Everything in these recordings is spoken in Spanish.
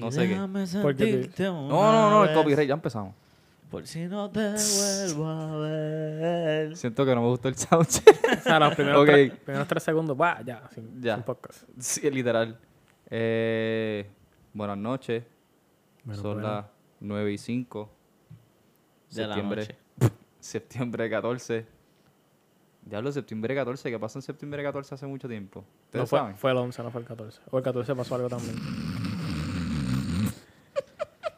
No sé qué. Déjame Porque te- No, no, no, el copyright, ya empezamos. Por si no te vuelvo a ver. Siento que no me gustó el soundcheck. O sea, los primeros, Ok. tres, primeros tres segundos, va, ya, sin, Ya. sin podcast. sí, literal. Eh, buenas noches. Bueno, Son bueno. las 9 y 5. De la Septiembre. noche. Septiembre 14. Diablo, septiembre 14. ¿Qué pasó en septiembre 14 hace mucho tiempo? ¿Ustedes No fue, saben? fue el 11, no fue el 14. O el 14 pasó algo también.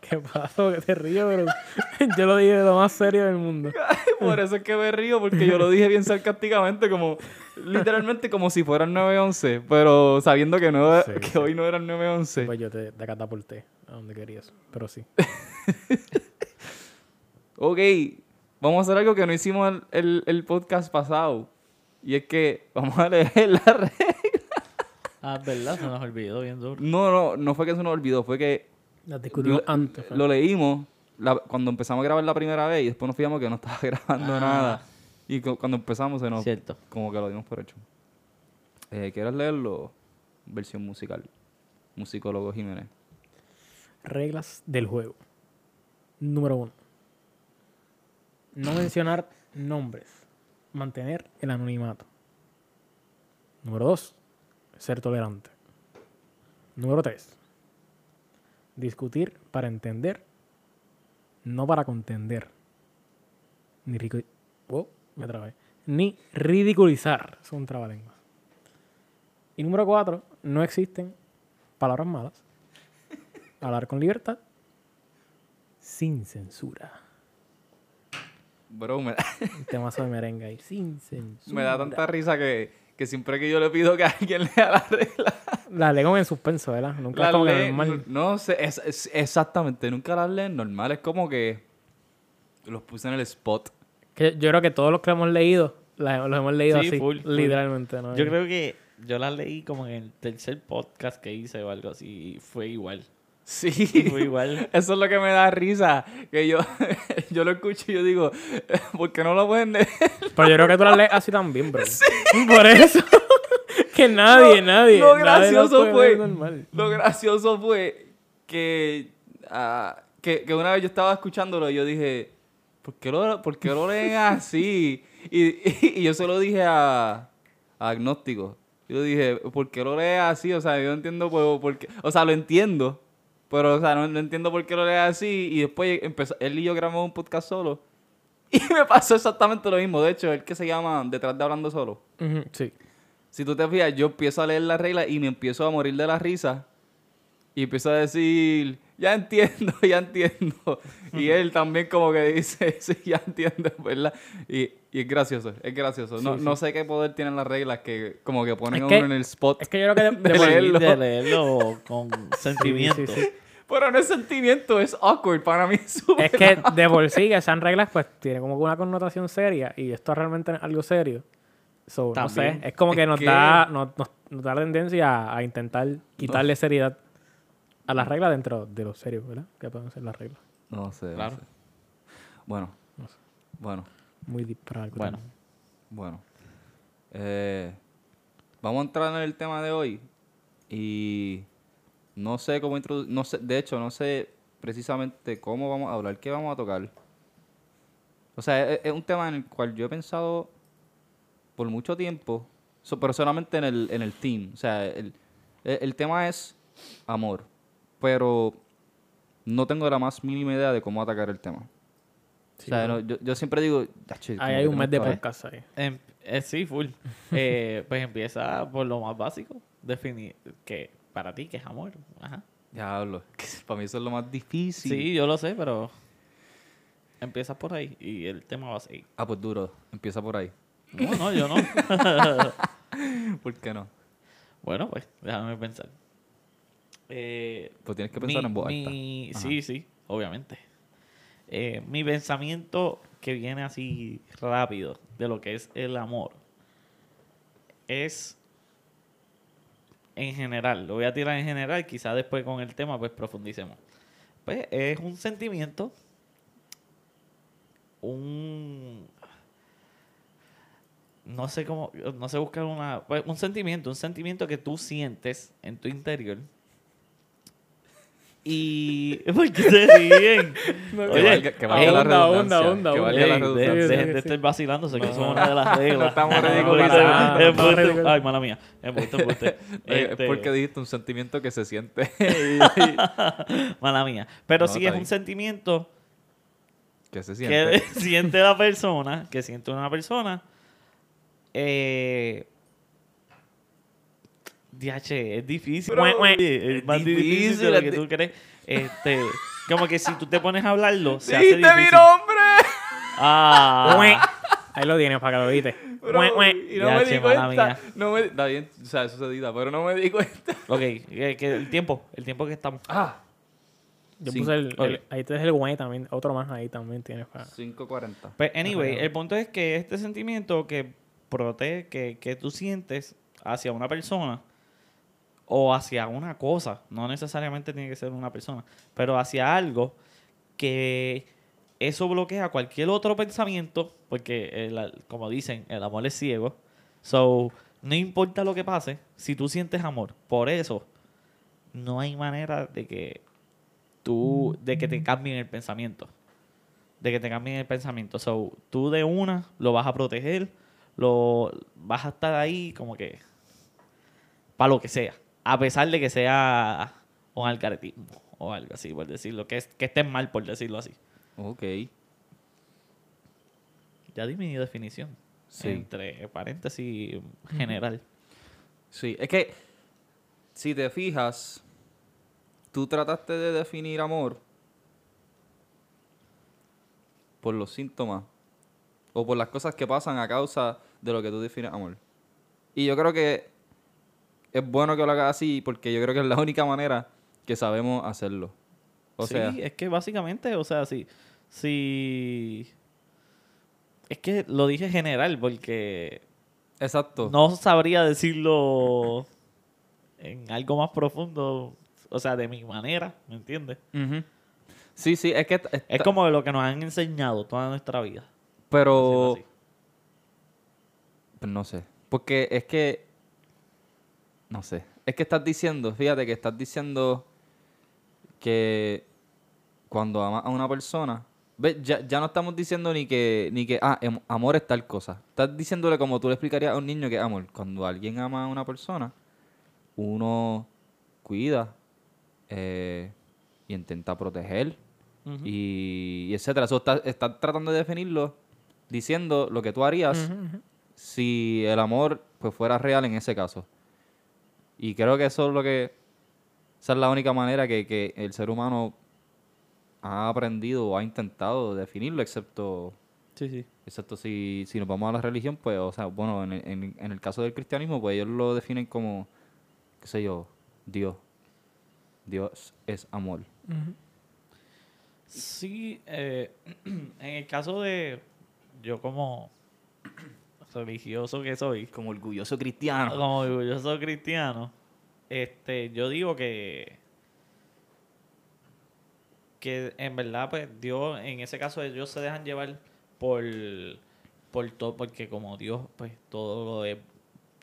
¿Qué pasó? ¿Qué te río, bro? Yo lo dije de lo más serio del mundo. Por eso es que me río, porque yo lo dije bien sarcásticamente, como literalmente como si fueran 9-11, pero sabiendo que, no, Sí, que sí. hoy no eran 9-11. Pues yo te, te catapulté a donde querías. Pero sí. Ok, vamos a hacer algo que no hicimos el, el- el podcast pasado. Y es que vamos a leer la red. Ah, es verdad, se nos olvidó bien duro. No, no, no fue que se nos olvidó, fue que Las discutimos lo, antes. lo leímos la- cuando empezamos a grabar la primera vez y después nos fijamos que no estaba grabando Ah. nada. Y cu- cuando empezamos se nos... Cierto. Como que lo dimos por hecho. Eh, ¿Quieres leerlo? Versión musical. Musicólogo Jiménez. Reglas del juego. Número uno. No mencionar nombres. Mantener el anonimato. Número dos. Ser tolerante. Número tres. Discutir para entender. No para contender. Ni, rico- oh, me trabé. Ni ridiculizar. Es un trabalengua. Y número cuatro. No existen palabras malas. Hablar con libertad. Sin censura. Bro, me da, Un temazo de merengue ahí. Sin censura. me da tanta risa que, que siempre que yo le pido que alguien lea la regla, La leo como en suspenso, ¿verdad? Nunca la es como normal. No, sé, es, es- exactamente, nunca las leen normal. Es como que los puse en el spot. Que yo creo que todos los que hemos leído, la- los hemos leído Sí, así. full, full. literalmente, ¿no? Yo creo que yo la leí como en el tercer podcast que hice o algo así. Y fue igual. Sí. Fue igual. Eso es lo que me da risa. Que yo, yo lo escucho y yo digo, ¿por qué no lo pueden leer? Pero yo creo que tú la lees así también, bro. Por eso. que nadie, nadie. lo gracioso fue- normal. Lo gracioso fue que, ah, que, que una vez yo estaba escuchándolo y yo dije, ¿por qué lo, por qué lo leen así? Y, y- y yo se lo dije a, a Agnóstico. Yo dije, ¿por qué lo lees así? O sea, yo no entiendo por, por qué. O sea, lo entiendo, pero o sea, no, no entiendo por qué lo lees así. Y después empezó, él y yo grabamos un podcast solo. Y me pasó exactamente lo mismo. De hecho, el que se llama Detrás de Hablando Solo. Sí. Si tú te fijas, yo empiezo a leer la regla y me empiezo a morir de la risa. Y empiezo a decir, ya entiendo, ya entiendo. Y él también como que dice, sí, ya entiendo, ¿verdad? Y, y es gracioso, es gracioso. No, Sí, sí. no sé qué poder tienen las reglas que como que ponen Es a uno en el spot. Es que yo creo que de, De de leerlo. De leerlo con sentimiento. sí. Pero no es sentimiento, es awkward para mí. es que de por sí que sean reglas, pues tiene como una connotación seria y esto realmente es algo serio. So, no sé, es como que Es nos que- da nos, nos- nos da la tendencia a, a intentar quitarle seriedad a las reglas dentro de lo serio, ¿verdad? Que pueden ser las reglas. No sé, no Claro. sé. Bueno, No sé. bueno, Muy deep para algo Bueno. bueno. Eh, vamos a entrar en el tema de hoy. Y no sé cómo introducir, no sé, de hecho, no sé precisamente cómo vamos a hablar, qué vamos a tocar. O sea, es, es un tema en el cual yo he pensado por mucho tiempo, so- pero solamente en el, en el team. O sea, el, el- el tema es amor, pero no tengo la más mínima idea de cómo atacar el tema. Sí, o sea, bueno. no, yo, yo siempre digo, "Tacho, como Ahí hay un mes de que hablar". podcast ahí. Em- eh, sí, full. Eh, pues empieza por lo más básico. Definir que para ti, que es amor? Ajá. Diablo, que para mí eso es lo más difícil. Sí, yo lo sé, pero empiezas por ahí y el tema va a seguir. Ah, pues duro, empieza por ahí. No, no, yo no. ¿Por qué no? bueno, pues déjame pensar. Eh, Pues tienes que pensar mi- en voz mi-. Sí, sí, obviamente. Eh, mi pensamiento que viene así rápido de lo que es el amor es en general, lo voy a tirar en general, quizás después con el tema pues profundicemos. Pues es un sentimiento, un no sé cómo, no sé buscar una, pues, un sentimiento, un sentimiento que tú sientes en tu interior Y. ¿Por qué se ríen? No, Que Oye, valga- que valga la onda, onda, redundancia, onda, que valga la Ey, redundancia. dejen de estar vacilándose, que eso es una de las reglas. estamos Ah, ridiculizando. embuste, No, embuste. no, ridículo. Ay, mala mía. Embuste, embuste. Este, Porque dijiste un sentimiento que se siente. Mala mía. Pero No, sí es un sentimiento que se que siente. siente la persona, que siente una persona. Eh, DH, es difícil. Bro, es más difícil, difícil, de lo que tú crees. Este, como que si tú te pones a hablarlo, se hace ¡Dijiste mi difícil. nombre! Ah, Ahí lo tienes para que lo viste. Bro, Mue, mue. y no Ya, me di cuenta. mía. No me, está bien, o sea, eso se edita, pero no me di cuenta. ok, que, que el tiempo, el tiempo que estamos. Ah, Yo puse el, el- ahí tienes el güey también, otro más ahí también tienes para. 5.40. Pues, anyway, el punto es que este sentimiento que protege, que, que tú sientes hacia una persona o hacia una cosa, no necesariamente tiene que ser una persona, pero hacia algo que eso bloquea cualquier otro pensamiento, porque, el- como dicen, el amor es ciego. So, no importa lo que pase, si tú sientes amor, por eso no hay manera de que tú, de que te cambien el pensamiento de que te cambien el pensamiento. So, tú de una lo vas a proteger, lo vas a estar ahí como que para lo que sea, a pesar de que sea un algaretismo o algo así, por decirlo, que, es, que mal por decirlo así. Ok. Ya di mi definición. Sí. Entre paréntesis general. Sí, es que si te fijas, tú trataste de definir amor por los síntomas o por las cosas que pasan a causa de lo que tú defines amor. Y yo creo que es bueno que lo hagas así porque yo creo que es la única manera que sabemos hacerlo. O sí, sea, es que básicamente, o sea, si, si... Es que lo dije general porque exacto. No sabría decirlo en algo más profundo, o sea, de mi manera, ¿me entiendes? Sí, sí, es que... Es como lo que nos han enseñado toda nuestra vida. Pero... Pues no sé. Porque es que. No sé. Es que estás diciendo, fíjate que estás diciendo que cuando amas a una persona. ¿ves? Ya, ya no estamos diciendo ni que, ni que, ah, em- amor es tal cosa. Estás diciéndole como tú le explicarías a un niño que amor. Cuando alguien ama a una persona, uno cuida eh, y intenta proteger y, y etcétera. Eso está, está tratando de definirlo diciendo lo que tú harías si el amor pues fuera real en ese caso. Y creo que eso es lo que esa es la única manera que, que el ser humano ha aprendido o ha intentado definirlo, excepto Sí, sí. excepto si, si nos vamos a la religión, pues, o sea, bueno, en, el- en, en el caso del cristianismo, pues ellos lo definen como, qué sé yo, Dios. Dios es amor. Sí, eh, en el caso de yo como religioso que soy, Como orgulloso cristiano. como orgulloso cristiano, este, yo digo que que en verdad pues Dios en ese caso ellos se dejan llevar por por todo porque como Dios pues todo lo es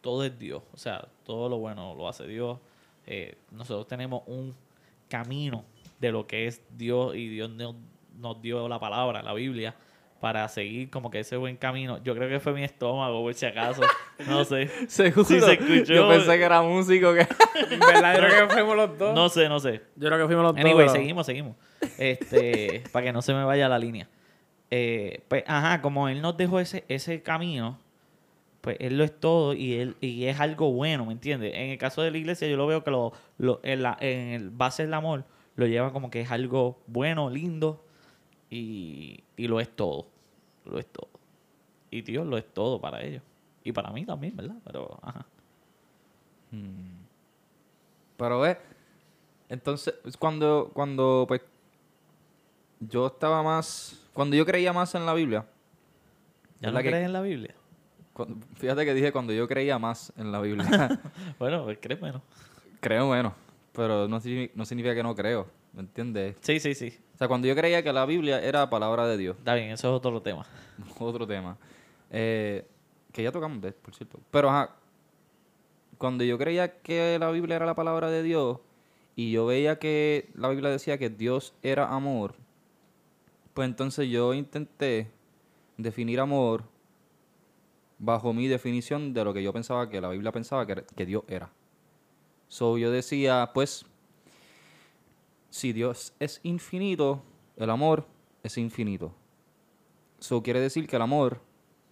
todo es Dios. O sea todo lo bueno lo hace Dios. Eh, nosotros tenemos un camino de lo que es Dios y Dios nos, nos dio la palabra la Biblia para seguir como que ese buen camino yo creo que fue mi estómago por si acaso no sé Seguro. Se escuchó. Yo pensé que era músico que... Verdad, yo creo que fuimos los dos. no sé no sé Yo creo que fuimos los Anyway, dos. pero- seguimos, seguimos. Este, para que no se me vaya la línea. Eh, pues, ajá, como él nos dejó ese, ese camino, pues él lo es todo y él y es algo bueno, ¿me entiendes? En el caso de la iglesia, yo lo veo que lo, lo- en, la, en el base del amor lo lleva como que es algo bueno, lindo y, y lo es todo. Lo es todo. Y Dios lo es todo para ellos. Y para mí también, ¿verdad? Pero, ajá. Mm. Pero ve, entonces, cuando, cuando pues, yo estaba más, cuando yo creía más en la Biblia, ¿Ya ¿Verdad no crees en la Biblia? fíjate que dije cuando yo creía más en la Biblia, Bueno, pues créeme, ¿no? creo menos, pero no, no significa que no creo, ¿me entiendes? Sí, sí, sí. Sea, cuando yo creía que la Biblia era palabra de Dios, Está bien, eso es otro tema. otro tema, eh, que ya tocamos de, por cierto, pero ajá, cuando yo creía que la Biblia era la palabra de Dios y yo veía que la Biblia decía que Dios era amor, pues entonces yo intenté definir amor bajo mi definición de lo que yo pensaba que la Biblia pensaba que, que Dios era. So yo decía, pues, si Dios es infinito, el amor es infinito. So quiere decir que el amor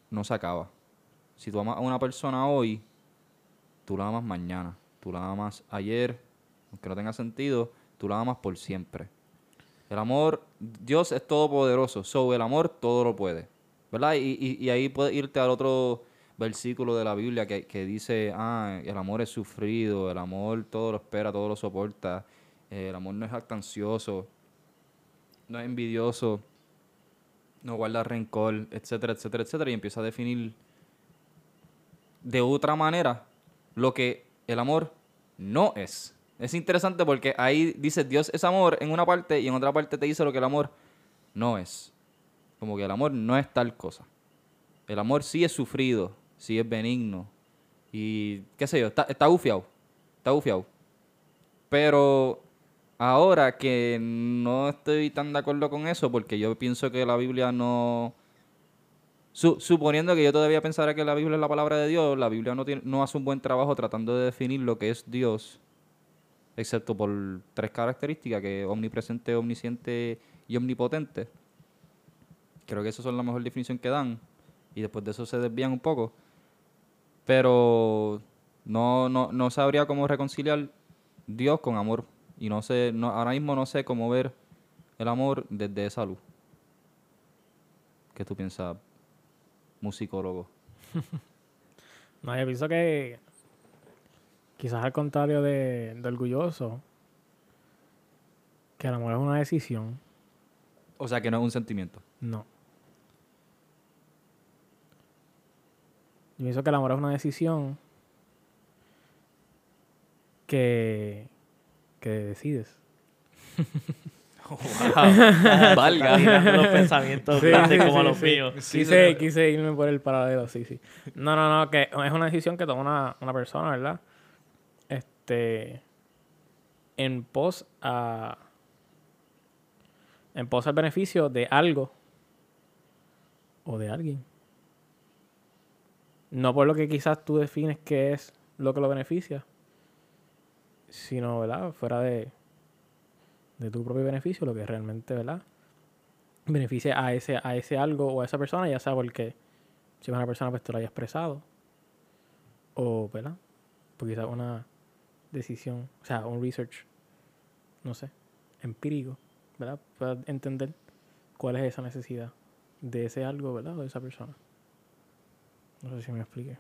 no se acaba. Si tú amas a una persona hoy, tú la amas mañana. Tú la amas ayer, aunque no tenga sentido, tú la amas por siempre. El amor, Dios es todopoderoso, so el amor todo lo puede. ¿Verdad? Y, y- y ahí puedes irte al otro versículo de la Biblia que, que dice, ah, el amor es sufrido, el amor todo lo espera, todo lo soporta, eh, el amor no es jactancioso, no es envidioso, no guarda rencor, etcétera, etcétera, etcétera, y empieza a definir de otra manera lo que el amor no es. Es interesante porque ahí dice Dios es amor en una parte y en otra parte te dice lo que el amor no es. Como que el amor no es tal cosa. El amor sí es sufrido, sí es benigno. Y qué sé yo, está, está. Está bufiado. Pero ahora que no estoy tan de acuerdo con eso, porque yo pienso que la Biblia no... Su- suponiendo que yo todavía pensara que la Biblia es la palabra de Dios, la Biblia no hace un buen trabajo tratando de definir lo que es Dios, excepto por tres características, que es omnipresente, omnisciente y omnipotente. Creo que esas son la mejor definición que dan, y después de eso se desvían un poco. Pero no, no, no sabría cómo reconciliar Dios con amor. Y no sé, no, ahora mismo no sé cómo ver el amor desde esa luz. ¿Qué tú piensas, musicólogo? No, yo pienso que quizás al contrario de, de orgulloso, que el amor es una decisión, O sea, que no es un sentimiento. no. Yo pienso que el amor es una decisión que, que decides. Valga. los pensamientos Sí, grandes sí, como sí, los sí. míos. Quise, quise irme por el paralelo, sí, sí. No, no, no, que es una decisión que toma una, una persona, ¿verdad? Este. En pos a. En pos al beneficio de algo. O de alguien. No por lo que quizás tú defines que es lo que lo beneficia. Sino, ¿verdad? Fuera de. De tu propio beneficio, lo que realmente, ¿verdad? beneficie a ese, a ese algo o a esa persona, ya sea porque si es una persona pues te lo haya expresado. O, ¿verdad? Porque quizás una decisión, o sea, un research, no sé, empírico, ¿verdad? Pueda entender cuál es esa necesidad de ese algo, ¿verdad? O de esa persona. No sé si me explique.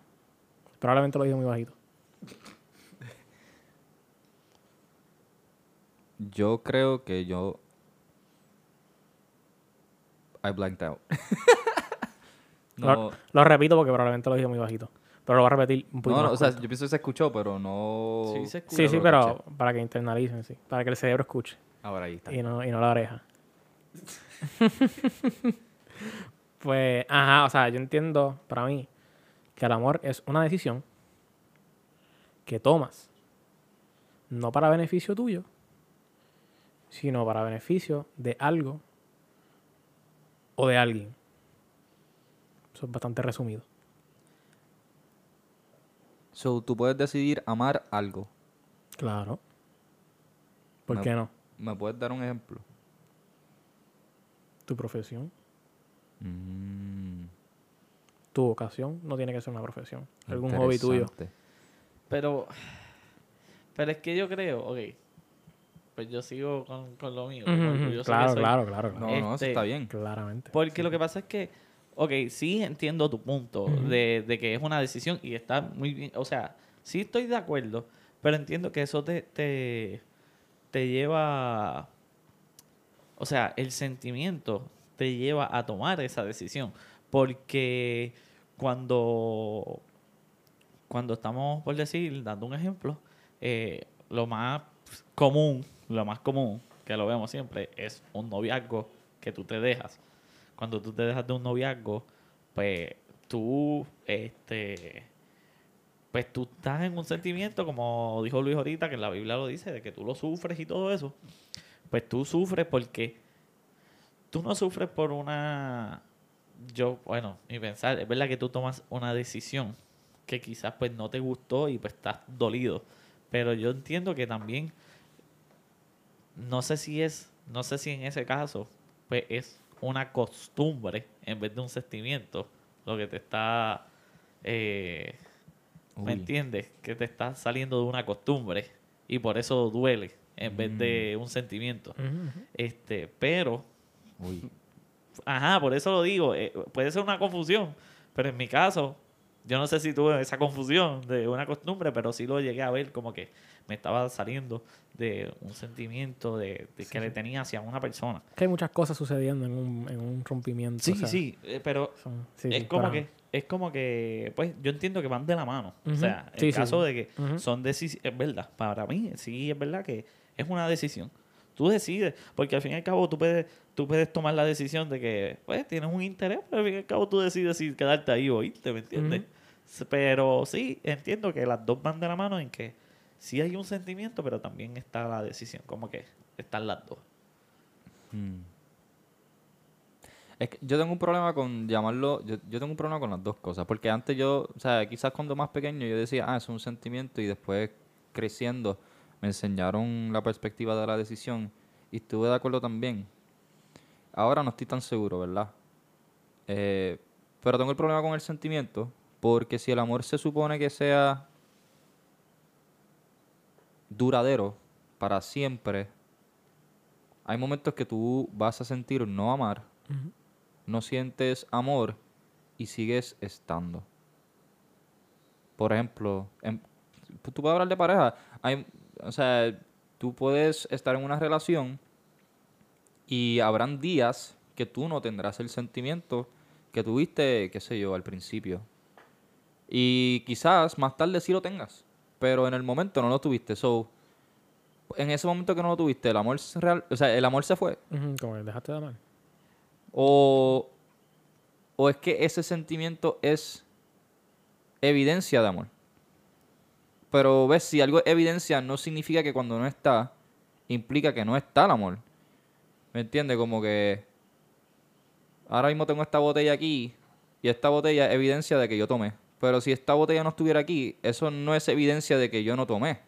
Probablemente lo digo muy bajito. Yo creo que yo. I blanked out. no, Lo, lo repito porque probablemente lo dije muy bajito. Pero lo voy a repetir un poquito no, no, más o sea, yo pienso que se escuchó, pero no. Sí, se escucha. Sí, sí, pero escuché. para que internalicen, sí. Para que el cerebro escuche. Ahora ahí está. Y no, y no la oreja. pues, ajá, o sea, yo entiendo para mí que el amor es una decisión que tomas no para beneficio tuyo, sino para beneficio de algo o de alguien. Eso es bastante resumido. So, tú puedes decidir amar algo. Claro. ¿Por qué no? ¿Me puedes dar un ejemplo? Tu profesión, Mm, tu vocación, no tiene que ser una profesión. Algún hobby tuyo. Pero, pero es que yo creo, ok, pues yo sigo con, con lo mío. Claro, soy. claro, claro, claro. No, no, eso Este, está bien. Claramente. Porque lo que pasa es que, ok, sí entiendo tu punto de, de que es una decisión y está muy bien, o sea, sí estoy de acuerdo, pero entiendo que eso te, te, te lleva, o sea, el sentimiento te lleva a tomar esa decisión, porque cuando, cuando estamos, por decir, dando un ejemplo, eh, lo más común, lo más común, que lo vemos siempre, es un noviazgo que tú te dejas cuando tú te dejas de un noviazgo, pues tú, este, pues tú estás en un sentimiento, como dijo Luis ahorita, que la Biblia lo dice, de que tú lo sufres y todo eso. Pues tú sufres porque tú no sufres por una... Yo, bueno, mi pensar, es verdad que tú tomas una decisión que quizás pues no te gustó y pues estás dolido. Pero yo entiendo que también, no sé si es, no sé si en ese caso, pues es una costumbre en vez de un sentimiento lo que te está, eh, ¿me entiendes? Que te está saliendo de una costumbre y por eso duele en vez de un sentimiento. Este, pero Uy. Ajá, por eso lo digo. eh, puede ser una confusión, pero en mi caso, yo no sé si tuve esa confusión de una costumbre, pero sí lo llegué a ver como que me estaba saliendo de un sentimiento de, de que le tenía hacia una persona. Que hay muchas cosas sucediendo en un, en un rompimiento. Sí, o sea, sí, eh, pero son- sí, es sí, como que es como que pues yo entiendo que van de la mano o sea en caso de que son decisiones es verdad para mí sí es verdad que es una decisión tú decides porque al fin y al cabo tú puedes tú puedes tomar la decisión de que pues tienes un interés pero al fin y al cabo tú decides si quedarte ahí o irte ¿me entiendes? Pero sí entiendo que las dos van de la mano en que sí hay un sentimiento pero también está la decisión como que están las dos Mm. Es que yo tengo un problema con llamarlo, yo, yo tengo un problema con las dos cosas, porque antes yo, o sea, quizás cuando más pequeño yo decía, ah, es un sentimiento y después creciendo me enseñaron la perspectiva de la decisión y estuve de acuerdo también. Ahora no estoy tan seguro, ¿verdad? Eh, pero tengo el problema con el sentimiento, porque si el amor se supone que sea duradero para siempre, hay momentos que tú vas a sentir no amar, no sientes amor y sigues estando. Por ejemplo, en- tú puedes hablar de pareja. Hay, o sea, tú puedes estar en una relación y habrán días que tú no tendrás el sentimiento que tuviste, qué sé yo, al principio. Y quizás más tarde sí lo tengas, pero en el momento no lo tuviste. So, en ese momento que no lo tuviste, el amor se real, o sea, el amor se fue. Como que dejaste de amar. O, o es que ese sentimiento es evidencia de amor. Pero ves, si algo es evidencia, no significa que cuando no está, implica que no está el amor. ¿Me entiendes? Como que ahora mismo tengo esta botella aquí y esta botella es evidencia de que yo tomé. Pero si esta botella no estuviera aquí, eso no es evidencia de que yo no tomé.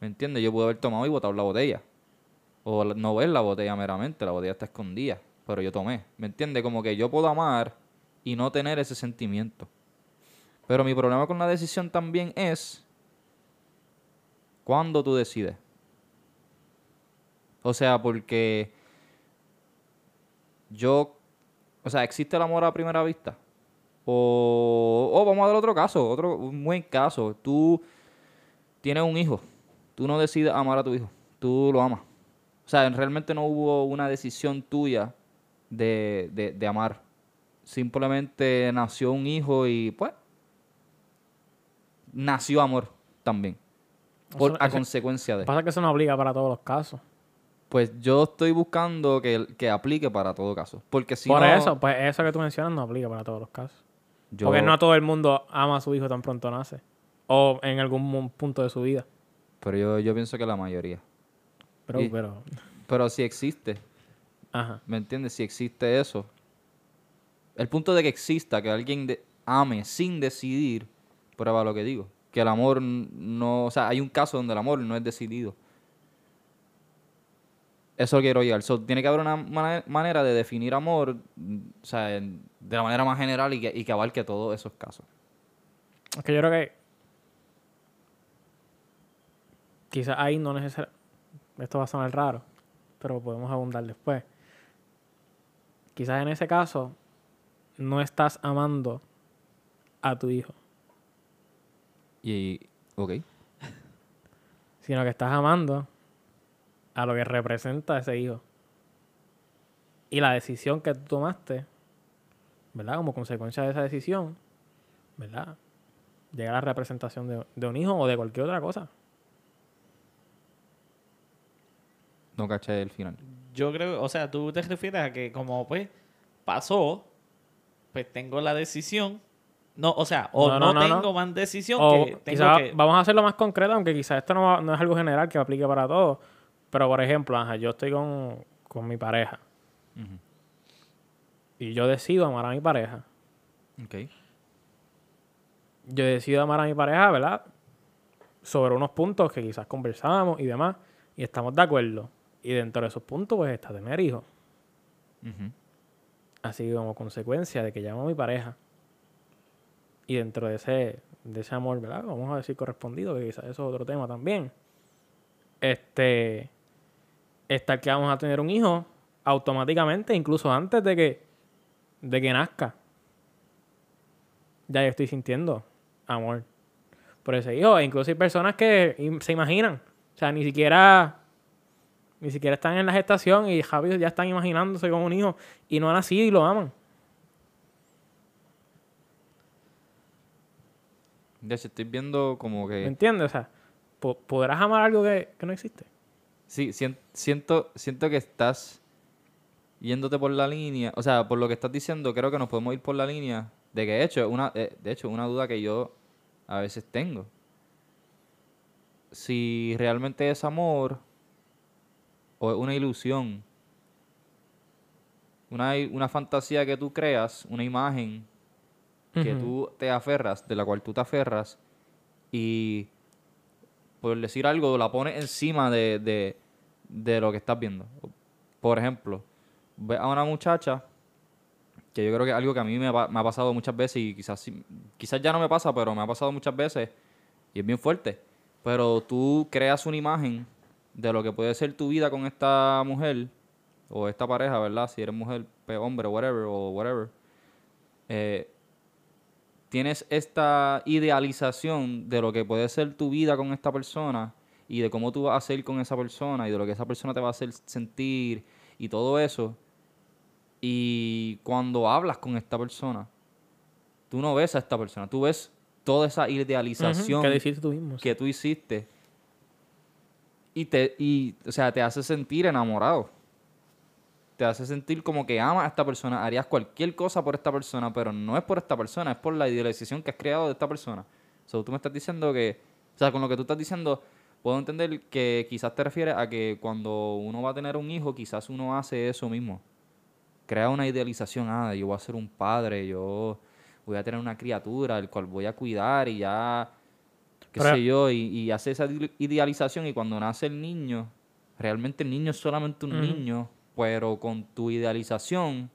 ¿Me entiendes? Yo pude haber tomado y botado la botella. O no ver la botella meramente, la botella está escondida, pero yo tomé. ¿Me entiendes? Como que yo puedo amar y no tener ese sentimiento. Pero mi problema con la decisión también es cuando tú decides. O sea, porque yo, o sea, ¿existe el amor a primera vista? O, o vamos a dar otro caso, otro un buen caso. Tú tienes un hijo, tú no decides amar a tu hijo, tú lo amas. O sea, realmente no hubo una decisión tuya de, de, de amar. Simplemente nació un hijo y pues nació amor también. Por, Eso- a eso- consecuencia de. Pasa que eso no aplica para todos los casos. Pues yo estoy buscando que, que aplique para todo caso. Porque si Por no, eso, pues eso que tú mencionas no aplica para todos los casos. Yo- Porque no todo el mundo ama a su hijo tan pronto nace. O en algún punto de su vida. Pero yo, yo pienso que la mayoría. Pero, Y- pero, Pero si existe, ajá. ¿me entiendes? Si existe eso. El punto de que exista, que alguien de- ame sin decidir, prueba lo que digo. Que el amor no... O sea, hay un caso donde el amor no es decidido. Eso quiero llegar. So, tiene que haber una mane- manera de definir amor, mm, o sea, en- de la manera más general y que, y que abarque todos esos casos. Es que yo creo que quizás ahí no necesariamente... Esto va a sonar raro, pero podemos abundar después. Quizás en ese caso no estás amando a tu hijo, Y, ok. sino que estás amando a lo que representa ese hijo. Y la decisión que tú tomaste, ¿verdad? Como consecuencia de esa decisión, ¿verdad? Llega la representación de, de un hijo o de cualquier otra cosa. No caché el final. Yo creo, o sea, tú te refieres a que como pues pasó, pues tengo la decisión No, o sea, o No, no, no, no, tengo no. más decisión O que tengo que... vamos a hacerlo más concreto, aunque quizás esto no, va- no es algo general que aplique para todos. Pero, por ejemplo, ajá, yo estoy con, con mi pareja. Y yo decido amar a mi pareja. Ok. Yo decido amar a mi pareja, ¿verdad? Sobre unos puntos que quizás conversamos y demás, y estamos de acuerdo. Y dentro de esos puntos, pues está tener hijos. Ujú. Así que como consecuencia de que llamo a mi pareja. Y dentro de ese, de ese amor, ¿verdad? Vamos a decir correspondido, que quizás eso es otro tema también. Este. Está el que vamos a tener un hijo automáticamente, incluso antes de que, de que nazca. Ya yo estoy sintiendo amor por ese hijo. E incluso hay personas que se imaginan. O sea, ni siquiera. Ni siquiera están en la gestación y rápido ya están imaginándose como un hijo y no ha nacido y lo aman. Ya si estoy viendo como ¿Me que... entiendes? O sea, po- ¿podrás amar algo que, que no existe? Sí, sien- siento, siento que estás yéndote por la línea, o sea, por lo que estás diciendo, creo que nos podemos ir por la línea de que, de hecho, una, eh, de hecho, una duda que yo a veces tengo. Si realmente es amor o es una ilusión, una, una fantasía que tú creas, una imagen que tú te aferras, de la cual tú te aferras, y por decir algo, la pones encima de, de, de lo que estás viendo. Por ejemplo, ves a una muchacha, que yo creo que es algo que a mí me, ha pasado muchas veces, y quizás, quizás ya no me pasa, pero me ha pasado muchas veces, y es bien fuerte. Pero tú creas una imagen de lo que puede ser tu vida con esta mujer, o esta pareja, ¿verdad? Si eres mujer, pues, hombre, whatever, o whatever. Eh, tienes esta idealización de lo que puede ser tu vida con esta persona y de cómo tú vas a ser con esa persona y de lo que esa persona te va a hacer sentir y todo eso. Y cuando hablas con esta persona, tú no ves a esta persona, tú ves toda esa idealización Que tú mismo. sí. que tú hiciste y te y o sea te hace sentir enamorado te hace sentir como que amas a esta persona harías cualquier cosa por esta persona pero no es por esta persona es por la idealización que has creado de esta persona so, tú me estás diciendo que o sea con lo que tú estás diciendo puedo entender que quizás te refieres a que cuando uno va a tener un hijo quizás uno hace eso mismo crea una idealización ah yo voy a ser un padre yo voy a tener una criatura el cual voy a cuidar y ya qué Pero- sé yo, y, y hace esa ide- idealización y cuando nace el niño, realmente el niño es solamente un niño, pero con tu idealización,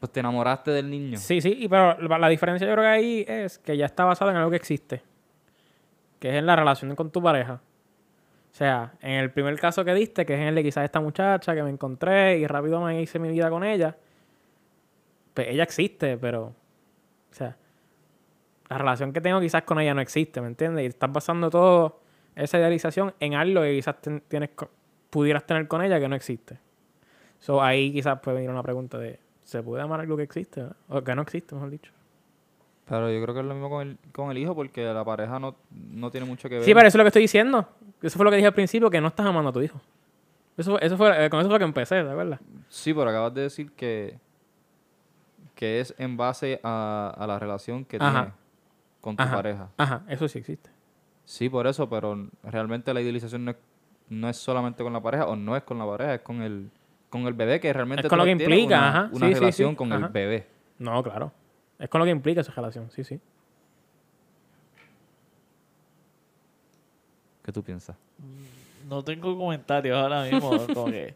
pues te enamoraste del niño. Sí, sí, y pero la, la diferencia yo creo que ahí es que ya está basada en algo que existe. Que es en la relación con tu pareja. O sea, en el primer caso que diste, que es en el de quizás esta muchacha que me encontré y rápido me hice mi vida con ella, pues ella existe, pero, o sea, la relación que tengo quizás con ella no existe, ¿me entiendes? Y estás basando todo esa idealización en algo que quizás ten- tienes, pudieras tener con ella que no existe. So, ahí quizás puede venir una pregunta de, ¿se puede amar algo que existe? O que no existe, mejor dicho. Pero yo creo que es lo mismo con el, con el hijo porque la pareja no, no tiene mucho que ver. Sí, pero eso es lo que estoy diciendo. Eso fue lo que dije al principio, que no estás amando a tu hijo. Eso, eso fue, eh, con eso fue que empecé, ¿de verdad? Sí, pero acabas de decir que, que es en base a, a la relación que Ajá. tienes con tu Ajá. pareja. Ajá, eso sí existe. Sí, por eso, pero realmente la idealización no es, no es solamente con la pareja o no es con la pareja, es con el, con el bebé que realmente Es con lo que implica, una, ajá. una Sí, sí, relación sí, con ajá. el bebé. No, claro. Es con lo que implica esa relación, sí, sí. ¿Qué tú piensas? No tengo comentarios ahora mismo, como que...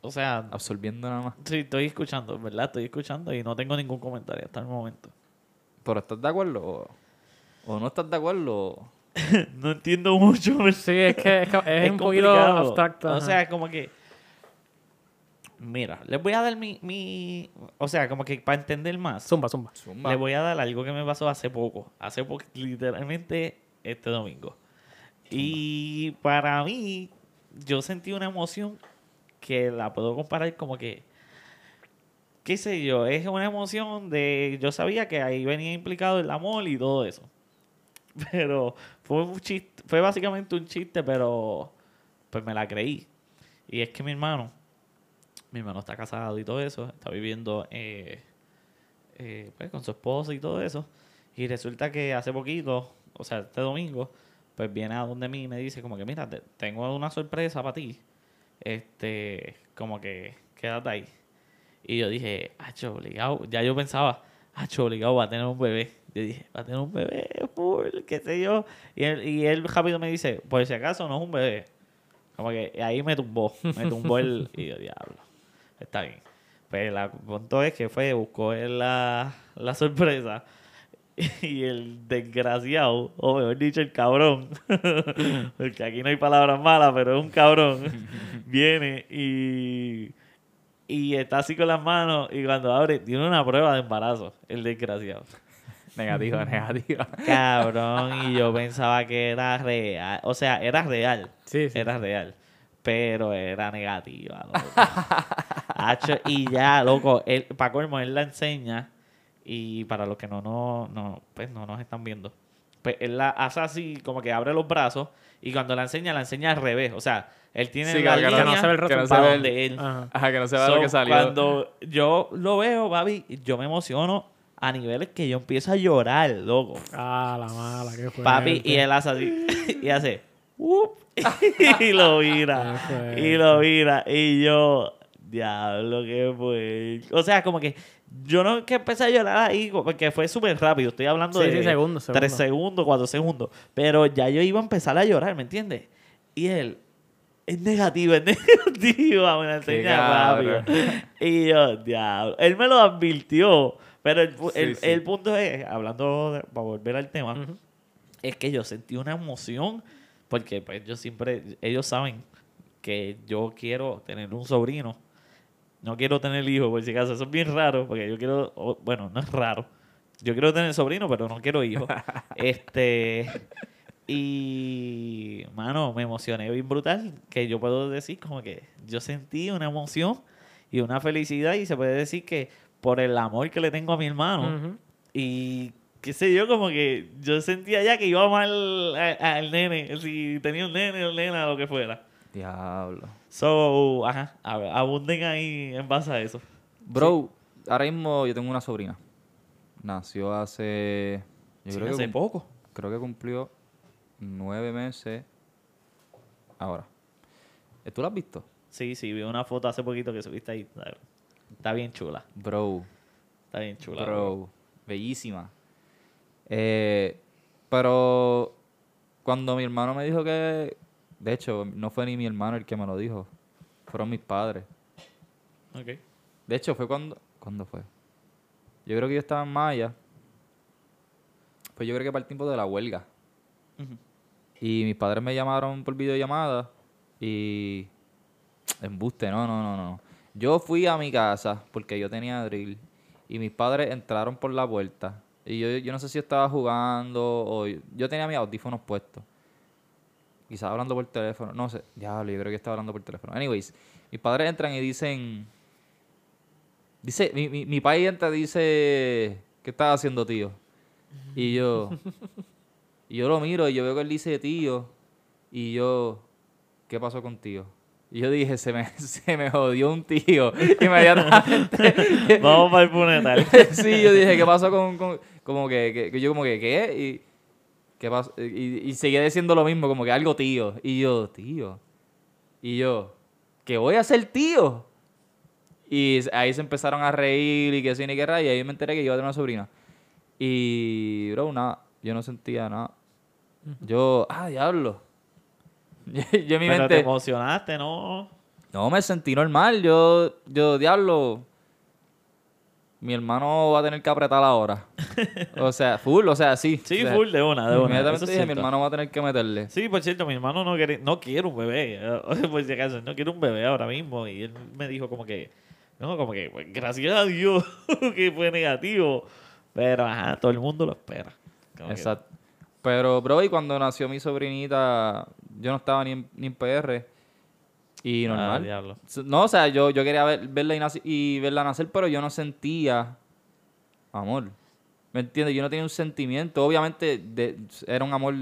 O sea, Absorbiendo nada más. sí, estoy escuchando, ¿verdad? Estoy escuchando y no tengo ningún comentario hasta el momento. ¿Pero estás de acuerdo o, no estás de acuerdo? no entiendo mucho. pero Sí, es que es, que es un poquito complicado. abstracto. O sea, como que... Mira, les voy a dar mi... mi o sea, como que para entender más. Zumba, zumba. Zumba. Le voy a dar algo que me pasó hace poco. Hace poco, literalmente este domingo. Y para mí, yo sentí una emoción que la puedo comparar como que, qué sé yo, es una emoción de, yo sabía que ahí venía implicado el amor y todo eso. Pero fue un chiste, fue básicamente un chiste, pero pues me la creí. Y es que mi hermano, mi hermano está casado y todo eso, está viviendo eh, eh, pues, con su esposa y todo eso. Y resulta que hace poquito, o sea, este domingo, pues viene a donde mí y me dice como que, mira, te- tengo una sorpresa para ti. Este, como que, quédate ahí. Y yo dije, hacho, obligado. Ya yo pensaba, hacho, obligado, va a tener un bebé. Yo dije, va a tener un bebé, full, qué sé yo. Y él, y él rápido me dice, por si acaso no es un bebé. Como que ahí me tumbó, me tumbó el... Y yo, diablo, está bien. Pero el punto es que fue, buscó la, la sorpresa. Y el desgraciado, o mejor dicho, el cabrón, porque aquí no hay palabras malas, pero es un cabrón, viene y, y está así con las manos y cuando abre tiene una prueba de embarazo, el desgraciado. Negativa, negativa. Cabrón, y yo pensaba que era real, o sea, era real, Sí, sí. era real, pero era negativa, loco. Hacho, y ya, loco, él, para colmo, él la enseña y para los que no, no, no, pues no nos están viendo, pues él la hace así, como que abre los brazos y cuando la enseña, la enseña al revés, o sea, él tiene Sí, la que no- línea que no se ve el que no se para ve el- donde él. Ajá. Ajá, que no se vea So, lo que salió. Cuando yo lo veo, Babi, yo me emociono a niveles que yo empiezo a llorar, loco. Ah, la mala, qué fuerte. Papi, y él hace así, y hace, Y lo mira, y lo mira, y yo, diablo, qué fue. O sea, como que yo no es que empecé a llorar ahí, porque fue súper rápido, estoy hablando Sí, de sí, segundos, tres segundos. cuatro segundos, pero ya yo iba a empezar a llorar, ¿me entiendes? Y él, es negativo, es negativo, me la enseña rápido. Y yo, diablo, él me lo advirtió, pero el, el- sí. el punto es, hablando, de- para volver al tema, es que yo sentí una emoción porque pues yo siempre ellos saben que yo quiero tener un sobrino. No quiero tener hijos por si acaso. Eso es bien raro porque yo quiero bueno no es raro. Yo quiero tener sobrino pero no quiero hijos este y mano me emocioné bien brutal que yo puedo decir como que yo sentí una emoción y una felicidad y se puede decir que por el amor que le tengo a mi hermano y qué sé yo, como que yo sentía ya que iba mal al nene, si tenía un nene o nena, lo que fuera. Diablo. So, ajá, abunden ahí en base a eso. Bro, ahora mismo yo tengo una sobrina. Nació hace. Yo Sí, creo, hace que, poco. creo que cumplió nueve meses. Ahora. ¿Eh, ¿Tú la has visto? Sí, sí, vi una foto hace poquito que subiste ahí. Está- Está bien chula, Bro, está bien chula. bro. Bellísima. Eh, pero cuando mi hermano me dijo que. De hecho, no fue ni mi hermano el que me lo dijo. Fueron mis padres. Ok. De hecho, fue cuando. ¿Cuándo fue? Yo creo que yo estaba en Maya. Pues yo creo que para el tiempo de la huelga. Y mis padres me llamaron por videollamada. Y. Embuste, no, no, no, no. Yo fui a mi casa porque yo tenía drill. Y mis padres entraron por la puerta. Y yo, yo no sé si estaba jugando o. Yo tenía mis audífonos puestos. Quizás hablando por teléfono. No sé. Diablo, yo creo que estaba hablando por teléfono. Anyways, mis padres entran y dicen. Dice, mi, mi, mi país entra y dice. ¿Qué estás haciendo, tío? Y yo. y yo lo miro y yo veo que él dice tío. Y yo. ¿Qué pasó contigo? Y yo dije, se me, se me jodió un tío. Inmediatamente. Vamos para el funeral. sí, yo dije, ¿qué pasó con, con- como que, que- que yo como que, ¿qué? Y, ¿qué pasó? Y, y seguía diciendo lo mismo, como que algo tío. Y yo, tío. Y yo, ¿qué voy a hacer tío? Y ahí se empezaron a reír y que sí ni qué raya. Y ahí me enteré que iba a tener una sobrina. Y, bro, nada, yo no sentía nada. Yo, ah, diablo. Yo, yo en mi Pero te emocionaste, ¿no? no, me sentí normal. Yo, yo, diablo. Mi hermano va a tener que apretar ahora. o sea, full, o sea, sí. Sí, O sea, full de una, de una. Inmediatamente dije, mi hermano va a tener que meterle. Sí, por cierto, mi hermano no quiere, no quiere un bebé. Por si acaso, no quiere un bebé ahora mismo. Y él me dijo como que, no, como que, pues, gracias a Dios que fue negativo. Pero, ajá, todo el mundo lo espera. Como que- Exacto. Pero, bro, y cuando nació mi sobrinita, yo no estaba ni en, ni en PR. Y Ah, normal. diablo. No, o sea, yo, yo quería ver- verla y, naci- y verla nacer, pero yo no sentía amor. ¿Me entiendes? Yo no tenía un sentimiento. Obviamente de- era un amor...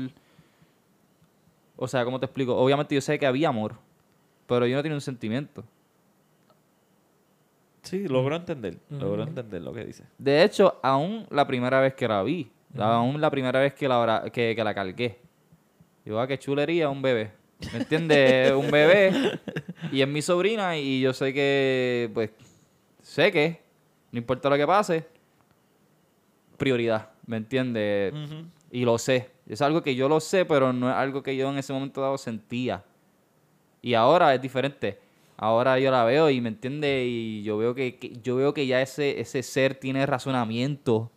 O sea, ¿cómo te explico? Obviamente yo sé que había amor, pero yo no tenía un sentimiento. Sí, logro entender. Logro entender lo que dice. De hecho, aún la primera vez que la vi, aún la primera vez que la, que, que la cargué, yo, ah, qué chulería, un bebé. ¿Me entiendes? un bebé y es mi sobrina y yo sé que, pues, sé que, no importa lo que pase, prioridad, ¿me entiendes? Y lo sé. Es algo que yo lo sé, pero no es algo que yo en ese momento dado sentía. Y ahora es diferente. Ahora yo la veo y me entiende y yo veo que, que- yo veo que ya ese, ese ser tiene razonamiento.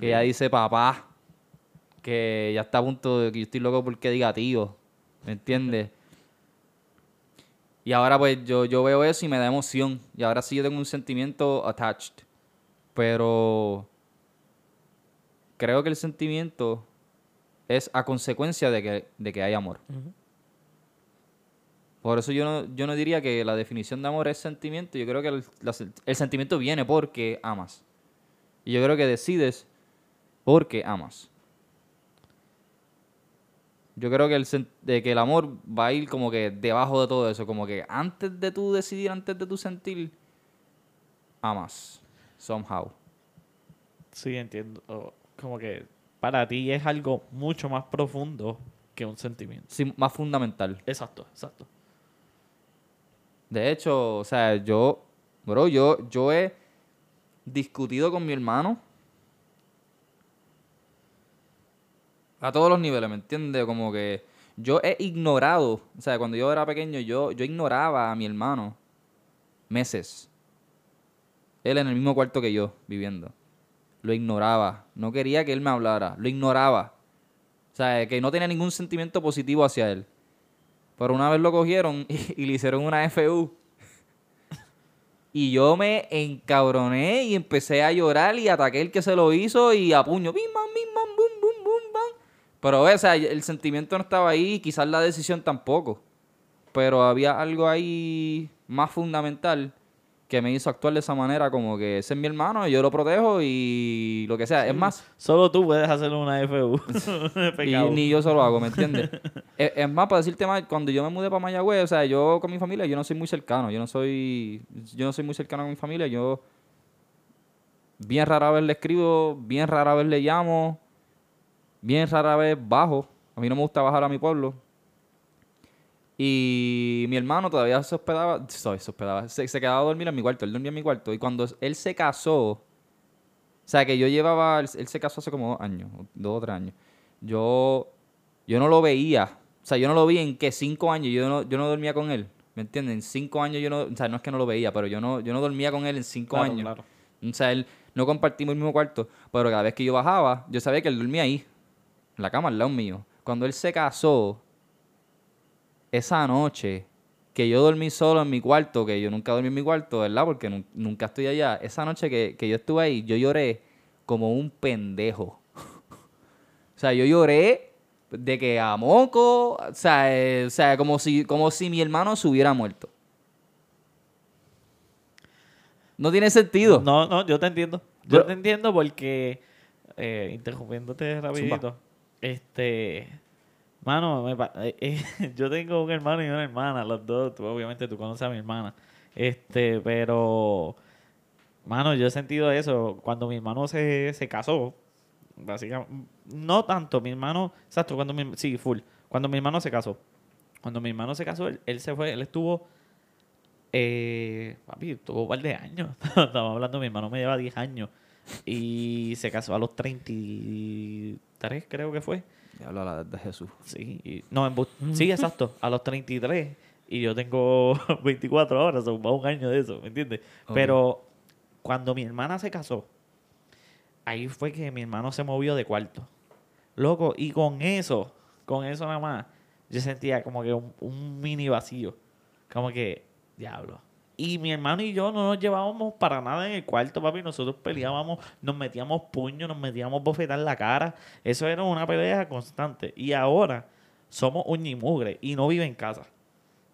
Que ya dice papá. Que ya está a punto de que yo estoy loco porque diga tío. ¿Me entiendes? Y ahora pues yo, yo veo eso y me da emoción. Y ahora sí yo tengo un sentimiento attached. Pero creo que el sentimiento es a consecuencia de que, de que hay amor. Por eso yo no, yo no diría que la definición de amor es sentimiento. Yo creo que el, la sen- el sentimiento viene porque amas. Y yo creo que decides porque amas. Yo creo que el, de que el amor va a ir como que debajo de todo eso. Como que antes de tú decidir, antes de tú sentir, amas. Somehow. Sí, entiendo. Como que para ti es algo mucho más profundo que un sentimiento. Sí, más fundamental. Exacto, exacto. De hecho, o sea, yo, bro, yo, yo he discutido con mi hermano a todos los niveles, ¿me entiendes? Como que yo he ignorado, o sea, cuando yo era pequeño, yo, yo ignoraba a mi hermano meses. Él en el mismo cuarto que yo, viviendo. Lo ignoraba. No quería que él me hablara. Lo ignoraba. O sea, que no tenía ningún sentimiento positivo hacia él. Pero una vez lo cogieron y, le hicieron una FU. Y yo me encabroné y empecé a llorar y ataqué el que se lo hizo y a puño. Bim, bam, bim, bam, bum. Pero, o sea, el sentimiento no estaba ahí, quizás la decisión tampoco. Pero había algo ahí más fundamental que me hizo actuar de esa manera, como que ese es mi hermano, y yo lo protejo y lo que sea. Es más, Solo tú puedes hacer una FU. y ni yo solo hago, ¿me entiendes? es, es más, para decirte más, cuando yo me mudé para Mayagüez, o sea, yo con mi familia, yo no soy muy cercano, yo no soy, yo no soy muy cercano con mi familia, yo bien rara vez le escribo, bien rara vez le llamo, bien rara vez bajo, a mí no me gusta bajar a mi pueblo. Y mi hermano todavía se hospedaba, sorry, se hospedaba, se, se quedaba a dormir en mi cuarto, él dormía en mi cuarto. Y cuando él se casó, o sea, que yo llevaba, él, él se casó hace como dos años, dos o tres años. Yo, yo no lo veía, o sea, yo no lo vi en que cinco años, yo no, yo no dormía con él, ¿me entienden? En cinco años yo no, o sea, no es que no lo veía, pero yo no, yo no dormía con él en cinco Claro, años. claro. O sea, él no compartimos el mismo cuarto, pero cada vez que yo bajaba, yo sabía que él dormía ahí, en la cama al lado mío. Cuando él se casó, esa noche que yo dormí solo en mi cuarto, que yo nunca dormí en mi cuarto, ¿verdad? Porque nun- nunca estoy allá. Esa noche que, que yo estuve ahí, yo lloré como un pendejo. o sea, yo lloré de que a moco, o sea, eh, o sea como, si, como si mi hermano se hubiera muerto. No tiene sentido. No, no, yo te entiendo. Yo te entiendo porque, eh, interrumpiéndote rapidito, este, mano, eh, eh, yo tengo un hermano y una hermana, los dos, tú, obviamente tú conoces a mi hermana, este, pero, mano, yo he sentido eso cuando mi hermano se, se casó, básicamente, no tanto, mi hermano, exacto, cuando mi, sí, full, cuando mi hermano se casó, cuando mi hermano se casó, él, se fue, él estuvo eh, papi, tuvo un par de años. Estamos hablando, mi hermano me lleva 10 años. Y se casó a los 33, creo que fue. Diablo, la de Jesús. Sí, y- no, en sí, exacto, a los 33. Y yo tengo 24 ahora, son más un año de eso, ¿me entiendes? Pero cuando mi hermana se casó, ahí fue que mi hermano se movió de cuarto. Loco, y con eso, con eso nada más, yo sentía como que un, un mini vacío. Como que, diablo. Y mi hermano y yo no nos llevábamos para nada en el cuarto, papi. Nosotros peleábamos, nos metíamos puños, nos metíamos bofetar la cara. Eso era una pelea constante. Y ahora somos uña y no vive en casa.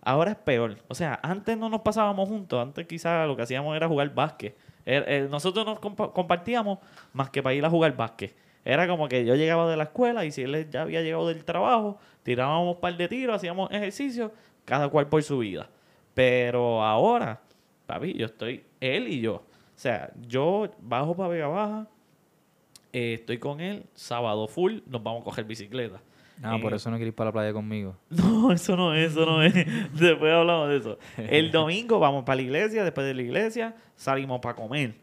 Ahora es peor. O sea, antes no nos pasábamos juntos. Antes quizás lo que hacíamos era jugar básquet. Er- er- nosotros nos compa- compartíamos más que para ir a jugar básquet. Era como que yo llegaba de la escuela y si él ya había llegado del trabajo, tirábamos un par de tiros, hacíamos ejercicio, cada cual por su vida. Pero ahora, papi, yo estoy él y yo. O sea, yo bajo para Vega Baja, eh, estoy con él, sábado full, nos vamos a coger bicicleta. Ah, por Eh, eso no quieres ir para la playa conmigo. No, eso no es, eso no es. Después hablamos de eso. El domingo vamos para la iglesia, después de la iglesia salimos para comer.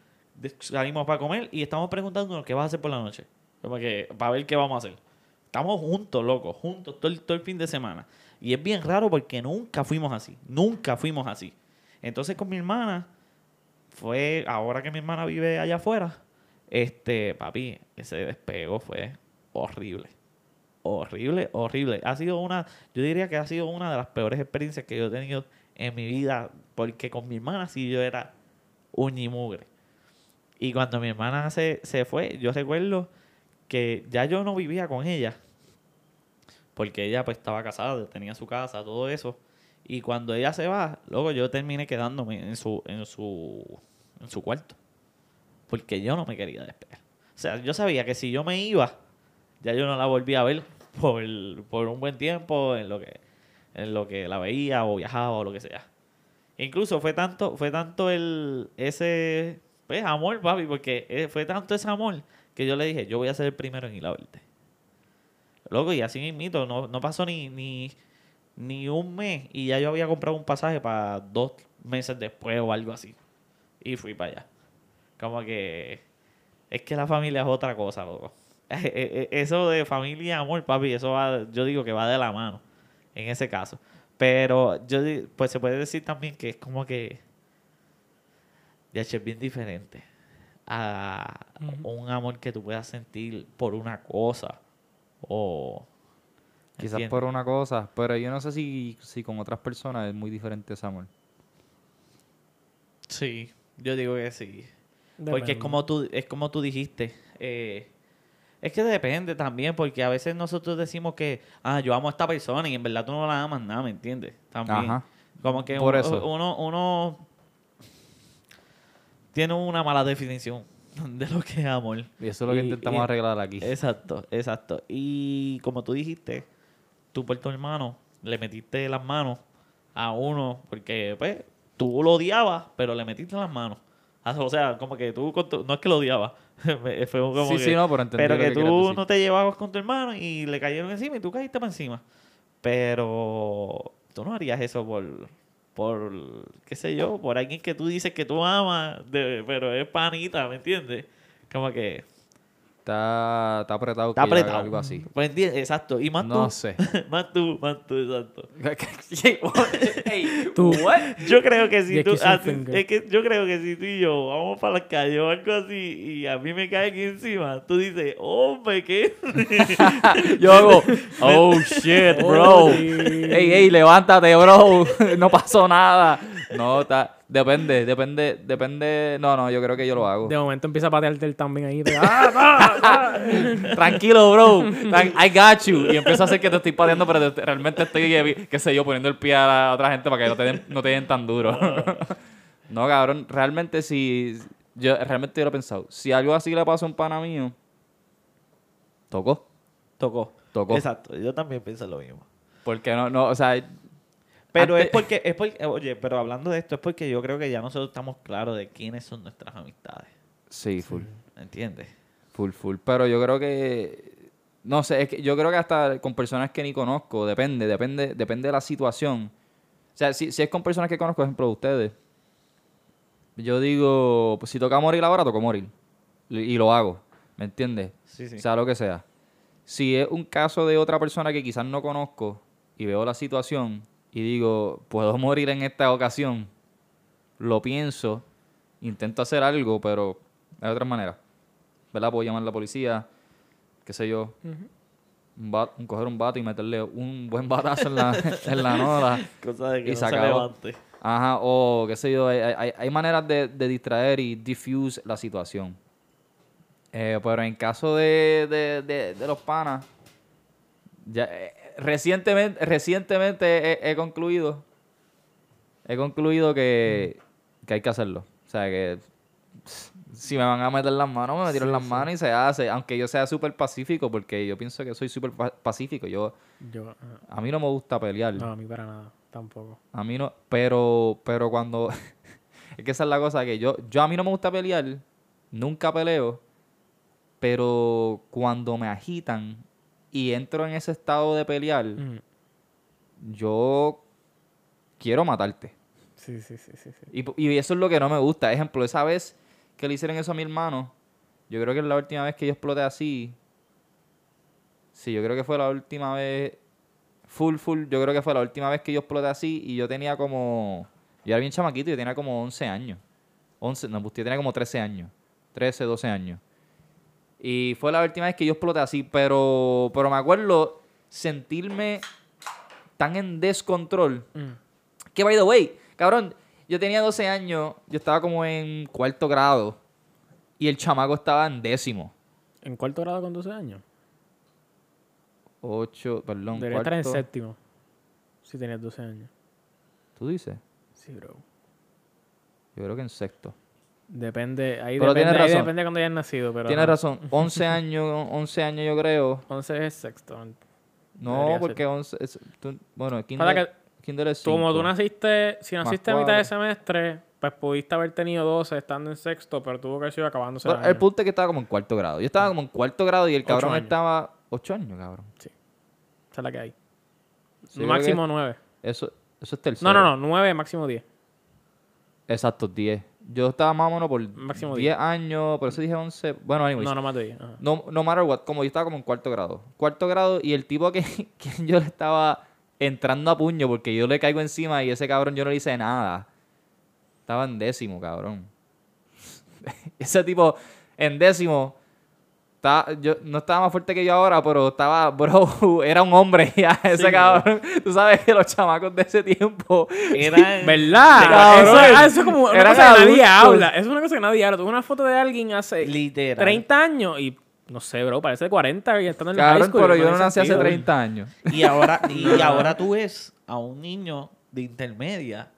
Salimos para comer y estamos preguntándonos qué vas a hacer por la noche. Para ver qué vamos a hacer. Estamos juntos, locos, juntos todo el, todo el fin de semana. Y es bien raro porque nunca fuimos así. Nunca fuimos así. Entonces con mi hermana, fue, ahora que mi hermana vive allá afuera, este, papi, ese despego fue horrible horrible, horrible. Ha sido una, yo diría que ha sido una de las peores experiencias que yo he tenido en mi vida, porque con mi hermana sí yo era uña y mugre. Y cuando mi hermana se, se fue, yo recuerdo que ya yo no vivía con ella, porque ella pues estaba casada, tenía su casa, todo eso. Y cuando ella se va, luego yo terminé quedándome en su, en su, en su cuarto. Porque yo no me quería despegar. O sea, yo sabía que si yo me iba, ya yo no la volví a ver por, por un buen tiempo en lo que en lo que la veía o viajaba o lo que sea. Incluso fue tanto fue tanto el ese pues, amor, papi, porque eh, fue tanto ese amor que yo le dije, yo voy a ser el primero en ir a verte. Loco, y así mismito, no, no pasó ni, ni, ni un mes y ya yo había comprado un pasaje para dos meses después o algo así. Y fui para allá. Como que es que la familia es otra cosa, loco. Eh, eh, Eso de familia y amor, papi, eso va, yo digo que va de la mano en ese caso. Pero yo pues se puede decir también que es como que ya es bien diferente a un amor que tú puedas sentir por una cosa o Quizás ¿entiendes? por una cosa, pero yo no sé si, si con otras personas es muy diferente amor. Sí, yo digo que sí. Porque es como tú, es como tú dijiste. eh, es que depende también, porque a veces nosotros decimos que, ah, yo amo a esta persona y en verdad tú no la amas nada, ¿me entiendes? También. Ajá. Como que Por uno, eso. uno, uno tiene una mala definición de lo que es amor. Y eso es lo que Y- intentamos y- arreglar aquí. Exacto, exacto. Y como tú dijiste, tú por tu hermano le metiste las manos a uno porque pues tú lo odiabas, pero le metiste las manos. Ah, O sea, como que tú no es que lo odiabas, fue como sí, que, sí, no, pero pero que, que tú no te llevabas con tu hermano y le cayeron encima y tú caíste para encima. Pero tú no harías eso por, por, qué sé yo, por alguien que tú dices que tú amas, de- pero es panita, ¿me entiendes? Como que Está, está apretado está que apretado. algo así. Pues entiendes, exacto. Y más No tú, sé. más tú, más tú, exacto. Tú, Yo creo que si tú, así- es que yo creo que si tú y yo vamos para la calle o algo así y a mí me cae aquí encima, tú dices, hombre, ¿qué? Yo hago, oh shit, bro. Ey, ey, levántate, bro. no pasó nada. No, está, depende, depende, depende. No, no, yo creo que yo lo hago. De momento empieza a patearte él también ahí. te- ¡Ah, ah, ah! Tranquilo, bro. I got you. Y empiezo a hacer que te estoy pateando, pero te- realmente estoy, qué sé yo, poniendo el pie a la otra gente para que no te den, no te den tan duro. no, cabrón. Realmente si... Yo realmente yo lo he pensado. Si algo así le pasa a un pana mío, tocó. Tocó. Tocó. Exacto, yo también pienso lo mismo. Porque no, no, o sea... Pero antes- es porque, es porque, oye, pero hablando de esto, es porque yo creo que ya nosotros estamos claros de quiénes son nuestras amistades. Sí, full. ¿Entiendes? Full, full. Pero yo creo que. No sé, es que yo creo que hasta con personas que ni conozco, depende, depende, depende de la situación. O sea, si, si es con personas que conozco, por ejemplo, ustedes, yo digo, pues si toca morir ahora, toco morir. Y, y lo hago, ¿me entiendes? Sí, sí. Sea lo que sea. Si es un caso de otra persona que quizás no conozco y veo la situación y digo, puedo morir en esta ocasión, lo pienso, intento hacer algo, pero de otra manera. ¿Verdad? Puedo llamar a la policía, qué sé yo, un bat- un- coger un bate y meterle un buen batazo en la, en la. Cosa de que Y no se levante. Ajá, o qué sé yo, hay, hay- hay maneras de, de distraer y diffuse la situación. Eh, pero en caso de, de- de- de los panas, ya, eh, recientemente, recientemente he, he concluido, he concluido que, que hay que hacerlo. O sea, que pss, si me van a meter las manos, me metieron las manos y se hace. Aunque yo sea súper pacífico, porque yo pienso que soy súper pa- pacífico. Yo, Yo, ah, a mí no me gusta pelear. no, a mí para nada, tampoco. A mí no, pero, pero cuando... Es que esa es la cosa que yo, yo a mí no me gusta pelear, nunca peleo, pero cuando me agitan y entro en ese estado de pelear, yo quiero matarte. Sí, sí, sí, sí. sí. Y, y eso es lo que no me gusta. Ejemplo, esa vez que le hicieron eso a mi hermano, yo creo que es la última vez que yo exploté así. Sí, yo creo que fue la última vez. Full, full. Yo creo que fue la última vez que yo exploté así y yo tenía como. Yo era bien chamaquito, yo tenía como 11 años. 11, no, pues yo tenía como 13 años. 13, 12 años. Y fue la última vez que yo exploté así, pero, pero me acuerdo sentirme tan en descontrol Mm. que, by the way, cabrón, yo tenía 12 años, yo estaba como en cuarto grado y el chamaco estaba en décimo. ¿En cuarto grado con 12 años? 8, perdón, Debería estar en séptimo. Si tenías 12 años. ¿Tú dices? Sí, bro. Yo creo que en sexto. Depende, ahí Pero depende, ahí depende de cuando hayas nacido, pero... Tienes ajá. razón, 11 años, 11 años yo creo. 11 es sexto. No, Debería ser. porque 11, es- tú- bueno, Pasa kinder, kinder es Tú, Como tú naciste, si naciste a mitad de semestre, pues pudiste haber tenido 12 estando en sexto, pero tuvo que haber sido acabándose Pero el punto es que estaba como en cuarto grado. Yo estaba como en cuarto grado y el Ocho cabrón años. estaba 8 años, cabrón. Esa es la que hay. Sí, máximo que 9. Eso, eso es tercero. No, no, no, 9, máximo 10. Exacto, 10. Yo estaba más o menos por Máximo 10 años, por eso dije 11. Bueno, anyways. No, no más de 10. ajá. No, no matter what, como yo estaba como en cuarto grado. Cuarto grado y el tipo que, que yo le estaba entrando a puño porque yo le caigo encima y ese cabrón yo no le hice nada. Estaba en décimo, cabrón. ese tipo en décimo estaba- yo, no estaba más fuerte que yo ahora, pero estaba, bro, era un hombre ya, ese Sí, cabrón. Tú sabes que los chamacos de ese tiempo... Era ¿Verdad? Cabrón. Eso, ah, eso es como una Eran cosa que nadie habla. Eso es una cosa que nadie habla. Tuve una foto de alguien hace literal. 30 años y no sé, bro, parece de 40 y estando en la high Cabrón, school. pero yo no nací hace sentido. 30 años. Y ahora, y ahora tú ves a un niño de intermedia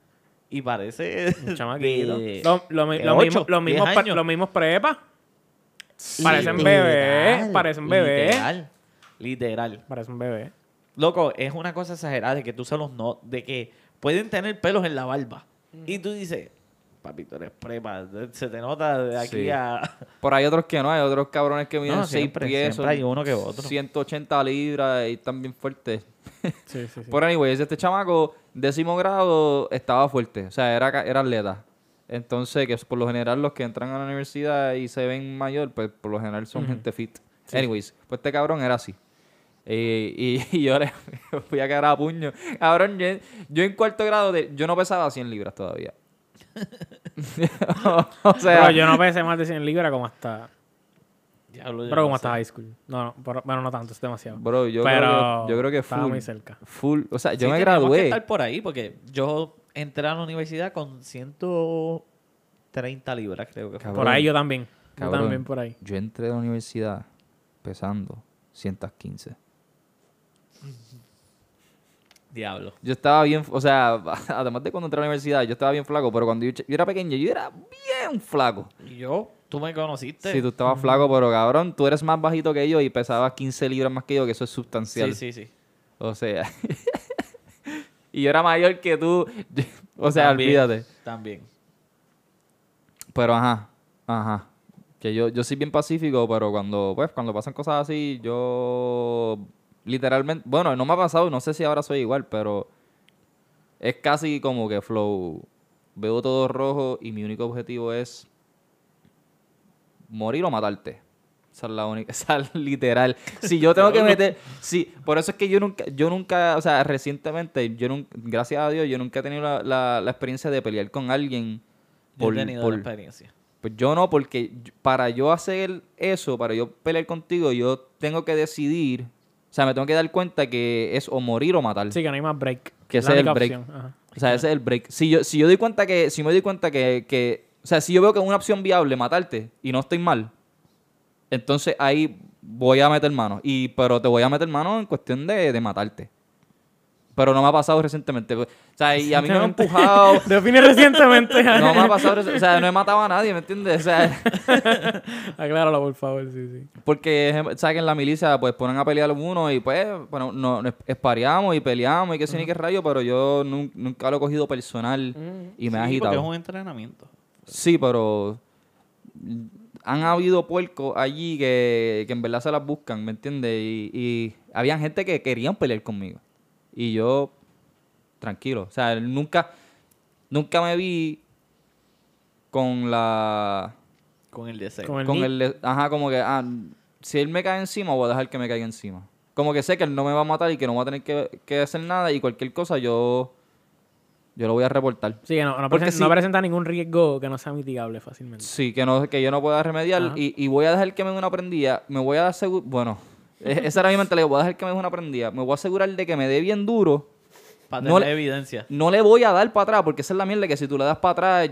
y parece Un chamaquito. de- Lo, lo, mi- de lo mismo, ocho, los mismos, diez prepa. Parecen bebés, parecen bebés. Literal, literal. Parecen bebé. Loco, es una cosa exagerada de que tú se los no, de que pueden tener pelos en la barba. Y tú dices, papi, tú eres prepa, se te nota de aquí Sí. a... Por ahí otros que no, hay otros cabrones que miden No, 6 siempre, pies, siempre hay uno que otro. 180 libras y están bien fuertes. Sí, sí, sí. Por anyways, este chamaco, décimo grado, estaba fuerte. O sea, era, era atleta. Entonces, que por lo general los que entran a la universidad y se ven mayor, pues por lo general son gente fit. anyways, pues este cabrón era así. Eh, y, y yo le fui a caer a puño. Cabrón, yo, yo en cuarto grado, de, yo no pesaba 100 libras todavía. o sea, Pero yo no pesé más de 100 libras como hasta... Diablo, Pero no como sé. hasta high school. No, no, pero- bueno, no tanto, es demasiado. Bro, yo, pero creo, que, yo creo que estaba full. muy cerca. Full. O sea, yo Sí, me teníamos que gradué. estar por ahí porque yo entré a la universidad con 130 libras, creo que fue. Por ahí yo también. Yo también por ahí. Yo entré a la universidad pesando 115. Diablo. Yo estaba bien, o sea, además de cuando entré a la universidad, yo estaba bien flaco, pero cuando yo era pequeño, yo era bien flaco. ¿Y yo? ¿Tú me conociste? Sí, tú estabas flaco, pero cabrón, tú eres más bajito que yo y pesabas 15 libras más que yo, que eso es sustancial. sí, sí, sí. O sea, y yo era mayor que tú. o sea, También, olvídate. También. Pero ajá, ajá. Que yo, yo soy bien pacífico, pero cuando, pues, cuando pasan cosas así, yo literalmente, bueno, no me ha pasado, no sé si ahora soy igual, pero es casi como que flow. Veo todo rojo y mi único objetivo es morir o matarte. Esa es la única, esa es literal. Si yo tengo que meter, sí, por eso es que yo nunca, yo nunca, o sea, recientemente, yo nunca, gracias a Dios, yo nunca he tenido la, la, la experiencia de pelear con alguien Yo por, he tenido por- la experiencia. pues yo no, porque yo- para yo hacer eso, para yo pelear contigo, yo tengo que decidir, o sea, me tengo que dar cuenta que es o morir o matar. Sí, que no hay más break. Que Es ese la es el break. ajá. O sea, ese es el break. Si yo, si yo doy cuenta que, si me doy cuenta que, que, o sea, si yo veo que es una opción viable matarte y no estoy mal, entonces ahí voy a meter mano. Y, pero te voy a meter mano en cuestión de, de matarte. Pero no me ha pasado recientemente. O sea, y a mí me han empujado. Define recientemente. No me ha pasado, reci- o sea, no he matado a nadie, ¿me entiendes? O sea, Acláralo, por favor, sí, sí. porque, ¿sabes que en la milicia pues ponen a pelear uno y pues, bueno, no, no, espareamos y peleamos y qué sé ni qué rayo, pero yo nun- nunca lo he cogido personal y me ha Sí, porque es agitado. un entrenamiento. Sí, pero han habido puercos allí que, que en verdad se las buscan, ¿me entiendes? Y, y habían gente que querían pelear conmigo. Y yo, tranquilo. O sea, nunca, nunca me vi con la... Con el deseo. Con el con el... de- Ajá, como que, ah, si él me cae encima, voy a dejar que me caiga encima. Como que sé que él no me va a matar y que no va a tener que, que hacer nada y cualquier cosa yo... Yo lo voy a reportar. Sí, que no, no, Porque presenta, no presenta ningún riesgo que no sea mitigable fácilmente. Sí, que no que yo no pueda remediar y, y voy a dejar que me dé una prendida. Me voy a asegurar, bueno, e- esa era mi mentalidad, voy a dejar que me dé una prendida. Me voy a asegurar de que me dé bien duro. Para no tener le- evidencia. No le voy a dar para atrás, porque esa es la mierda que si tú le das para atrás,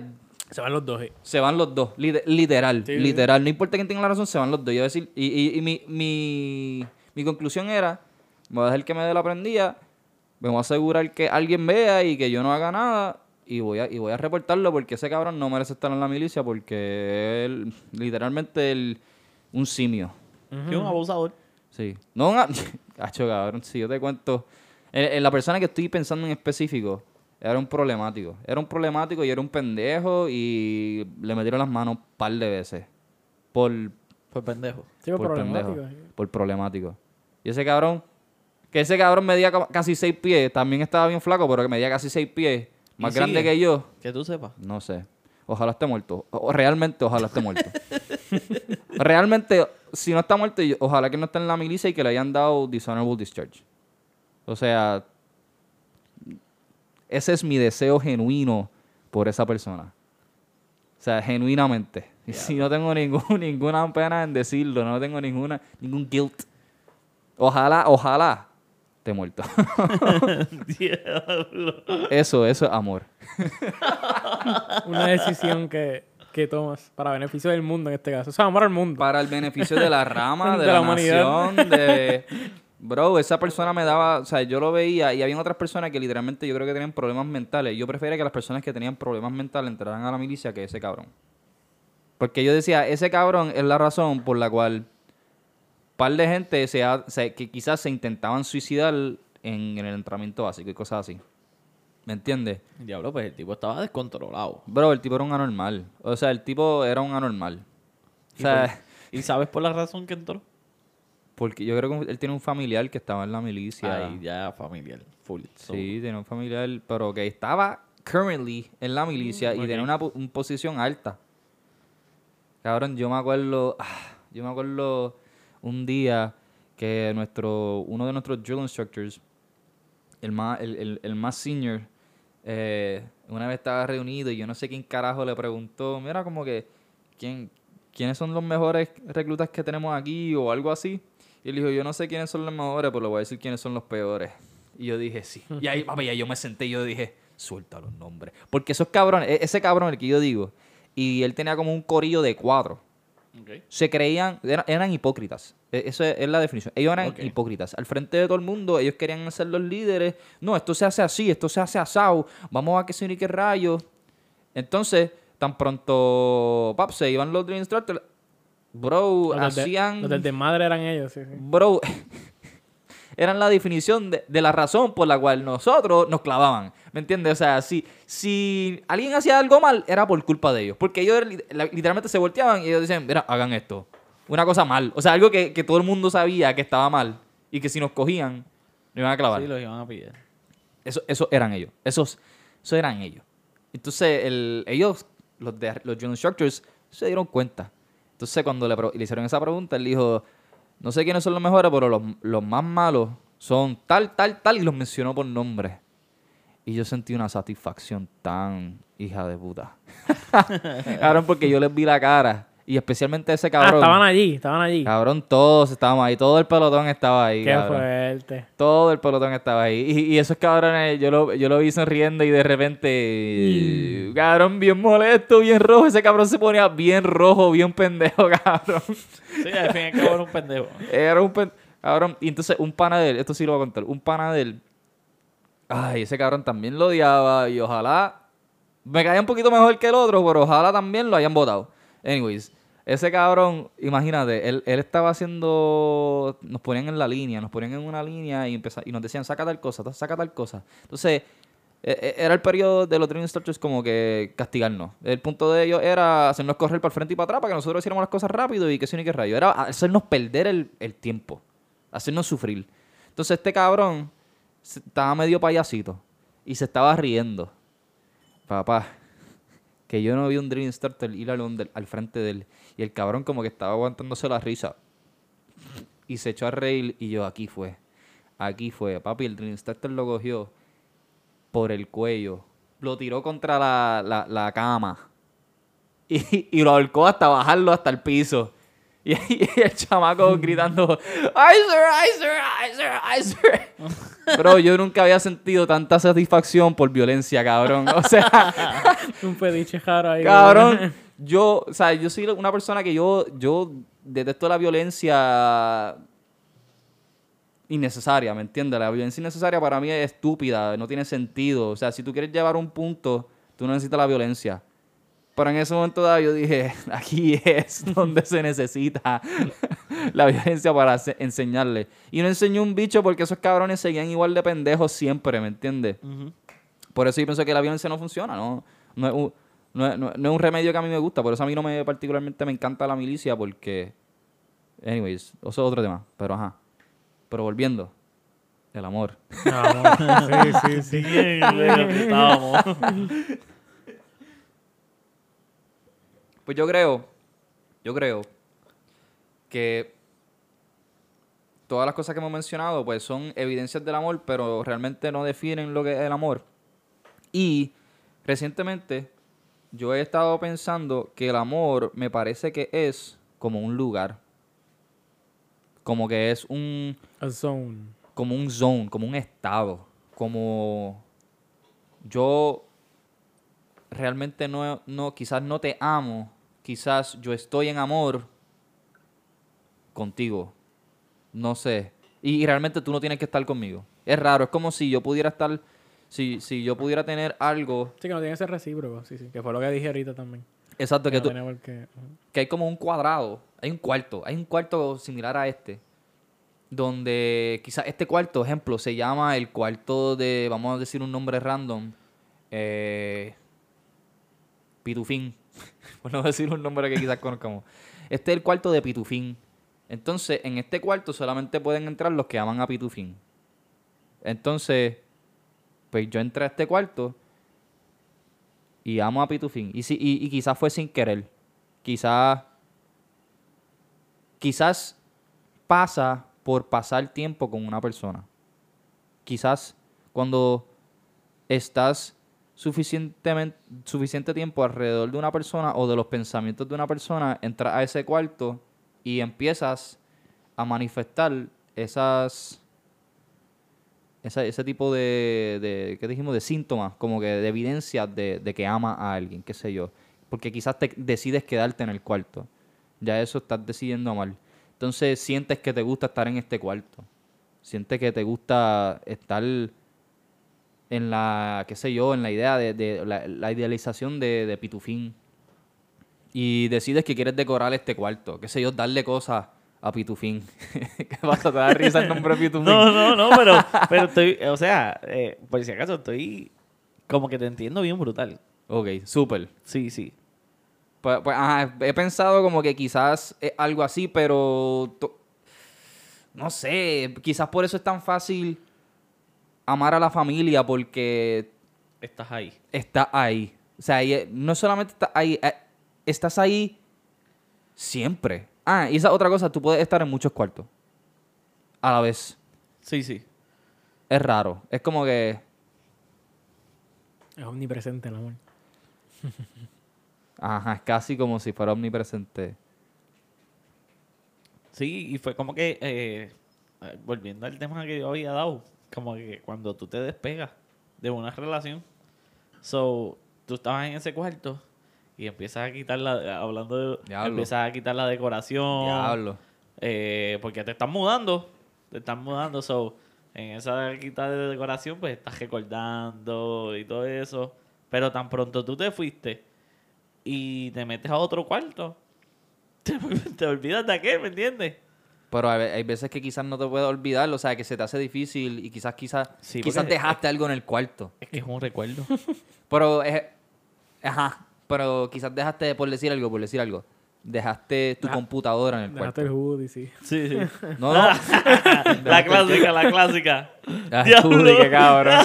Se van los dos. eh. se van los dos. Lite- literal, Sí, sí. literal. No importa quién tenga la razón, se van los dos. Yo decir, y, y- y mi, mi, mi conclusión era, me voy a dejar que me dé la prendida, me voy a asegurar que alguien vea y que yo no haga nada. Y voy, a, y voy a reportarlo porque ese cabrón no merece estar en la milicia porque él, literalmente, él, un simio. Que un abusador. Sí. No, un a- Acho, cabrón, si yo te cuento. eh, eh, la persona que estoy pensando en específico era un problemático. Era un problemático y era un pendejo y le metieron las manos un par de veces. Por, Pues pendejo. Sí, pues, por problemático. pendejo. Por problemático. Y ese cabrón, que ese cabrón medía ca- casi seis pies, también estaba bien flaco, pero que medía casi seis pies, más grande que yo. Que tú sepas. No sé. Ojalá esté muerto. O, realmente, ojalá esté muerto. realmente, si no está muerto, ojalá que no esté en la milicia y que le hayan dado dishonorable discharge. O sea, ese es mi deseo genuino por esa persona. O sea, genuinamente. Y si no tengo ningún, ninguna pena en decirlo, no tengo ninguna, ningún guilt. Ojalá, ojalá esté muerto. Diablo. eso, eso es amor. Una decisión que, que tomas para beneficio del mundo en este caso. O sea, amor al mundo. para el beneficio de la rama, de, De la, la humanidad. nación, de... Bro, esa persona me daba... O sea, yo lo veía y había otras personas que literalmente yo creo que tenían problemas mentales. Yo prefería que las personas que tenían problemas mentales entraran a la milicia que ese cabrón. Porque yo decía, ese cabrón es la razón por la cual par de gente se ha- se- que quizás se intentaban suicidar en, en el entrenamiento básico y cosas así. ¿Me entiendes? Diablo, pues el tipo estaba descontrolado. Bro, el tipo era un anormal. O sea, el tipo era un anormal. O ¿Y, sea... por- ¿Y sabes por la razón que entró? Porque yo creo que él tiene un familiar que estaba en la milicia. Ahí ya familiar. Full. Sí, tiene un familiar, pero que estaba currently en la milicia y ok. tenía una, un posición alta. Cabrón, yo me acuerdo, ah, yo me acuerdo un día que nuestro, uno de nuestros drill instructors, el más, el, el- más senior, eh, una vez estaba reunido y yo no sé quién carajo le preguntó, mira como que, ¿quién, ¿quiénes son los mejores reclutas que tenemos aquí o algo así? Y él dijo, yo no sé quiénes son los mejores, pero le voy a decir quiénes son los peores. Y yo dije, sí. Y ahí, papi, ya yo me senté y yo dije, suelta los nombres. Porque esos cabrones, e- ese cabrón el que yo digo, y él tenía como un corillo de cuatro. Se creían, eran, eran hipócritas. E- Eso es, la definición. Ellos eran hipócritas. Al frente de todo el mundo, ellos querían ser los líderes. No, esto se hace así, esto se hace asado. Vamos a que se ni qué rayos. Entonces, tan pronto, pap, se iban los drill instructors. Bro, Los del de- hacían... Los del desmadre eran ellos, sí, sí. Bro, eran la definición de, de la razón por la cual nosotros nos clavaban. ¿Me entiendes? O sea, si, si alguien hacía algo mal, era por culpa de ellos. Porque ellos literalmente se volteaban y ellos decían, mira, hagan esto. Una cosa mal. O sea, algo que, que todo el mundo sabía que estaba mal. Y que si nos cogían, nos iban a clavar. Sí, los iban a pillar. Eso, eso eran ellos. Esos, eso eran ellos. Entonces, el, ellos, los, de, los instructors, se dieron cuenta. Entonces, cuando le, le hicieron esa pregunta, él dijo, no sé quiénes son los mejores, pero los, los más malos son tal, tal, tal, y los mencionó por nombre. Y yo sentí una satisfacción tan hija de puta. cabrón, porque yo les vi la cara. Y especialmente ese Ah, cabrón. estaban allí, estaban allí. Cabrón, todos estábamos ahí. Todo el pelotón estaba ahí. Qué cabrón. fuerte. Todo el pelotón estaba ahí. Y, y esos cabrones, yo lo, yo lo vi sonriendo y de repente, cabrón, bien molesto, bien rojo. Ese cabrón se ponía bien rojo, bien pendejo, cabrón. Sí, al fin y al cabo era un pendejo. Era un pen- cabrón. Y entonces un pana de él, esto sí lo voy a contar, un pana de él Ay, ese cabrón también lo odiaba y ojalá me caía un poquito mejor que el otro, pero ojalá también lo hayan votado. Anyways, ese cabrón, imagínate, él, él estaba haciendo, nos ponían en la línea, nos ponían en una línea y, empeza- y nos decían, saca tal cosa, saca tal cosa. Entonces, e- e- era el periodo de los Dream Starters como que castigarnos. El punto de ellos era hacernos correr para el frente y para atrás para que nosotros hiciéramos las cosas rápido y que sí ni qué rayo. Era hacernos perder el, el tiempo, hacernos sufrir. Entonces este cabrón se- estaba medio payasito y se estaba riendo. Papá, que yo no vi un Dream Starter ir al, al frente de él. Y el cabrón como que estaba aguantándose la risa. Y se echó a reír y yo, aquí fue. Aquí fue. Papi, el Dream Starter lo cogió por el cuello. Lo tiró contra la, la- la cama. Y, y lo ahorcó hasta bajarlo hasta el piso. Y, y el chamaco gritando, ¡Ay, sir! ¡Ay, sir! ¡Ay, sir! ¡Ay, sir! Bro, yo nunca había sentido tanta satisfacción por violencia, cabrón. O sea, Un pediche raro ahí. cabrón, yo, o sea, yo soy una persona que yo, yo detesto la violencia innecesaria, ¿me entiendes? La violencia innecesaria para mí es estúpida, no tiene sentido. O sea, si tú quieres llevar un punto, tú no necesitas la violencia. Pero en ese momento dado yo dije, aquí es donde se necesita la violencia para se- enseñarle. Y no enseñó un bicho porque esos cabrones seguían igual de pendejos siempre, ¿me entiendes? Por eso yo pienso que la violencia no funciona, ¿no? No es, un, no, es, no es- no es un remedio que a mí me gusta. Por eso a mí no me particularmente me encanta la milicia porque... Anyways, eso es otro tema. Pero ajá. Pero volviendo. El amor. sí, sí, sí. Bien, lejos que estábamos. Pues yo creo, yo creo que todas las cosas que hemos mencionado pues son evidencias del amor, pero realmente no definen lo que es el amor. Y recientemente yo he estado pensando que el amor me parece que es como un lugar. Como que es un A zone. como un zone, como un estado, como yo realmente no, no, quizás no te amo, quizás yo estoy en amor contigo, no sé, y, y realmente tú no tienes que estar conmigo. Es raro, es como si yo pudiera estar, si, si yo pudiera tener algo, Sí, que no tiene que ser recíproco. Sí, sí. Que fue lo que dije ahorita también. exacto, que tú, que hay como un cuadrado, hay un cuarto, hay un cuarto similar a este, donde quizás este cuarto, ejemplo, se llama el cuarto de, vamos a decir un nombre random, eh, Pitufín, por no decir un nombre que quizás conozcamos. Este es el cuarto de Pitufín. Entonces, en este cuarto solamente pueden entrar los que aman a Pitufín. Entonces, pues yo entré a este cuarto y amo a Pitufín. Y, si, y, y quizás fue sin querer. Quizás. Quizás pasa por pasar tiempo con una persona. Quizás cuando estás suficientemente, suficiente tiempo alrededor de una persona o de los pensamientos de una persona, entras a ese cuarto y empiezas a manifestar esas esa- ese tipo de, de, ¿qué dijimos? De síntomas, como que de evidencias de, de que ama a alguien, qué sé yo. Porque quizás te decides quedarte en el cuarto. Ya eso estás decidiendo amar. Entonces sientes que te gusta estar en este cuarto. Sientes que te gusta estar en la, qué sé yo, en la idea de, de la, la idealización de, de Pitufín. Y decides que quieres decorar este cuarto, qué sé yo, darle cosas a Pitufín. ¿Qué pasa? ¿Te da risa el nombre de Pitufín? No, no, no, pero, pero estoy, o sea, eh, por si acaso estoy como que te entiendo bien brutal. Ok, súper. Sí, sí. Pues, pues, ajá, he pensado como que quizás es algo así, pero no sé, quizás por eso es tan fácil amar a la familia porque Estás ahí. está ahí. O sea, ahí, eh, no solamente estás ahí, eh, estás ahí siempre. Ah, y esa otra cosa, tú puedes estar en muchos cuartos a la vez. Sí, sí. Es raro. Es como que, Es omnipresente el amor. ajá, es casi como si fuera omnipresente. Sí, y fue como que, eh, volviendo al tema que yo había dado, como que cuando tú te despegas de una relación, so, tú estabas en ese cuarto y empiezas a quitar la, hablando de, Diablo. empiezas a quitar la decoración, Diablo. eh, porque te están mudando, te están mudando, so, en esa quita de decoración, pues estás recordando y todo eso. Pero tan pronto tú te fuiste y te metes a otro cuarto, te, te olvidas de aquel, ¿me entiendes? Pero hay, veces que quizás no te puedes olvidar, o sea, que se te hace difícil y quizás, quizás, Sí, quizás dejaste algo en el cuarto. Es que es un recuerdo. Pero, es- ajá, pero quizás dejaste, por decir algo, por decir algo, dejaste tu Deja- computadora en el Dejaste cuarto. el hoodie, sí. Sí, sí. No, no. la clásica, la clásica. Ah, Diablo. Juli, qué cabrón.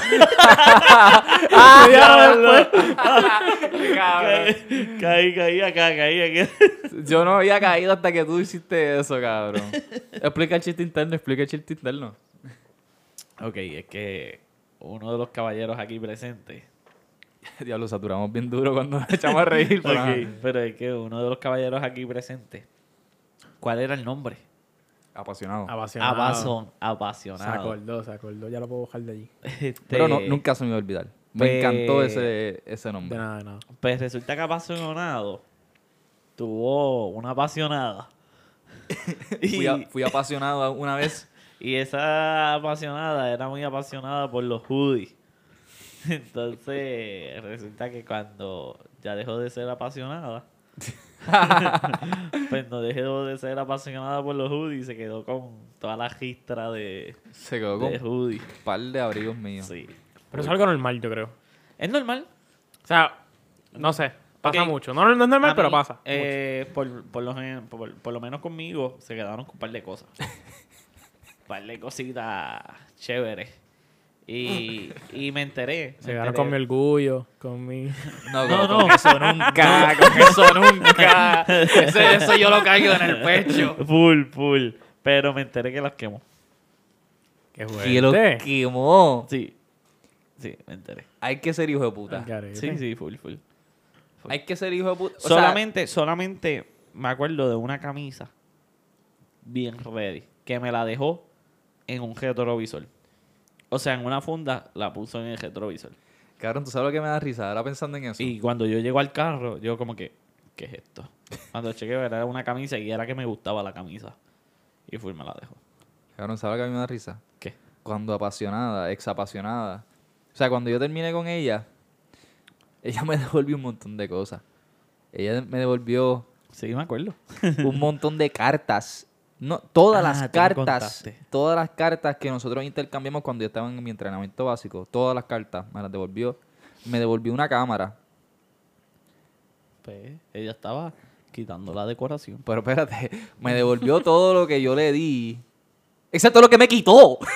Diablo. Qué cabrón. Caí, caí acá, caí acá. Yo no había caído hasta que tú hiciste eso, cabrón. Explica el chiste interno, explica el chiste interno. Ok, es que uno de los caballeros aquí presentes. Diablo, saturamos bien duro cuando nos echamos a reír. pero es que uno de los caballeros aquí presentes. ¿Cuál era el nombre? Apasionado. Apasionado. Apason, Se apasionado. acordó, se acordó. Ya lo puedo bajar de allí. Este, Pero no, nunca se me iba a olvidar. Me Pues- encantó ese, ese De nombre. nada, de nada. Pues resulta que apasionado tuvo una apasionada. Fui, a- fui apasionado una vez. y esa apasionada era muy apasionada por los hoodies. Entonces, resulta que cuando ya dejó de ser apasionada, pues no dejó de ser apasionada por los hoodies, se quedó con toda la gistra de, Se quedó con de un hoodies. par de abrigos míos. Sí. Pero es algo normal, yo creo. Es normal. O sea, no sé. Pasa mucho. No, no es normal, pero pasa. eh, por, por, lo, por, por lo menos conmigo se quedaron con un par de cosas. un par de cositas chéveres. Y, y me enteré. Se enteré. con mi orgullo, con mi... No, No, con, no. con eso nunca, con eso nunca. Eso, eso yo lo caigo en el pecho. Full, full. Pero me enteré que las quemó. Qué Y lo fuerte. quemó. Sí. Sí, me enteré. Hay que ser hijo de puta. Sí, sí, full, full. Hay que ser hijo de puta. O sea, solamente, solamente me acuerdo de una camisa bien ready que me la dejó en un retrovisor. O sea, en una funda la puso en el retrovisor. cabrón, tú sabes lo que me da risa. Ahora pensando en eso. Y cuando yo llego al carro, yo como que, ¿qué es esto? Cuando chequeo era una camisa y era que me gustaba la camisa. Y fui y me la dejó. Cabrón, ¿sabes lo que a mí me da risa? ¿Qué? Cuando apasionada, ex apasionada. O sea, cuando yo terminé con ella, ella me devolvió un montón de cosas. Ella me devolvió Sí, me acuerdo. un montón de cartas. No, todas Ah, las me cartas, todas las cartas que nosotros intercambiamos cuando yo estaba en mi entrenamiento básico, todas las cartas me las devolvió. Me devolvió una cámara. Pues ella estaba quitando la decoración. Pero espérate, me devolvió todo lo que yo le di. Excepto lo que me quitó.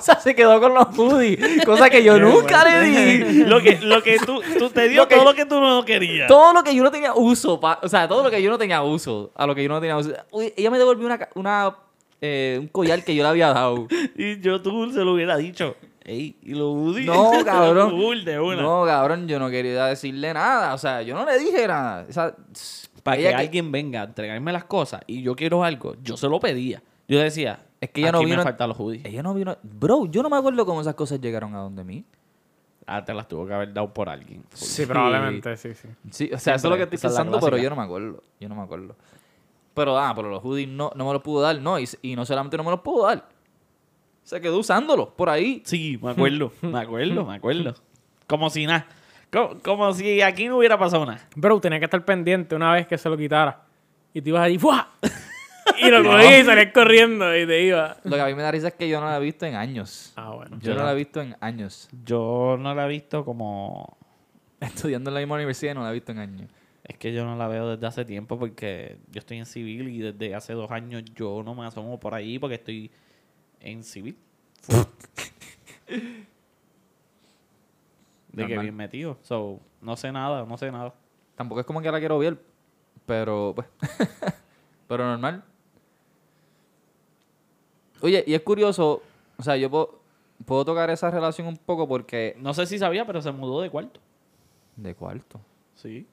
o sea, se quedó con los hoodies. Cosa que yo nunca le di. lo que, lo que tú, tú te dio Lo que- todo lo que tú no querías. Todo lo que yo no tenía uso. pa- o sea, todo lo que yo no tenía uso. A lo que yo no tenía uso. Uy, ella me devolvió una, ca- una eh, un collar que yo le había dado. Y yo tú se lo hubiera dicho. Ey, y lo UDI. No, cabrón. Full de una. No, cabrón, yo no quería decirle nada. O sea, yo no le dije nada. O sea, Para que ella alguien venga a entregarme las cosas y yo quiero algo, yo se lo pedía. Yo decía, Es que ella no aquí vino- me faltan los hoodies. Ella no vino. Bro, yo no me acuerdo cómo esas cosas llegaron a donde mí. Ah, te las tuvo que haber dado por alguien. Sí, probablemente, sí, sí. Sí, o sea, eso es lo que estoy pensando, pero yo no me acuerdo. Yo no me acuerdo. Pero, ah, pero los hoodies no, no me los pudo dar, no. Y, y no solamente no me los pudo dar. Se quedó usándolos por ahí. Sí, me acuerdo, me acuerdo, me acuerdo. Como si nada. Como, como si aquí no hubiera pasado nada. Bro, tenía que estar pendiente una vez que se lo quitara. Y te ibas allí, ¡fua! Y lo cogías y salías corriendo y te iba. Lo que a mí me da risa es que yo no la he visto en años. Ah, bueno. Yo no la he visto en años. Yo no la he visto como... Estudiando en la misma universidad no la he visto en años. Es que yo no la veo desde hace tiempo porque yo estoy en civil y desde hace dos años yo no me asomo por ahí porque estoy en civil. de que bien metido. So, no sé nada, no sé nada. Tampoco es como que la quiero ver, pero pues. pero normal. Oye, y es curioso, o sea, yo puedo, puedo tocar esa relación un poco porque. No sé si sabía, pero se mudó de cuarto. ¿De cuarto? Sí,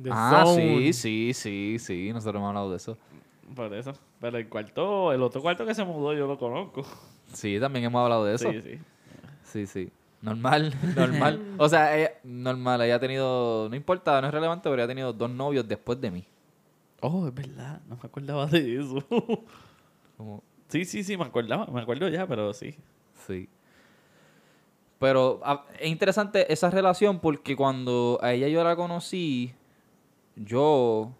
The ah, Zone. sí, sí, sí, sí. Nosotros hemos hablado de eso. por eso. Pero el cuarto, el otro cuarto que se mudó yo lo conozco. Sí, también hemos hablado de eso. Sí, sí. Sí, sí. Normal, normal. O sea, ella, normal, ella ha tenido, no importa, no es relevante, pero ella ha tenido dos novios después de mí. Oh, es verdad, no me acordaba de eso. Como, Sí, sí, sí, me acordaba, me acuerdo ya, pero sí. Sí. Pero a- es interesante esa relación porque cuando a ella yo la conocí, yo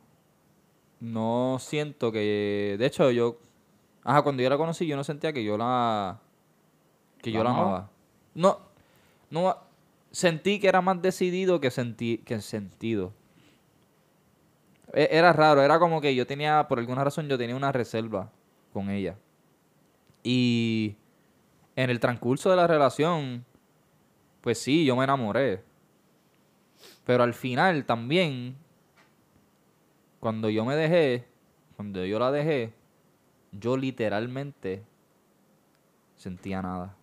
no siento que. De hecho, yo. Ajá, cuando yo la conocí, yo no sentía que yo la. Que yo ¿La la amaba? No. No. Sentí que era más decidido que, sentí, que sentido. E- Era raro, era como que yo tenía, por alguna razón, yo tenía una reserva con ella. Y en el transcurso de la relación, pues sí, yo me enamoré. Pero al final también, cuando yo me dejé, cuando yo la dejé, yo literalmente sentía nada.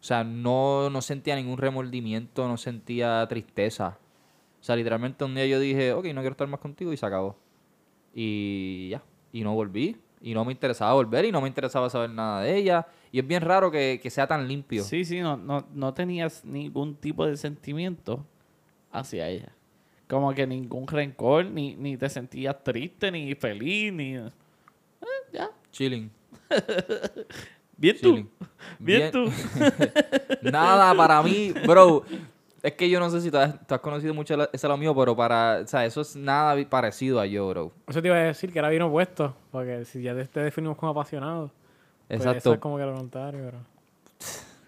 O sea, no, no sentía ningún remordimiento, no sentía tristeza. O sea, literalmente un día yo dije, ok, no quiero estar más contigo y se acabó. Y ya. Y no volví. Y no me interesaba volver y no me interesaba saber nada de ella. Y es bien raro que, que sea tan limpio. Sí, sí, no, no, no tenías ningún tipo de sentimiento hacia ella. Como que ningún rencor, ni, ni te sentías triste, ni feliz, ni... Eh, ya. Chilling. Bien tú. chilling. Bien, tú. Nada para mí, bro. Es que yo no sé si tú has, tú has conocido mucho la- ese lo mío, pero para, o sea, eso es nada parecido a yo, bro. Eso te iba a decir que era bien opuesto, porque si ya te, te definimos como apasionado. pues Exacto. eso es como que lo contrario, pero...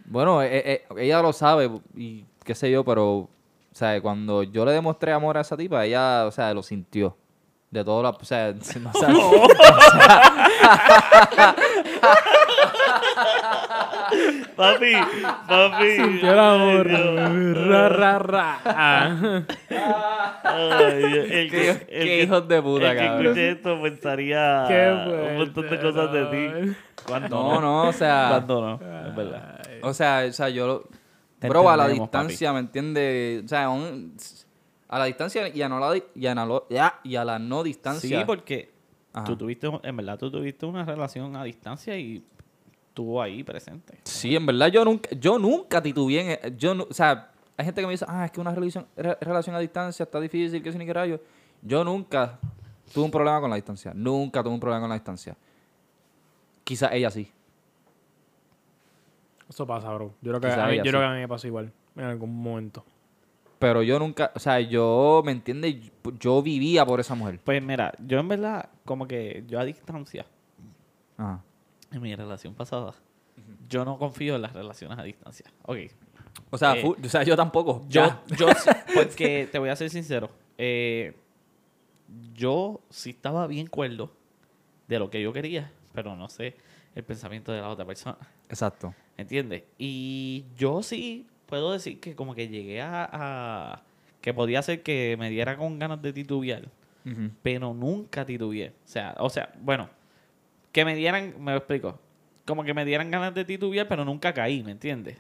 Bueno, eh, eh, ella lo sabe y qué sé yo, pero, o sea, cuando yo le demostré amor a esa tipa, ella, o sea, lo sintió. De todo la, o sea, no, o sea, Papi, papi. Sintió el amor. Ay, Dios. ra, ra, ra. Ah. Ay, el qué, el qué que- hijos de puta, el que escuche esto pensaría Qué un montón de cosas de ti. Cuando No, no, o sea, Cuando no, es verdad. o sea, o sea, yo lo, bro, a la papi. distancia, ¿me entiendes? O sea, un- a la distancia y a, no la, y, a, no- ya, y a la no distancia. Sí, porque Ajá. tú tuviste, en verdad, tú tuviste una relación a distancia y estuvo ahí presente. Sí, en verdad yo nunca, yo nunca titubeé en, yo, o sea, hay gente que me dice, ah, es que una relación, re- relación a distancia está difícil, que eso ni qué rayo. Yo nunca tuve un problema con la distancia, nunca tuve un problema con la distancia. Quizás ella sí. Eso pasa, bro. Yo creo que, a mí, yo creo que a mí me pasó igual en algún momento. Pero yo nunca, o sea, yo, ¿me entiendes? Yo, yo vivía por esa mujer. Pues mira, yo en verdad, como que yo a distancia, Ajá. En mi relación pasada, yo no confío en las relaciones a distancia. Ok. O sea, Eh, o sea, yo tampoco. Yo, Ya. yo porque te voy a ser sincero, eh, yo sí estaba bien cuerdo de lo que yo quería, pero no sé el pensamiento de la otra persona. Exacto. ¿Entiendes? Y yo sí puedo decir que como que llegué a, a- que podía ser que me diera con ganas de titubear, pero nunca titubeé. O sea, o sea, bueno, que me dieran, me lo explico, como que me dieran ganas de titubear, pero nunca caí, ¿me entiendes?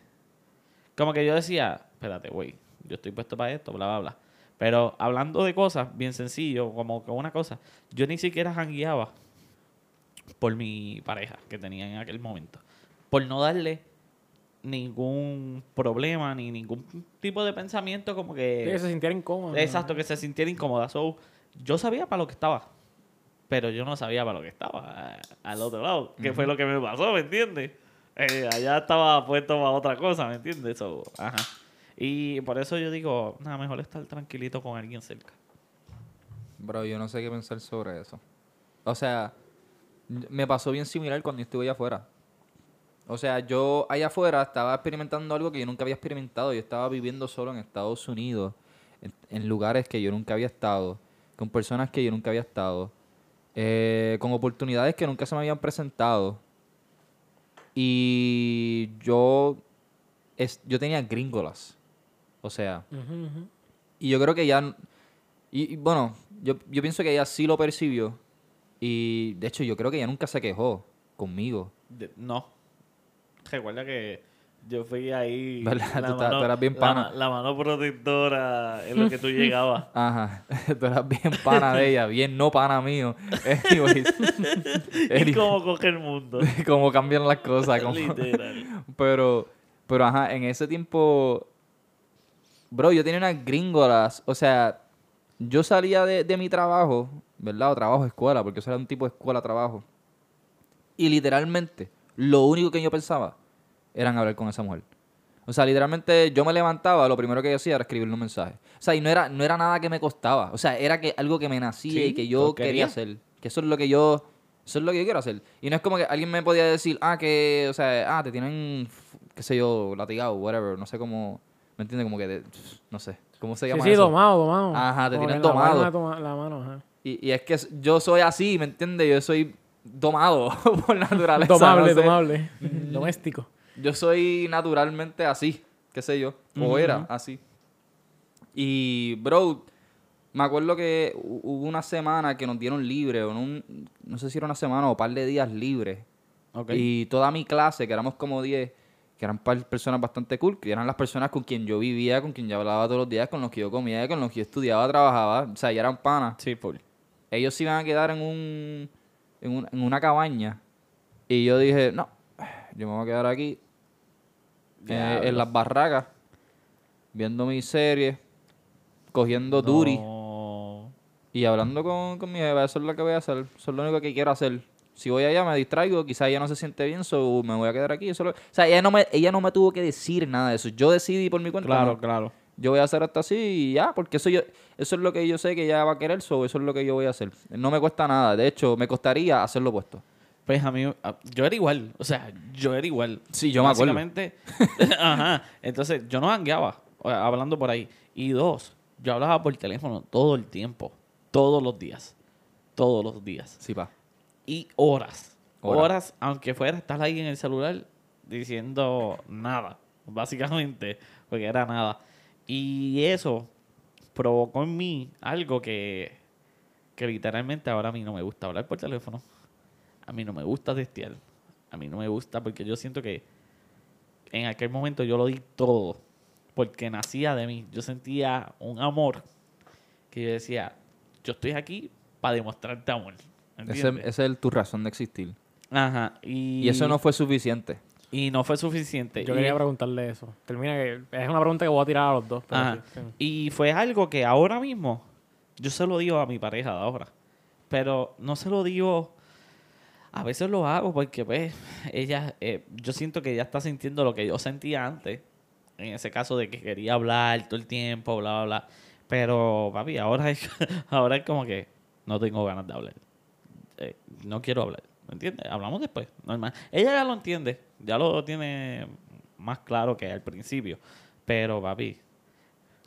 Como que yo decía, espérate, güey, yo estoy puesto para esto, bla, bla, bla. Pero hablando de cosas bien sencillo, como que una cosa, yo ni siquiera jangueaba por mi pareja que tenía en aquel momento. Por no darle ningún problema ni ningún tipo de pensamiento como que... que se sintiera incómodo. Exacto, que se sintiera incómoda. So, yo sabía para lo que estaba, pero yo no sabía para lo que estaba al otro lado, que fue lo que me pasó, ¿me entiendes? Eh, allá estaba puesto para otra cosa, ¿me entiendes? So, ajá. Y por eso yo digo, nada, mejor estar tranquilito con alguien cerca. Bro, yo no sé qué pensar sobre eso. O sea, me pasó bien similar cuando yo estuve allá afuera. O sea, yo allá afuera estaba experimentando algo que yo nunca había experimentado. Yo estaba viviendo solo en Estados Unidos, en, en lugares que yo nunca había estado, con personas que yo nunca había estado, eh, con oportunidades que nunca se me habían presentado. Y yo, es, yo tenía gringolas. O sea, Ujú, ujú. y yo creo que ya. Y, y bueno, yo, yo pienso que ella sí lo percibió. Y de hecho, yo creo que ella nunca se quejó conmigo. De- no. Recuerda que yo fui ahí. ¿Verdad? la Tú tú eras bien pana. La, mano protectora en lo que tú llegabas. Ajá. Tú eras bien pana de ella, bien no pana mío. Anyways. y cómo coge el mundo. cómo cambian las cosas. Literal. Pero, pero ajá, en ese tiempo, bro, yo tenía unas gringolas, o sea, yo salía de, de mi trabajo, ¿verdad? O trabajo escuela, porque eso era un tipo de escuela trabajo. Y literalmente, lo único que yo pensaba era en hablar con esa mujer. O sea, literalmente yo me levantaba, lo primero que yo hacía era escribirle un mensaje. O sea, y no era, no era nada que me costaba. O sea, era que algo que me nacía Sí, y que yo quería quería. hacer. Que eso es lo que yo. Eso es lo que yo quiero hacer. Y no es como que alguien me podía decir, ah, que, o sea, ah, te tienen, qué sé yo, latigado, whatever. No sé cómo. ¿Me entiendes? Como que, de- no sé. ¿Cómo se Sí, llama sí, eso? domado, domado. Ajá, te Como tienen que la mano, domado. la mano, ajá. Y, y es que yo soy así, ¿me entiendes? Yo soy domado por naturaleza. Domable, no sé. domable. Doméstico. Yo soy naturalmente así, qué sé yo, o era así. Y, bro, me acuerdo que hu- hubo una semana que nos dieron libre, o un, no sé si era una semana o un par de días libres. Ok. Y toda mi clase, que éramos como 10, que eran personas bastante cool, que eran las personas con quien yo vivía, con quien yo hablaba todos los días, con los que yo comía, con los que yo estudiaba, trabajaba, o sea, ya eran panas Sí, full. ellos se iban a quedar en un, en, un- en una cabaña y yo dije no yo me voy a quedar aquí eh, en las barracas viendo mi serie cogiendo duri No. y hablando con, con mi jefa eso es lo que voy a hacer eso es lo único que quiero hacer si voy allá me distraigo quizás ella no se siente bien so me voy a quedar aquí eso lo- o sea ella no me ella no me tuvo que decir nada de eso yo decidí por mi cuenta Claro, no, claro. yo voy a hacer hasta así y ya, porque eso yo, eso es lo que yo sé que ella va a querer, so eso es lo que yo voy a hacer. No me cuesta nada, de hecho, me costaría hacer lo opuesto. Pues a mí, a- yo era igual. O sea, yo era igual. Sí, yo me acuerdo. Básicamente, ajá. Entonces, yo no hangueaba hablando por ahí. Y dos, yo hablaba por teléfono todo el tiempo. Todos los días. Todos los días. Sí, pa. Y horas. Horas. Horas, aunque fuera estar ahí en el celular diciendo nada. Básicamente, porque era nada. Y eso provocó en mí algo que, que literalmente ahora a mí no me gusta hablar por teléfono. A mí no me gusta testear. A mí no me gusta porque yo siento que en aquel momento yo lo di todo. Porque nacía de mí. Yo sentía un amor que yo decía, yo estoy aquí para demostrarte amor. Esa es tu razón de existir. Ajá. Y, Y eso no fue suficiente. y no fue suficiente. Yo Y- quería preguntarle eso. Termina que es una pregunta que voy a tirar a los dos. pero Ajá. sí, sí. Y fue algo que ahora mismo yo se lo digo a mi pareja de ahora. Pero no se lo digo. A veces lo hago porque, pues, ella. eh, yo siento que ella está sintiendo lo que yo sentía antes. En ese caso de que quería hablar todo el tiempo, bla, bla, bla. Pero, papi, ahora es, ahora es como que no tengo ganas de hablar. Eh, no quiero hablar. ¿Me entiendes? Hablamos después. Normal. Ella ya lo entiende. Ya lo tiene más claro que al principio. Pero, papi,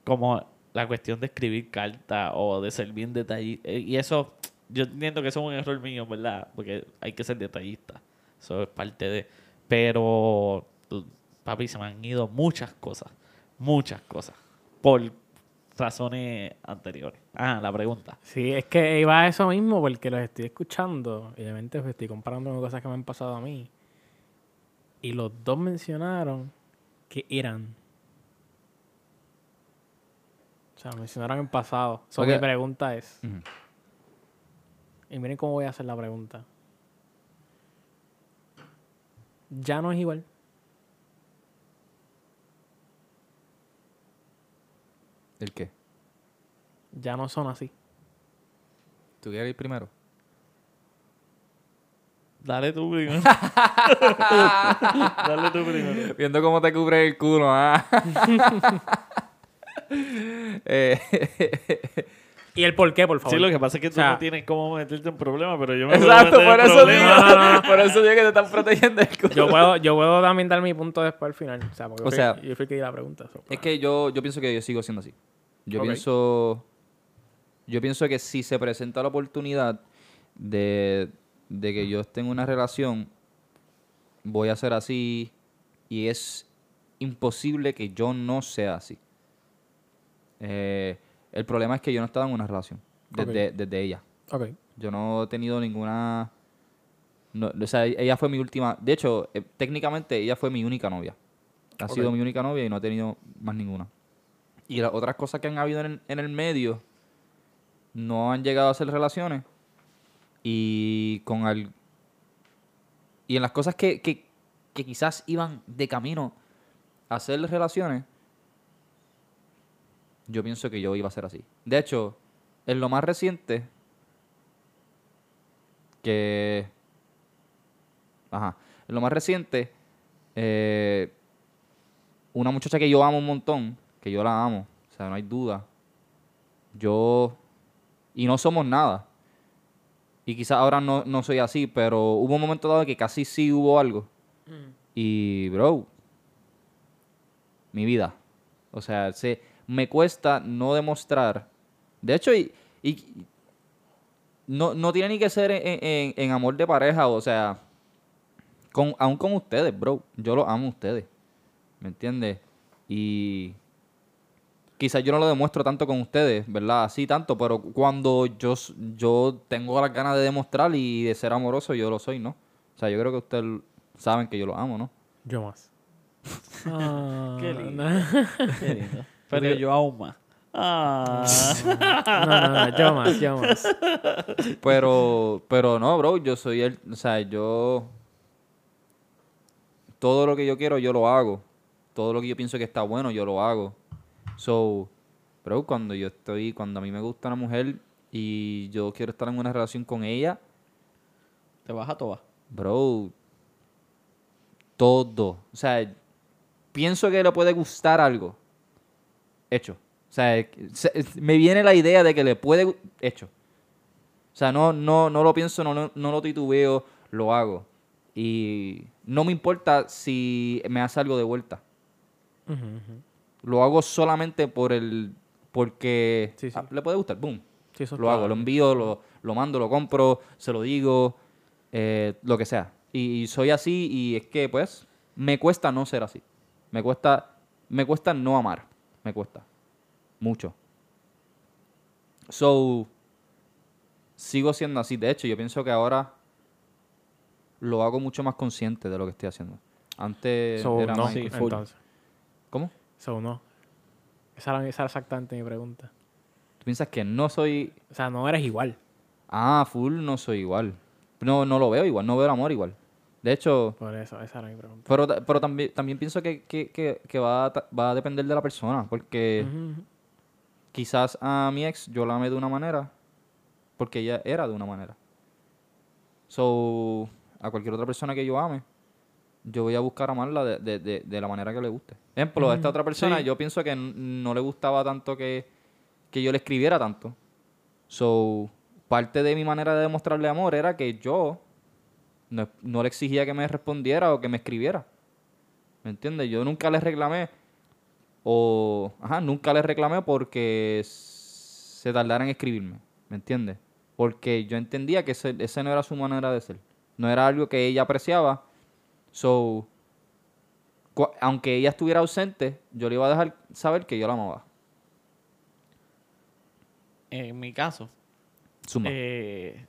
como la cuestión de escribir cartas o de ser bien detallista. Y eso, yo entiendo que eso es un error mío, ¿verdad? Porque hay que ser detallista. Eso es parte de... Pero, papi, se me han ido muchas cosas. Muchas cosas. Por razones anteriores. Ah, la pregunta. Sí, es que iba a eso mismo porque los estoy escuchando. Y obviamente pues, estoy comparando con cosas que me han pasado a mí. Y los dos mencionaron que eran. O sea, mencionaron en pasado. So, mi pregunta es. Y miren cómo voy a hacer la pregunta. Ya no es igual. ¿El qué? Ya no son así. ¿Tú quieres ir primero? Dale tú primero. Dale tú primero. Viendo cómo te cubre el culo, ¿ah? Eh, ¿Y el por qué, por favor? Sí, lo que pasa es que tú O sea- no tienes cómo meterte en problemas, pero yo me Exacto, meter por en eso digo, problemas. No, no, no. por eso digo que te están protegiendo el culo. Yo puedo, yo puedo también dar mi punto después al final. O sea, porque O yo fui- sea, yo fui el que di la pregunta. so, Es que yo, yo pienso que yo sigo siendo así. Yo pienso. Yo pienso que si se presenta la oportunidad de, de que yo esté en una relación, voy a ser así. Y es imposible que yo no sea así. Eh, el problema es que yo no estaba en una relación desde, desde ella. Yo no he tenido ninguna. no, o sea, ella fue mi última. De hecho, eh, técnicamente ella fue mi única novia. Ha Ok. sido mi única novia y no he tenido más ninguna. Y las otras cosas que han habido en en el medio no han llegado a ser relaciones. Y con al. Y en las cosas que, que, que quizás iban de camino a ser relaciones, yo pienso que yo iba a ser así. De hecho, en lo más reciente, que... Ajá. en lo más reciente, eh, una muchacha que yo amo un montón, que yo la amo, o sea, no hay duda. Yo, y no somos nada. Y quizás ahora no, no soy así, pero hubo un momento dado que casi sí hubo algo. Y, bro, mi vida. O sea, se, me cuesta no demostrar. De hecho, y, y no, no tiene ni que ser en, en- en amor de pareja, o sea, con, aún con ustedes, bro. Yo los amo a ustedes. ¿Me entiendes? Y quizás yo no lo demuestro tanto con ustedes, ¿verdad? Así tanto, pero cuando yo, yo tengo las ganas de demostrar y de ser amoroso, yo lo soy, ¿no? O sea, yo creo que ustedes saben que yo lo amo, ¿no? Yo más. Ah, Qué lindo. no. Qué lindo. Pero yo aún más. Ah. No, no, no, yo más, yo más. Pero, pero no, bro, yo soy el, o sea, yo todo lo que yo quiero yo lo hago. Todo lo que yo pienso que está bueno yo lo hago. So, bro, cuando yo estoy, cuando a mí me gusta una mujer y yo quiero estar en una relación con ella, Te vas a todas. bro, todo. O sea, pienso que le puede gustar algo. Hecho. O sea, se- me viene la idea de que le puede... Hecho. O sea, no, no, no lo pienso, no, no, no lo titubeo, lo hago. Y no me importa si me hace algo de vuelta. Lo hago solamente por el... Porque Sí, sí. ah, le puede gustar. Boom. Sí, eso Lo hago, lo envío, lo, lo mando, lo compro, se lo digo, eh, lo que sea. Y, y soy así y es que, pues, me cuesta no ser así. Me cuesta, me cuesta no amar. Me cuesta. Mucho. So, sigo siendo así. De hecho, yo pienso que ahora lo hago mucho más consciente de lo que estoy haciendo. Antes So, era no, más... sí, full. entonces. ¿Cómo? So, no. Esa era, esa era exactamente mi pregunta. ¿Tú piensas que no soy... O sea, no eres igual. Ah, full no soy igual. No, no lo veo igual, no veo el amor igual. De hecho, Por eso, esa era mi pregunta. pero, pero también, también pienso que, que, que, que va, a, va a depender de la persona, porque Ujú, ujú. quizás a mi ex yo la amé de una manera, porque ella era de una manera. So, a cualquier otra persona que yo ame, yo voy a buscar amarla de, de, de, de la manera que le guste. Ejemplo, a esta otra persona, sí. yo pienso que no le gustaba tanto que, que yo le escribiera tanto. So, parte de mi manera de demostrarle amor era que yo no, no le exigía que me respondiera o que me escribiera. ¿Me entiendes? Yo nunca le reclamé o, ajá, nunca le reclamé porque se tardara en escribirme. ¿Me entiendes? Porque yo entendía que ese, esa no era su manera de ser. No era algo que ella apreciaba. So, aunque ella estuviera ausente, yo le iba a dejar saber que yo la amaba. En mi caso, Suma. eh,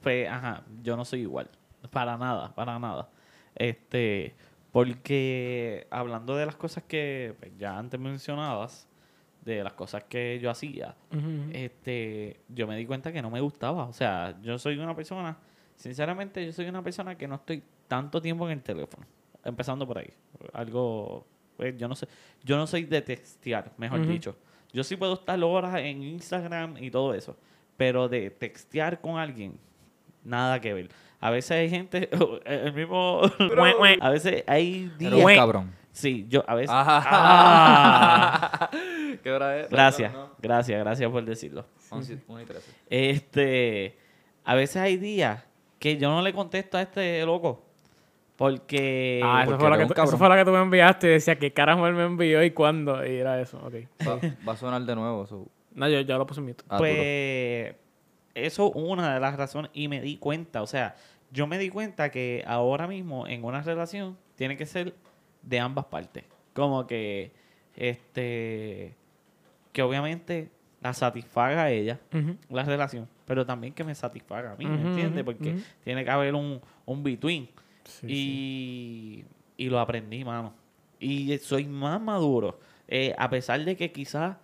pues, ajá, yo no soy igual. Para nada, para nada. Este, porque hablando de las cosas que pues, ya antes mencionabas, de las cosas que yo hacía, este, yo me di cuenta que no me gustaba. O sea, yo soy una persona, sinceramente, yo soy una persona que no estoy tanto tiempo en el teléfono. Empezando por ahí. Algo, pues, yo no sé, yo no soy de textear, mejor dicho. Yo sí puedo estar horas en Instagram y todo eso, pero de textear con alguien, nada que ver. A veces hay gente, el mismo, a veces hay días, cabrón. sí, yo a veces, Ajá. Ah. ¿Qué hora es? gracias, No, no. gracias, gracias por decirlo. Once- una y trece. Este, a veces hay días que yo no le contesto a este loco. Porque. Ah, eso porque fue, la que tú, cabrón. eso fue la que tú me enviaste. Decía que carajo él me envió y cuándo. Y era eso, ok. Va, va a sonar de nuevo. so- No, yo, yo lo puse en mute. Ah, pues. Eso es una de las razones. Y me di cuenta. O sea, yo me di cuenta que ahora mismo en una relación tiene que ser de ambas partes. Como que. Este. Que obviamente la satisfaga a ella. La relación, pero también que me satisfaga a mí, ¿me entiendes? Porque tiene que haber un, un between. Sí, sí. y, y lo aprendí, mano. Y soy más maduro. Eh, a pesar de que quizás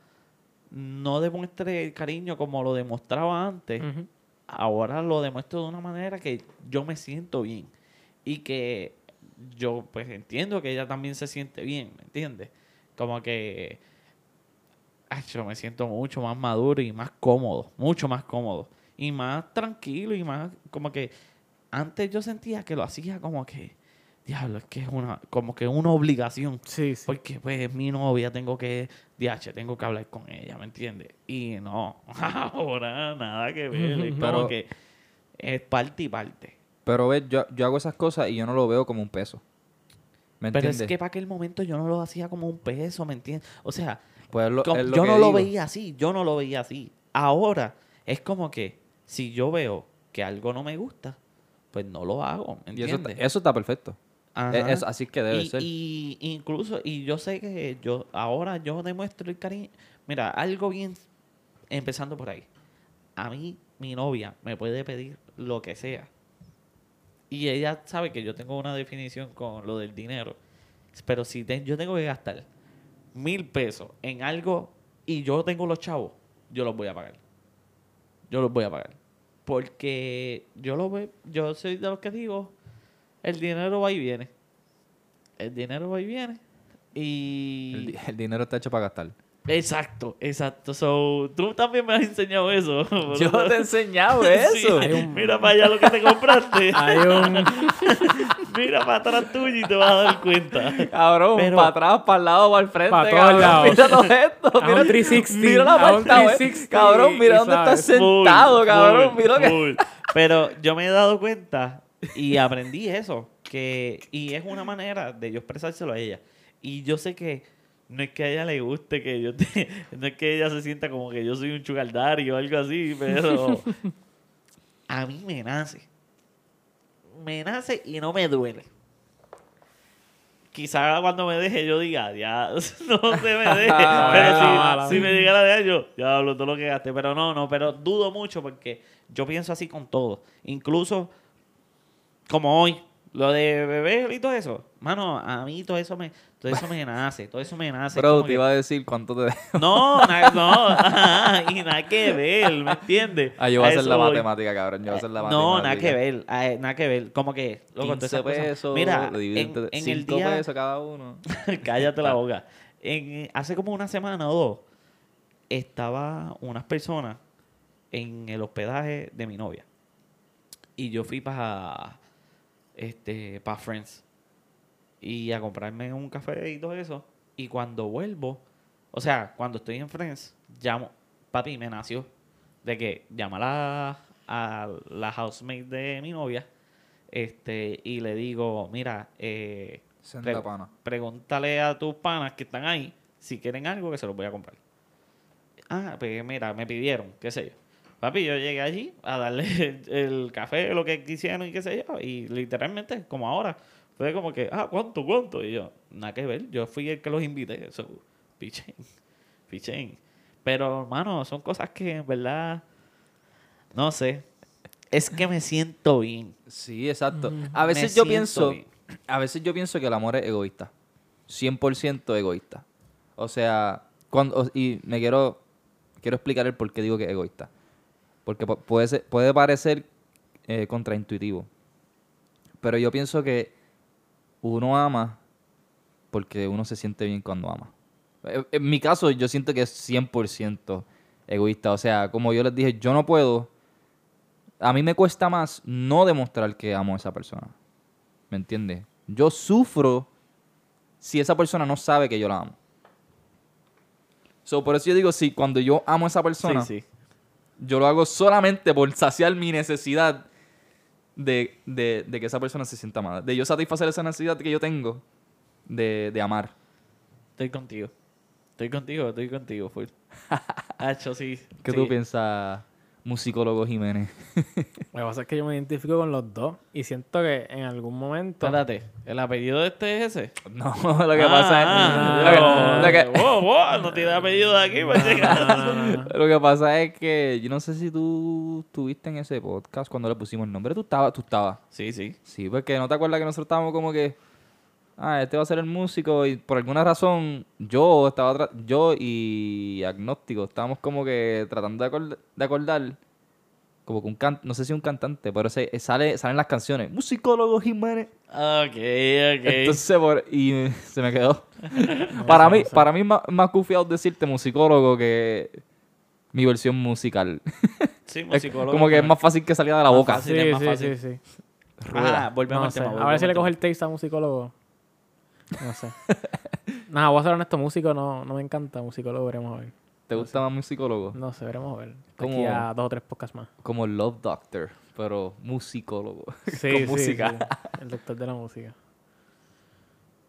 no demuestre el cariño como lo demostraba antes. Ahora lo demuestro de una manera que yo me siento bien. Y que yo pues entiendo que ella también se siente bien, ¿me entiendes? Como que ay, yo me siento mucho más maduro y más cómodo, mucho más cómodo. Y más tranquilo y más como que antes yo sentía que lo hacía como que diablo, es que es una, como que una obligación. Sí, sí. Porque pues es mi novia, tengo que, DH, tengo que hablar con ella, ¿me entiendes? Y no, ahora nada que ver, es como Pero- que es parte y parte. Pero ves, yo, yo hago esas cosas y yo no lo veo como un peso. ¿Me Pero entiendes? es que para aquel momento yo no lo hacía como un peso, ¿me entiendes? O sea, Pues lo- como- yo no lo veía así, yo no lo veía así. Ahora es como que si yo veo que algo no me gusta, pues no lo hago, ¿me Y eso, entiendes? está- eso está perfecto. Ajá. Es- así que debe y, ser. y incluso, y yo sé que yo ahora yo demuestro el cariño. Mira, algo bien, empezando por ahí. A mí, mi novia me puede pedir lo que sea. Y ella sabe que yo tengo una definición con lo del dinero. Pero si te- yo tengo que gastar mil pesos en algo y yo tengo los chavos, yo los voy a pagar. Yo los voy a pagar. Porque yo lo veo, yo soy de los que digo, el dinero va y viene. El dinero va y viene. Y. El, di- el dinero está hecho para gastar. Exacto, exacto. So, tú también me has enseñado eso. Yo te he enseñado Sí, eso. Hay un- Mira para allá lo que te compraste. Hay un... Mira para atrás tuyo y te vas a dar cuenta. Cabrón, Pero- para atrás, para el lado, para el frente. Pa' todos cabrón. lados. Mira todo esto. A un Mira, 360, Mira la a un vuelta, güey. 360 Cabrón, mira y dónde estás sabes. sentado, cabrón. full, Mira que. full. Pero yo me he dado cuenta y aprendí eso. Que, y es una manera de yo expresárselo a ella. Y yo sé que no es que a ella le guste que yo te, no es que ella se sienta como que yo soy un chugaldari o algo así, pero a mí me nace. Me nace y no me duele. Quizá cuando me deje yo diga, ya, no se me deje. Pero si, mala. si me dijera de yo, ya hablo todo lo que gasté. Pero no, no, pero dudo mucho porque yo pienso así con todo. Incluso como hoy, lo de bebé y todo eso. Mano, a mí todo eso me, todo eso me nace, todo eso me nace. Como te que- iba a decir cuánto te no, na- no, ajá, y nada que ver, ¿me entiendes? Ah, yo voy a hacer eso la voy. matemática, cabrón. Yo voy a hacer la matemática. No, nada que ver, nada que ver. Como que, loco, todas 15 esas cosas. pesos. Mira, en, el 5 día, pesos cada uno. cállate la boca. En, hace como una semana o dos, estaba unas personas en el hospedaje de mi novia. Y yo fui para este, para Friends. Y a comprarme un café y todo eso. Y cuando vuelvo, o sea, cuando estoy en Friends, llamo, papi, me nació de que llamar a, a la housemate de mi novia este y le digo, mira, eh, Senda Pre- pana. pregúntale a tus panas que están ahí si quieren algo que se los voy a comprar. Ah, pues mira, me pidieron, qué sé yo. Papi, yo llegué allí a darle el, el café, lo que quisieran y qué sé yo. Y literalmente, como ahora, fue como que, ah, ¿cuánto, cuánto? Y yo, nada que ver, yo fui el que los invité. Eso, pichen, pichen. Pero, hermano, son cosas que en verdad, no sé. Es que me siento bien. Sí, exacto. A veces Me yo pienso, bien. a veces yo pienso que el amor es egoísta. 100% egoísta. O sea, cuando y me quiero quiero explicar el por qué digo que es egoísta. Porque pu- puede ser- puede parecer eh, contraintuitivo. Pero yo pienso que uno ama porque uno se siente bien cuando ama. Eh, En mi caso, yo siento que es 100% egoísta. O sea, como yo les dije, yo no puedo. A mí me cuesta más no demostrar que amo a esa persona. ¿Me entiendes? Yo sufro si esa persona no sabe que yo la amo. So, por eso yo digo, si cuando yo amo a esa persona, Sí, sí. Yo lo hago solamente por saciar mi necesidad de, de- de que esa persona se sienta amada. De yo satisfacer esa necesidad que yo tengo de, de amar. Estoy contigo. Estoy contigo, estoy contigo, full. Hacho, sí. ¿Qué sí. tú piensas, musicólogo Jiménez? Lo que pasa es que yo me identifico con los dos y siento que en algún momento... Espérate, ¿el apellido de este es ese? No, lo que pasa es... Ah, lo que- ah, lo que- wow, wow, no tiene apellido de aquí, pues, No, no, no, no. Lo que pasa es que yo no sé si tú estuviste en ese podcast cuando le pusimos el nombre. Tú estabas, tú estabas. Sí, sí. Sí, porque no te acuerdas que nosotros estábamos como que, ah, este va a ser el músico y por alguna razón yo estaba, tra- yo y Agnóstico estábamos como que tratando de, acord- de acordar, como que un can no sé si un cantante, pero se, sale, salen las canciones, musicólogo Jiménez. Ok, ok. Entonces, por- y eh, se me quedó. para mí, no para mí es más, más confiado decirte musicólogo que mi versión musical. sí, musicólogo. como que es más fácil que salga de la boca. fácil. Sí, es más sí, fácil. sí, sí. Ah, volvemos No al tema. A ver si le coge el taste a musicólogo. No sé. Nada, voy a ser honesto, músico no, no me encanta, musicólogo veremos a ver. ¿Te gusta más musicólogo? No sé, veremos a ver. Aquí ¿Cómo? a dos o tres podcasts más. Como Love Doctor, pero musicólogo. Sí, Con sí, música. sí. El doctor de la música.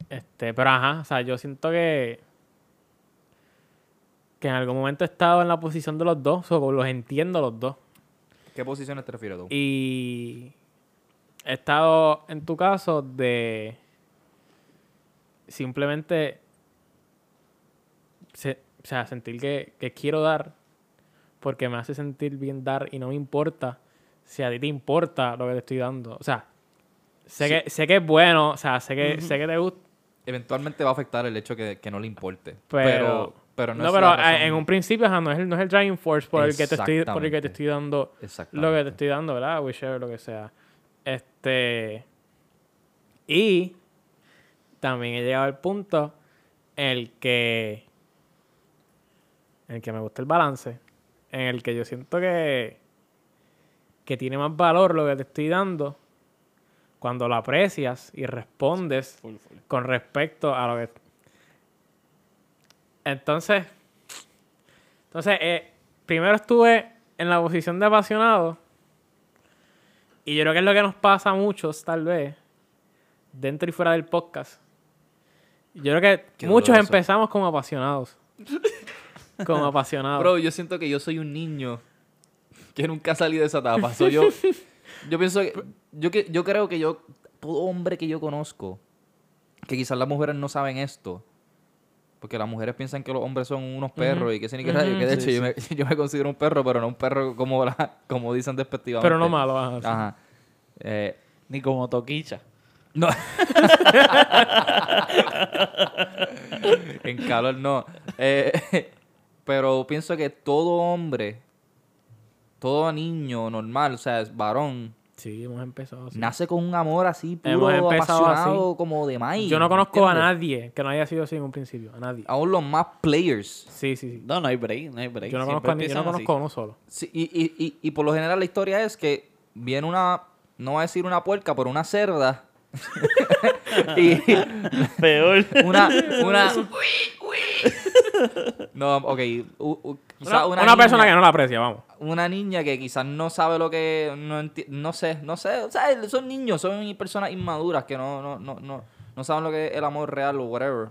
Este, pero ajá, o sea, yo siento que que en algún momento he estado en la posición de los dos, o los entiendo los dos. ¿Qué posiciones te refieres tú? Y he estado en tu caso de simplemente se- o sea, sentir que, que quiero dar porque me hace sentir bien dar y no me importa si a ti te importa lo que te estoy dando. O sea, sé, Sí. que, sé que es bueno, o sea, sé que, sé que te gusta, Eventualmente va a afectar el hecho que, que no le importe. pero... Pero, pero no, no, es pero en un principio ajá, no, es el, no es el driving force por el, que te estoy, por el que te estoy dando lo que te estoy dando, ¿verdad? Whichever, lo que sea. Este. Y también he llegado al punto en el que. En el que me gusta el balance. En el que yo siento que. Que tiene más valor lo que te estoy dando. Cuando lo aprecias y respondes Full, full. con respecto a lo que. Entonces. Entonces, eh, primero estuve en la posición de apasionado. Y yo creo que es lo que nos pasa a muchos, tal vez, dentro y fuera del podcast. Yo creo que Qué muchos doloroso. empezamos como apasionados. como apasionados. Bro, yo siento que yo soy un niño que nunca salí de esa etapa. Soy yo, yo pienso que yo, que yo creo que yo, todo hombre que yo conozco, que quizás las mujeres no saben esto, porque las mujeres piensan que los hombres son unos perros y que sé ni qué que de hecho sí, yo, Me, yo me considero un perro, pero no un perro como, la, como dicen despectivamente. pero no malo. ajá, sí. Ajá. Eh, Ni como toquicha. No. en calor no. Eh, pero pienso que todo hombre, todo niño normal, o sea, es varón, Sí, hemos empezado así. nace con un amor así puro, Hemos empezado apasionado, como de maíz. Yo no conozco a nadie que no haya sido así en un principio. A nadie. Aún los más players. Sí, sí, sí. No, no hay break, no hay break. Yo no Siempre conozco a, yo no empiezan así. conozco a uno solo. Sí, y, y, y, y por lo general la historia es que viene una, no voy a decir una puerca, pero una cerda. Y Peor. una, una, no, ok, u- u- quizá Una, una, una persona niña- que no la aprecia, vamos. una niña que quizás no sabe lo que no enti- no sé no sé o sea son niños son personas inmaduras que no no no no, no saben lo que es el amor real o whatever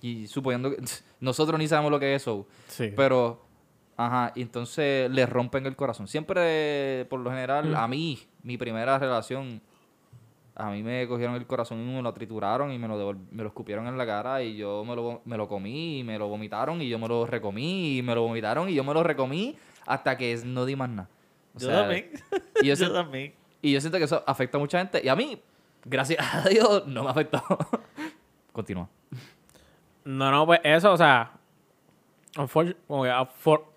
y suponiendo que nosotros ni sabemos lo que es eso Sí. pero ajá y entonces les rompen el corazón siempre por lo general a mí mi primera relación a mí me cogieron el corazón y me lo trituraron y me lo, me lo escupieron en la cara y yo me lo, me lo comí y me lo vomitaron y yo me lo recomí y me lo vomitaron y yo me lo recomí hasta que no di más nada. O Yo sea, también. Y yo, Yo también. y yo siento que eso afecta a mucha gente y a mí, gracias a Dios, no me afectó. Continúa. No, no, pues eso, o sea.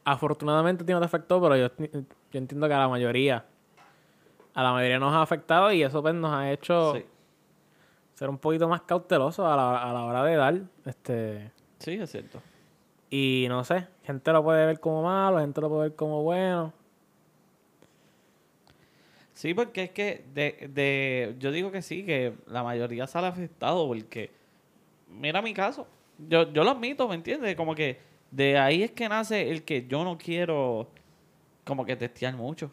afortunadamente a ti no te afectó, pero yo, yo entiendo que a la mayoría. A la mayoría nos ha afectado y eso pues nos ha hecho Sí. ser un poquito más cautelosos a la, a la hora de dar. Este. Sí, es cierto. Y no sé, gente lo puede ver como malo, gente lo puede ver como bueno. Sí, porque es que de, de, yo digo que sí, que la mayoría sale afectado porque, mira mi caso, yo, yo lo admito, ¿me entiendes? Como que de ahí es que nace el que yo no quiero como que testear mucho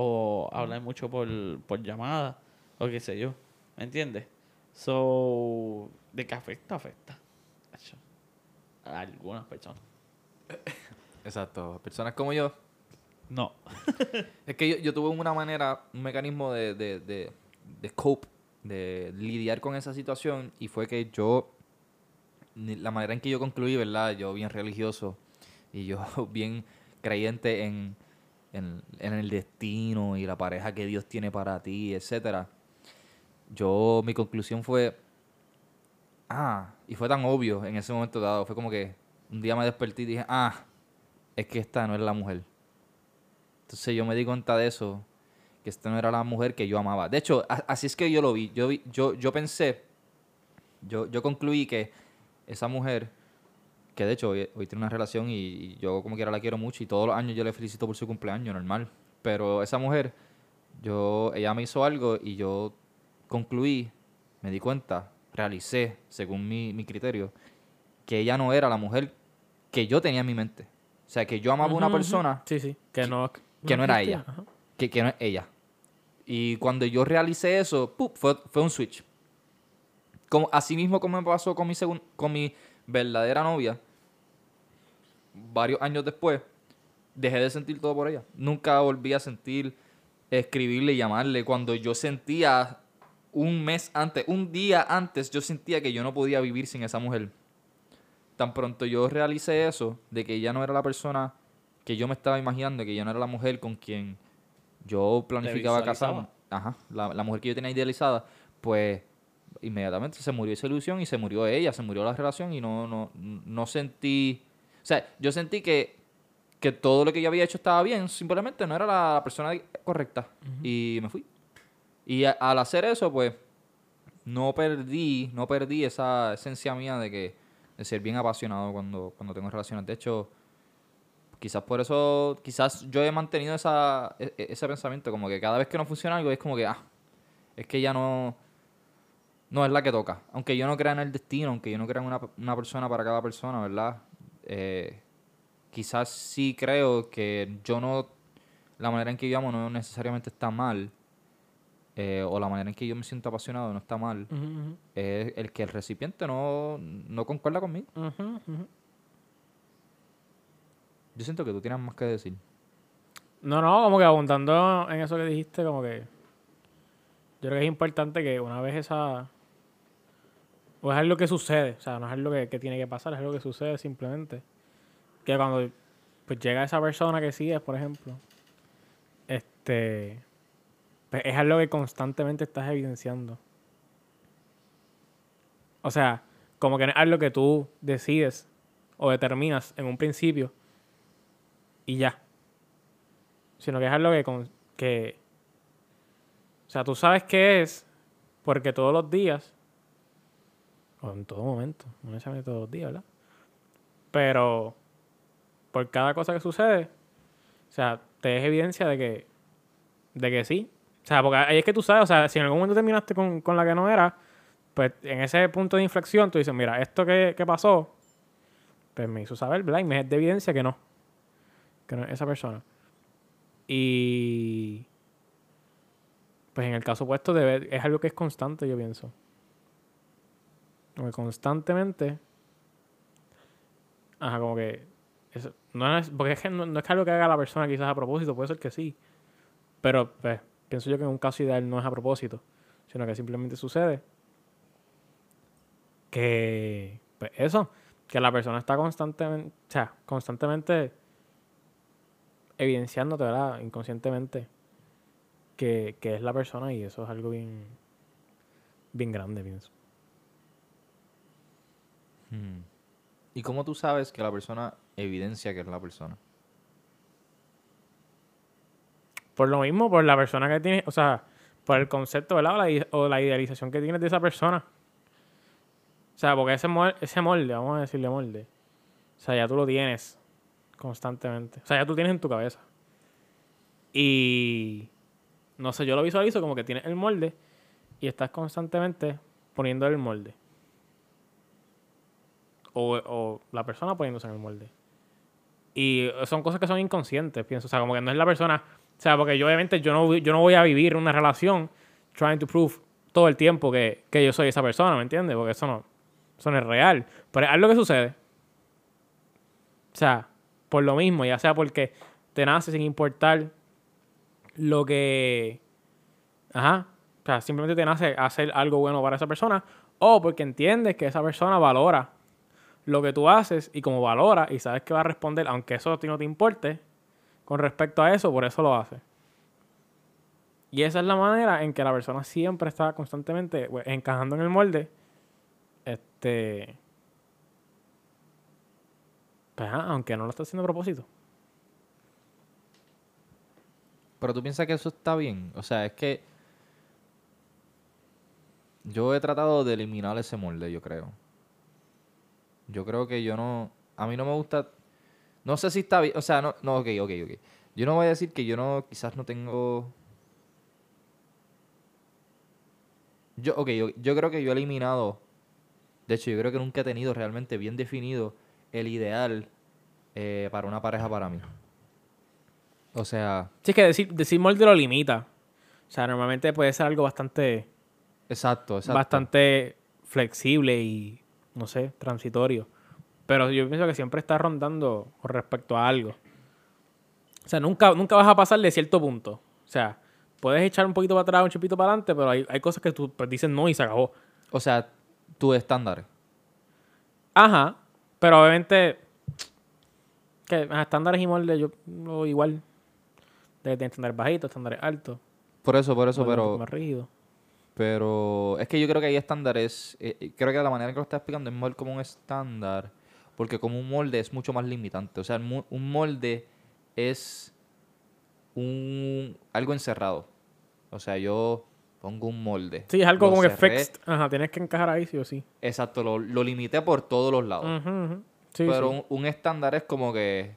o hablar mucho por, por llamada o qué sé yo, ¿me entiendes? So, de que afecta, afecta. A algunas personas. Exacto. Personas como yo. No. Es que yo, yo tuve una manera, un mecanismo de, de, de, de cope, de lidiar con esa situación y fue que yo, la manera en que yo concluí, ¿verdad? Yo bien religioso y yo bien creyente en, en, el destino y la pareja que Dios tiene para ti, etcétera. Yo, mi conclusión fue, ah, y fue tan obvio en ese momento dado, fue como que un día me desperté y dije, ah, es que esta no es la mujer. Entonces yo me di cuenta de eso, que esta no era la mujer que yo amaba. De hecho, así es que yo lo vi. Yo, yo, yo pensé, yo, yo concluí que esa mujer, que de hecho hoy, hoy tiene una relación y, y yo como quiera la quiero mucho y todos los años yo le felicito por su cumpleaños, normal. Pero esa mujer, yo, ella me hizo algo y yo concluí, me di cuenta, realicé, según mi, mi criterio, que ella no era la mujer que yo tenía en mi mente. O sea, que yo amaba a una persona Sí, sí. Que no, que no era ella. Que, que no es ella. Y cuando yo realicé eso, ¡pup! fue, fue un switch. Como, así mismo como me pasó con mi, segun- con mi verdadera novia, varios años después, dejé de sentir todo por ella. Nunca volví a sentir, escribirle y llamarle. Cuando yo sentía un mes antes, un día antes, yo sentía que yo no podía vivir sin esa mujer. Tan pronto yo realicé eso, de que ella no era la persona que yo me estaba imaginando, que ella no era la mujer con quien yo planificaba casarme. Ajá, la, la mujer que yo tenía idealizada, pues inmediatamente se murió esa ilusión y se murió ella, se murió la relación y no, no, no sentí... O sea, yo sentí que, que todo lo que yo había hecho estaba bien, simplemente no era la persona correcta. Y me fui. Y a- al hacer eso, pues, no perdí, no perdí esa esencia mía de que de ser bien apasionado cuando, cuando tengo relaciones. De hecho, quizás por eso, quizás yo he mantenido esa, e- e- ese pensamiento, como que cada vez que no funciona algo es como que, ah, es que ya no, no es la que toca. Aunque yo no crea en el destino, aunque yo no crea en una, una persona para cada persona, ¿verdad? Eh, quizás sí creo que yo no, la manera en que yo amo no necesariamente está mal, eh, o la manera en que yo me siento apasionado no está mal, es el que el recipiente no, no concuerda conmigo. Ujú. Yo siento que tú tienes más que decir. No, no, como que abundando en eso que dijiste, como que yo creo que es importante que una vez esa... O es algo que sucede, o sea, no es algo que, que tiene que pasar, es algo que sucede simplemente. Que cuando pues llega esa persona que sigues, por ejemplo, este... pues, es algo que constantemente estás evidenciando. O sea, como que no es algo que tú decides o determinas en un principio y ya sino que es algo que, con- que o sea, tú sabes qué es porque todos los días o en todo momento, no necesariamente todos los días, ¿verdad? Pero por cada cosa que sucede, o sea, te es evidencia de que de que sí. O sea, porque ahí es que tú sabes, o sea, si en algún momento terminaste con, con la que no era, pues en ese punto de inflexión tú dices, mira, esto que, que pasó, pues me hizo saber, ¿verdad? Y me es de evidencia que no. Que no es esa persona. Y pues en el caso opuesto debe, es algo que es constante, yo pienso. Constantemente. Ajá, como que. eso- no es, porque es que no, no es que algo que haga la persona quizás a propósito, puede ser que sí. Pero pues, pienso yo que en un caso ideal no es a propósito, sino que simplemente sucede. Que. Pues eso, que la persona está constantemente. O sea, constantemente evidenciándote, ¿verdad? Inconscientemente que, que es la persona y eso es algo bien, bien grande, pienso. Hmm. ¿Y cómo tú sabes que la persona evidencia que es la persona? Por lo mismo, por la persona que tiene, o sea, por el concepto, ¿verdad? O la, o la idealización que tienes de esa persona. O sea, porque ese molde, ese molde, vamos a decirle molde, o sea, ya tú lo tienes constantemente. O sea, ya tú tienes en tu cabeza. Y, no sé, yo lo visualizo como que tienes el molde y estás constantemente poniendo el molde. O, la persona poniéndose en el molde. Y son cosas que son inconscientes, pienso. O sea, como que no es la persona. O sea, porque yo obviamente yo no, yo no voy a vivir una relación trying to prove todo el tiempo que, que yo soy esa persona, ¿me entiendes? Porque eso no, eso no es real. Pero es algo que sucede. O sea, por lo mismo, ya sea porque te nace sin importar lo que. Ajá. O sea, simplemente te nace hacer algo bueno para esa persona. O porque entiendes que esa persona valora lo que tú haces y como valora y sabes que va a responder, aunque eso a ti no te importe, con respecto a eso, por eso lo hace. Y esa es la manera en que la persona siempre está constantemente pues, encajando en el molde. Este. Pues, ajá, aunque no lo está haciendo a propósito. Pero tú piensas que eso está bien. O sea, es que yo he tratado de eliminar ese molde, yo creo. Yo creo que yo no... A mí no me gusta... No sé si está bien... O sea, no, no, ok, ok, ok. Yo no voy a decir que yo no... Quizás no tengo Yo, ok, yo, yo creo que yo he eliminado. De hecho, yo creo que nunca he tenido realmente bien definido el ideal eh, para una pareja para mí. O sea, Sí, es que decir, decir molde lo limita. O sea, normalmente puede ser algo bastante, exacto, exacto. bastante flexible y, no sé, transitorio. Pero yo pienso que siempre está rondando con respecto a algo. O sea, nunca, nunca vas a pasar de cierto punto. O sea, puedes echar un poquito para atrás, un chupito para adelante, pero hay, hay cosas que tú pues, dices no y se acabó. O sea, tus estándares. Ajá, pero obviamente que estándares y moldes yo lo igual. Debe tener estándares bajitos, estándares altos. Por eso, por eso, pero, más rígidos. Pero es que yo creo que hay estándares. eh, eh, creo que la manera en que lo estás explicando es mejor como un estándar, porque como un molde es mucho más limitante. O sea, un molde es un algo encerrado. O sea, yo pongo un molde. Sí, es algo como que cerré, fixed. Ajá, tienes que encajar ahí sí o sí. Exacto, lo, lo limité por todos los lados. Sí, pero sí. Un, un estándar es como que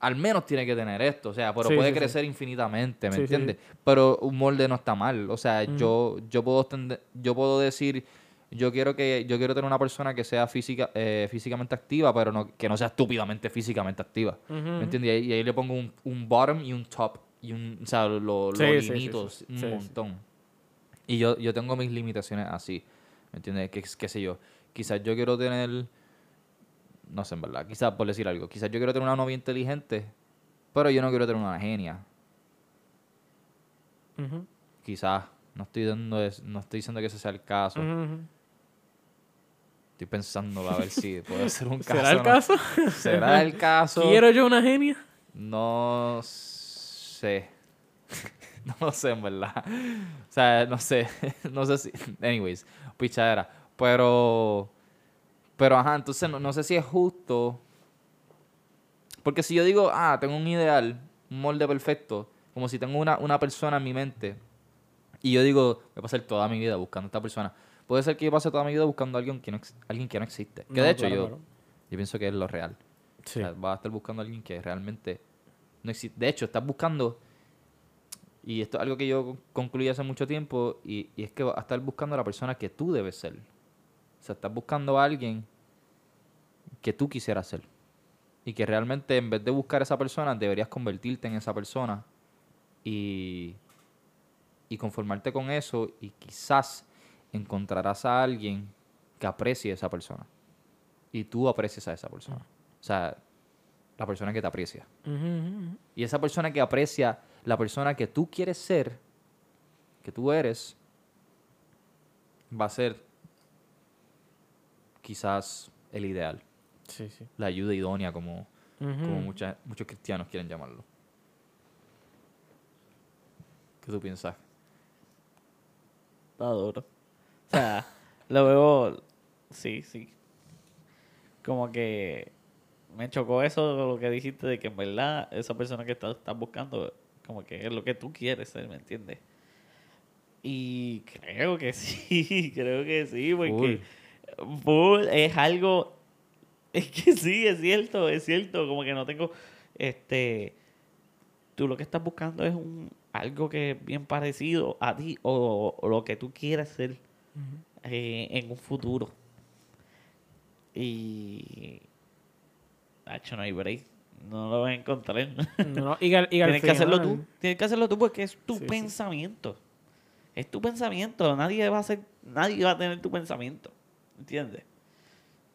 al menos tiene que tener esto, o sea, pero Sí, puede sí, sí. crecer infinitamente, ¿me entiendes? Pero un molde no está mal, o sea, yo yo puedo tende- yo puedo decir yo quiero que yo quiero tener una persona que sea física eh, físicamente activa, pero no que no sea estúpidamente físicamente activa. ¿Me entiendes? Y ahí, y ahí le pongo un, un bottom y un top y un, o sea, lo, lo limito un montón. Y yo, yo tengo mis limitaciones así, ¿me entiendes? ¿Qué, qué sé yo? Quizás yo quiero tener, no sé en verdad, quizás por decir algo, quizás yo quiero tener una novia inteligente, pero yo no quiero tener una genia. Quizás, no estoy dando, no estoy diciendo que ese sea el caso. Estoy pensando a ver si puede ser un caso. ¿Será el ¿no? caso? ¿Será el caso? ¿Quiero yo una genia? No sé. no sé, en verdad. O sea, no sé. no sé si. Anyways, pichadera. Pero. Pero ajá, entonces no, no sé si es justo. Porque si yo digo, ah, tengo un ideal, un molde perfecto, como si tengo una, una persona en mi mente, y yo digo, voy a pasar toda mi vida buscando a esta persona. Puede ser que yo pase toda mi vida buscando a alguien que no, alguien que no existe. Que No, de hecho claro, yo, claro. yo pienso que es lo real. Sí. O sea, vas a estar buscando a alguien que realmente no existe. De hecho, estás buscando, y esto es algo que yo concluí hace mucho tiempo, y, y es que vas a estar buscando a la persona que tú debes ser. Sea, estás buscando a alguien que tú quisieras ser. Y que realmente en vez de buscar a esa persona, deberías convertirte en esa persona y, y conformarte con eso y quizás encontrarás a alguien que aprecie a esa persona. Y tú aprecias a esa persona. O sea, la persona que te aprecia. Y esa persona que aprecia la persona que tú quieres ser, que tú eres, va a ser quizás el ideal, Sí, sí. la ayuda idónea como, como mucha- muchos cristianos quieren llamarlo. ¿Qué tú piensas? Está duro. O sea, lo veo. Sí, sí. Como que me chocó eso, lo que dijiste, de que en verdad esa persona que estás estás buscando, como que es lo que tú quieres ser, ¿me entiendes? Y creo que sí, creo que sí, porque es algo. Es que sí, es cierto, es cierto. Como que no tengo. Este. Tú lo que estás buscando es un algo que es bien parecido a ti o, o lo que tú quieras ser eh, en un futuro. Y. Hacho, no hay break. No lo vas a encontrar. No, no, y al- y al Tienes que hacerlo tú. Tienes que hacerlo tú porque es tu Sí, sí. pensamiento. Es tu pensamiento. Nadie va a hacer, nadie va a tener tu pensamiento. ¿Entiendes?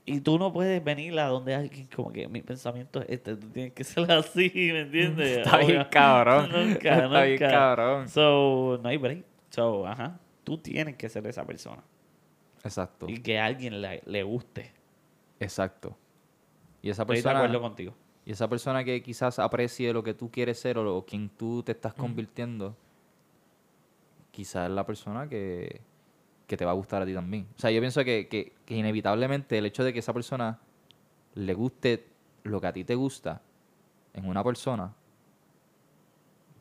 Y tú no puedes venir a donde alguien como que mi pensamiento es este. Tú tienes que ser así, ¿me entiendes? Está bien cabrón. Nunca, Está bien nunca. cabrón. So, no hay break. So, ajá. Tú tienes que ser esa persona. Exacto. Y que a alguien le, le guste. Exacto. Y esa Estoy de persona... acuerdo contigo. Y esa persona que quizás aprecie lo que tú quieres ser o lo, quien tú te estás convirtiendo, quizás es la persona que, que te va a gustar a ti también. O sea, yo pienso que, que, que inevitablemente el hecho de que esa persona le guste lo que a ti te gusta en una persona,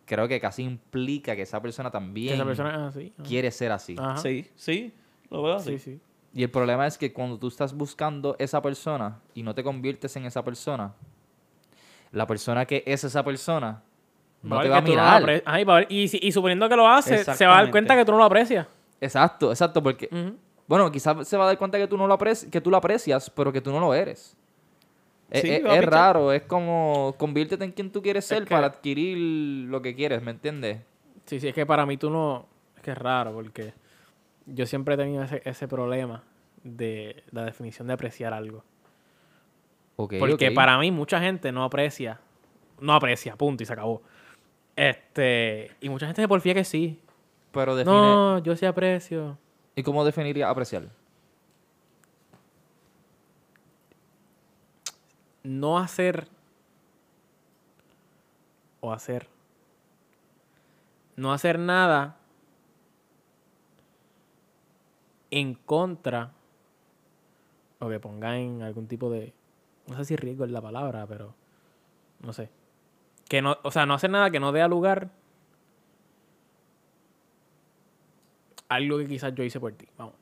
creo que casi implica que esa persona Que también esa persona es así. ajá. quiere ser así. Ajá. Sí, sí. Lo veo así. Sí, sí. Y el problema es que cuando tú estás buscando esa persona y no te conviertes en esa persona, la persona que es esa persona no Va te va a no mirar. apre- Ajá, y, va a ver- y si- y suponiendo que lo hace, se va a dar cuenta que tú no lo aprecias. Exacto, exacto, porque, bueno, quizás se va a dar cuenta que tú no lo que tú lo aprecias, pero que tú no lo eres. Es, Sí, es- a es raro, es como conviértete en quien tú quieres ser que- para adquirir lo que quieres, ¿me entiendes? Sí, sí, es que para mí tú no... Es que es raro porque yo siempre he tenido ese, ese problema de la definición de apreciar algo. Ok, Porque para mí mucha gente no aprecia. No aprecia, punto, y se acabó. Este... Y mucha gente se porfía que sí. Pero define... No, yo sí aprecio. ¿Y cómo definiría apreciar? No hacer... O hacer... No hacer nada en contra o que ponga en algún tipo de no sé si riesgo es la palabra pero no sé que no o sea no hacer nada que no dé lugar algo que quizás yo hice por ti vamos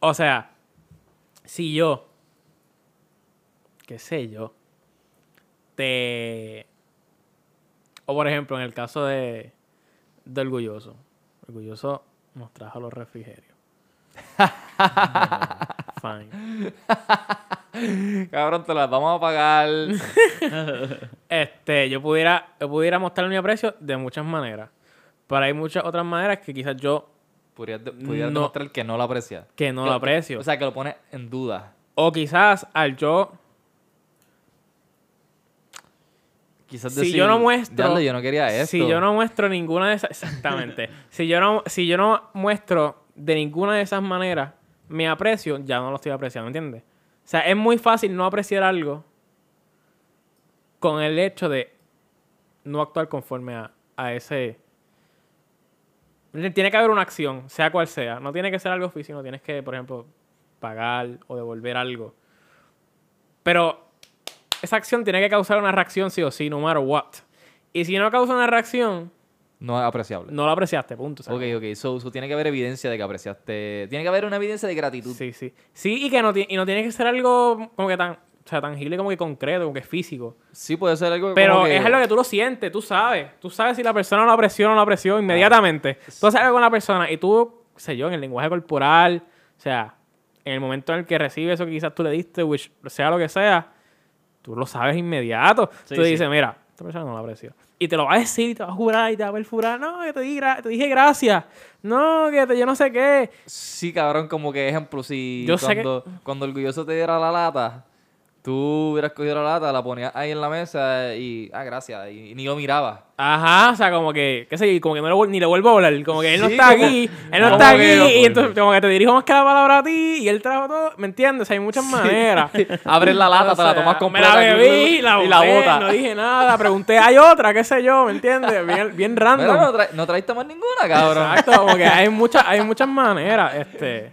o sea si yo qué sé yo te o por ejemplo en el caso de de orgulloso orgulloso nos trajo los refrigerios Fine. Cabrón, te las vamos a pagar. Este, yo pudiera, yo pudiera mostrar mi aprecio de muchas maneras. Pero hay muchas otras maneras que quizás yo de- pudieras No. demostrar que no lo aprecias. que no Que- lo aprecio. O sea, que lo pones en duda. o quizás al yo Quizás Si decir, yo no muestro- "Diablo, yo no quería esto. Si yo no muestro ninguna de esas. Exactamente. si, yo no, si yo no muestro de ninguna de esas maneras mi aprecio, ya no lo estoy apreciando, ¿entiendes? O sea, es muy fácil no apreciar algo con el hecho de no actuar conforme a, a ese. Tiene que haber una acción, sea cual sea. No tiene que ser algo físico, tienes que, por ejemplo, pagar o devolver algo. Pero esa acción tiene que causar una reacción sí o sí, no matter what. Y si no causa una reacción, No es apreciable. no lo apreciaste, punto. se ok, ok. So, so tiene que haber evidencia de que apreciaste. Tiene que haber una evidencia de gratitud. Sí, sí. Sí, y que no, y no tiene que ser algo como que tan, o sea, tangible como que concreto, como que físico. Sí, puede ser algo Pero como que... es algo que tú lo sientes, tú sabes. Tú sabes si la persona lo apreció o no lo apreció inmediatamente. Tú haces algo con la persona y tú, sé yo, en el lenguaje corporal, o sea, en el momento en el que recibe eso que quizás tú le diste, which sea lo que sea, tú lo sabes inmediato. Sí, tú sí. dices, mira, esta persona no lo apreció. Y te lo va a decir, y te va a jurar, y te va a perfurar. No, que te, di te dije gracias. No, que te, yo no sé qué. Sí, cabrón, como que ejemplo, si Yo sé que- cuando, cuando Orgulloso te diera la lata, tú hubieras cogido la lata, la ponías ahí en la mesa y... Ah, gracias. Y, ni lo miraba. Ajá, o sea, como que, qué sé yo, como que no vuel- ni le vuelvo a hablar, como que él no Sí, está como- aquí, él no está aquí, y entonces como que te dirijo más que la palabra a ti, y él trajo todo, ¿me entiendes? Sea, hay muchas maneras. Abres la lata, O te la sea, tomas Me completa la aquí, bebí, la y la botas. no dije nada, pregunté, hay otra, qué sé yo, ¿me entiendes? Bien, bien random. No, tra- no traiste más ninguna, cabrón. Exacto, como que hay muchas, hay muchas maneras, este...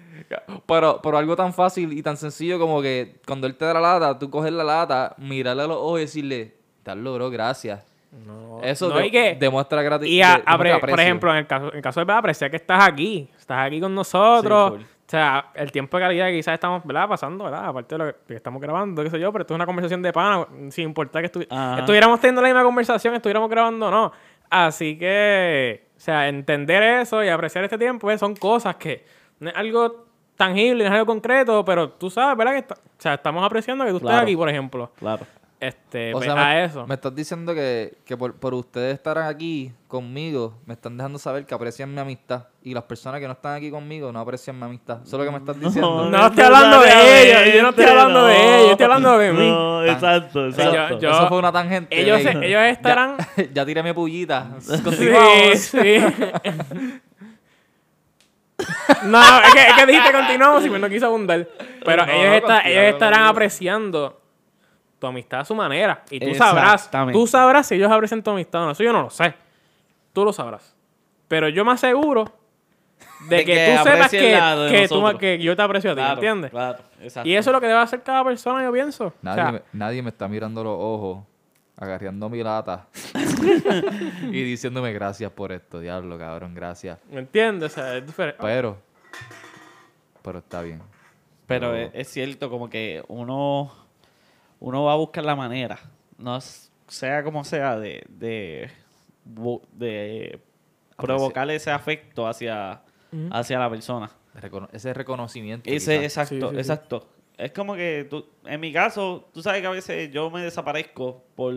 Pero, pero algo tan fácil y tan sencillo como que cuando él te da la lata, tú coges la lata, mirarle a los ojos y decirle, tal bro, gracias. No, Eso no, de- y que- demuestra gratitud. Y a- apre- por ejemplo, en el caso, en el caso de Pedro, aprecia que estás aquí. Estás aquí con nosotros. Sí, o sea, el tiempo de calidad que quizás estamos ¿verdad? pasando, ¿verdad? Aparte de lo que estamos grabando, qué sé yo, pero esto es una conversación de pana, sin importar que estu- Ajá. estuviéramos teniendo la misma conversación, estuviéramos grabando o no. Así que, o sea, entender eso y apreciar este tiempo pues, son cosas que no es algo tangible, no es algo concreto, pero tú sabes, ¿verdad? Que está- o sea, estamos apreciando que tú estés Claro. aquí, por ejemplo. Claro. Este, O pues, sea, a me, eso. me estás diciendo que, que por, por ustedes estar aquí conmigo, me están dejando saber que aprecian mi amistad. Y las personas que no están aquí conmigo no aprecian mi amistad. Eso es lo que me estás diciendo. No estoy hablando de ellos, yo no estoy hablando de ellos, yo estoy hablando de mí. No, exacto, exacto. yo- eso fue una tangente. Ellos, se- ellos estarán... Ya, ya tiré mi pullita. Sí, sí. no, es que, es que dijiste continuamos y me no quiso abundar. Pero No, ellos, no, está- ellos estarán apreciando tu amistad a su manera. Y tú sabrás. Tú sabrás si ellos aprecian tu amistad o no. Eso yo no lo sé. Tú lo sabrás. Pero yo me aseguro de, De que, que tú sepas que, que, tú- que yo te aprecio a ti, Claro, ¿entiendes? Claro, exacto. Y eso es lo que debe hacer cada persona, yo pienso. O Nadie, sea, me, nadie me está mirando los ojos, agarreando mi lata y diciéndome gracias por esto, diablo, cabrón, gracias. ¿Me entiendes? O sea, es diferente. Pero, pero está bien. Pero Pero- es, es cierto, como que uno, uno va a buscar la manera, no sea como sea, de, de, de provocar ese afecto hacia, hacia la persona. Recono- ese reconocimiento. Ese, quizás. exacto, Sí, sí, sí. exacto. Es como que tú, en mi caso, tú sabes que a veces yo me desaparezco por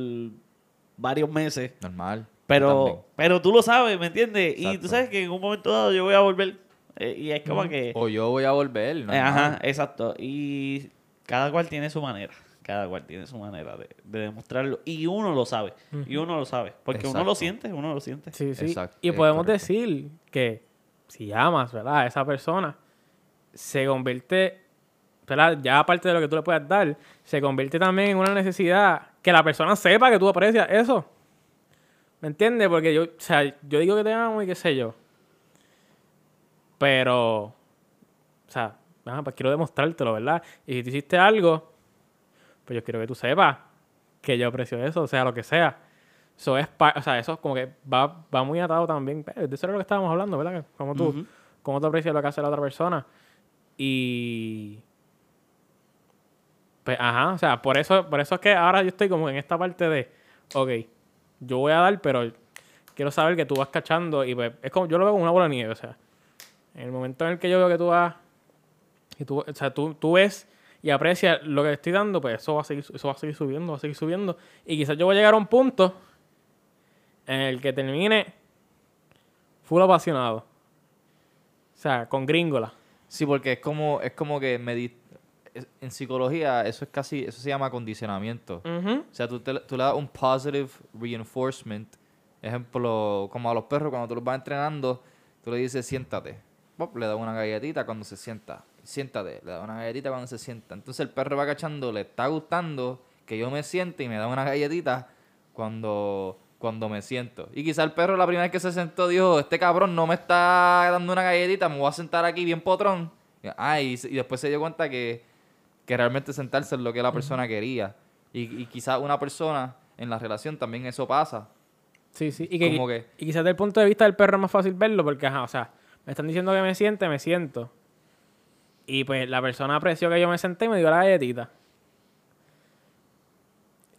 varios meses, Normal. Pero, pero tú lo sabes, ¿me entiendes? Y tú sabes que en un momento dado yo voy a volver. eh, y es como que... O yo voy a volver. Eh, normal. Ajá, exacto. Y cada cual tiene su manera. Cada cual tiene su manera de, de demostrarlo. Y uno lo sabe. Y uno lo sabe. Porque uno lo siente, uno lo siente. Sí, sí. Exacto, Y es podemos correcto. decir que si amas, ¿verdad? A esa persona, se convierte, ¿verdad? Ya aparte de lo que tú le puedas dar, se convierte también en una necesidad que la persona sepa que tú aprecias eso. ¿Me entiendes? Porque yo, o sea, yo digo que te amo y qué sé yo. Pero, o sea, ajá, pues quiero demostrártelo, ¿verdad? Y si tú hiciste algo, pues yo quiero que tú sepas que yo aprecio eso, o sea, lo que sea. Eso es, o sea, eso como que va, va muy atado también. De eso era lo que estábamos hablando, ¿verdad? Como tú, Ujú. cómo tú aprecias lo que hace la otra persona. Y. Pues, ajá, o sea, por eso, por eso es que ahora yo estoy como en esta parte de, ok, yo voy a dar, pero quiero saber que tú vas cachando y pues, es como, yo lo veo como una bola de nieve, o sea, en el momento en el que yo veo que tú vas, y tú, o sea, tú, tú ves y aprecias lo que estoy dando, pues eso va a seguir, eso va a seguir subiendo, va a seguir subiendo, y quizás yo voy a llegar a un punto en el que termine full apasionado, o sea, con gringola. Sí, porque es como, es como que medi- es- en psicología eso es casi, eso se llama condicionamiento. O sea, tú, te- tú le das un positive reinforcement. Ejemplo, como a los perros, cuando tú los vas entrenando, tú le dices siéntate. Pop, le das una galletita cuando se sienta. Siéntate, le das una galletita cuando se sienta. Entonces el perro va cachando, le está gustando que yo me siente y me da una galletita cuando, cuando me siento. Y quizá el perro la primera vez que se sentó dijo, este cabrón no me está dando una galletita, me voy a sentar aquí bien potrón. Ah, y después se dio cuenta que, que realmente sentarse es lo que la persona quería. Y, y quizás una persona en la relación también eso pasa. Sí, sí. Y, que, Como que- y quizás desde el punto de vista del perro es más fácil verlo porque, ajá, o sea, me están diciendo que me siente, me siento. Y pues la persona apreció que yo me senté y me dio la galletita.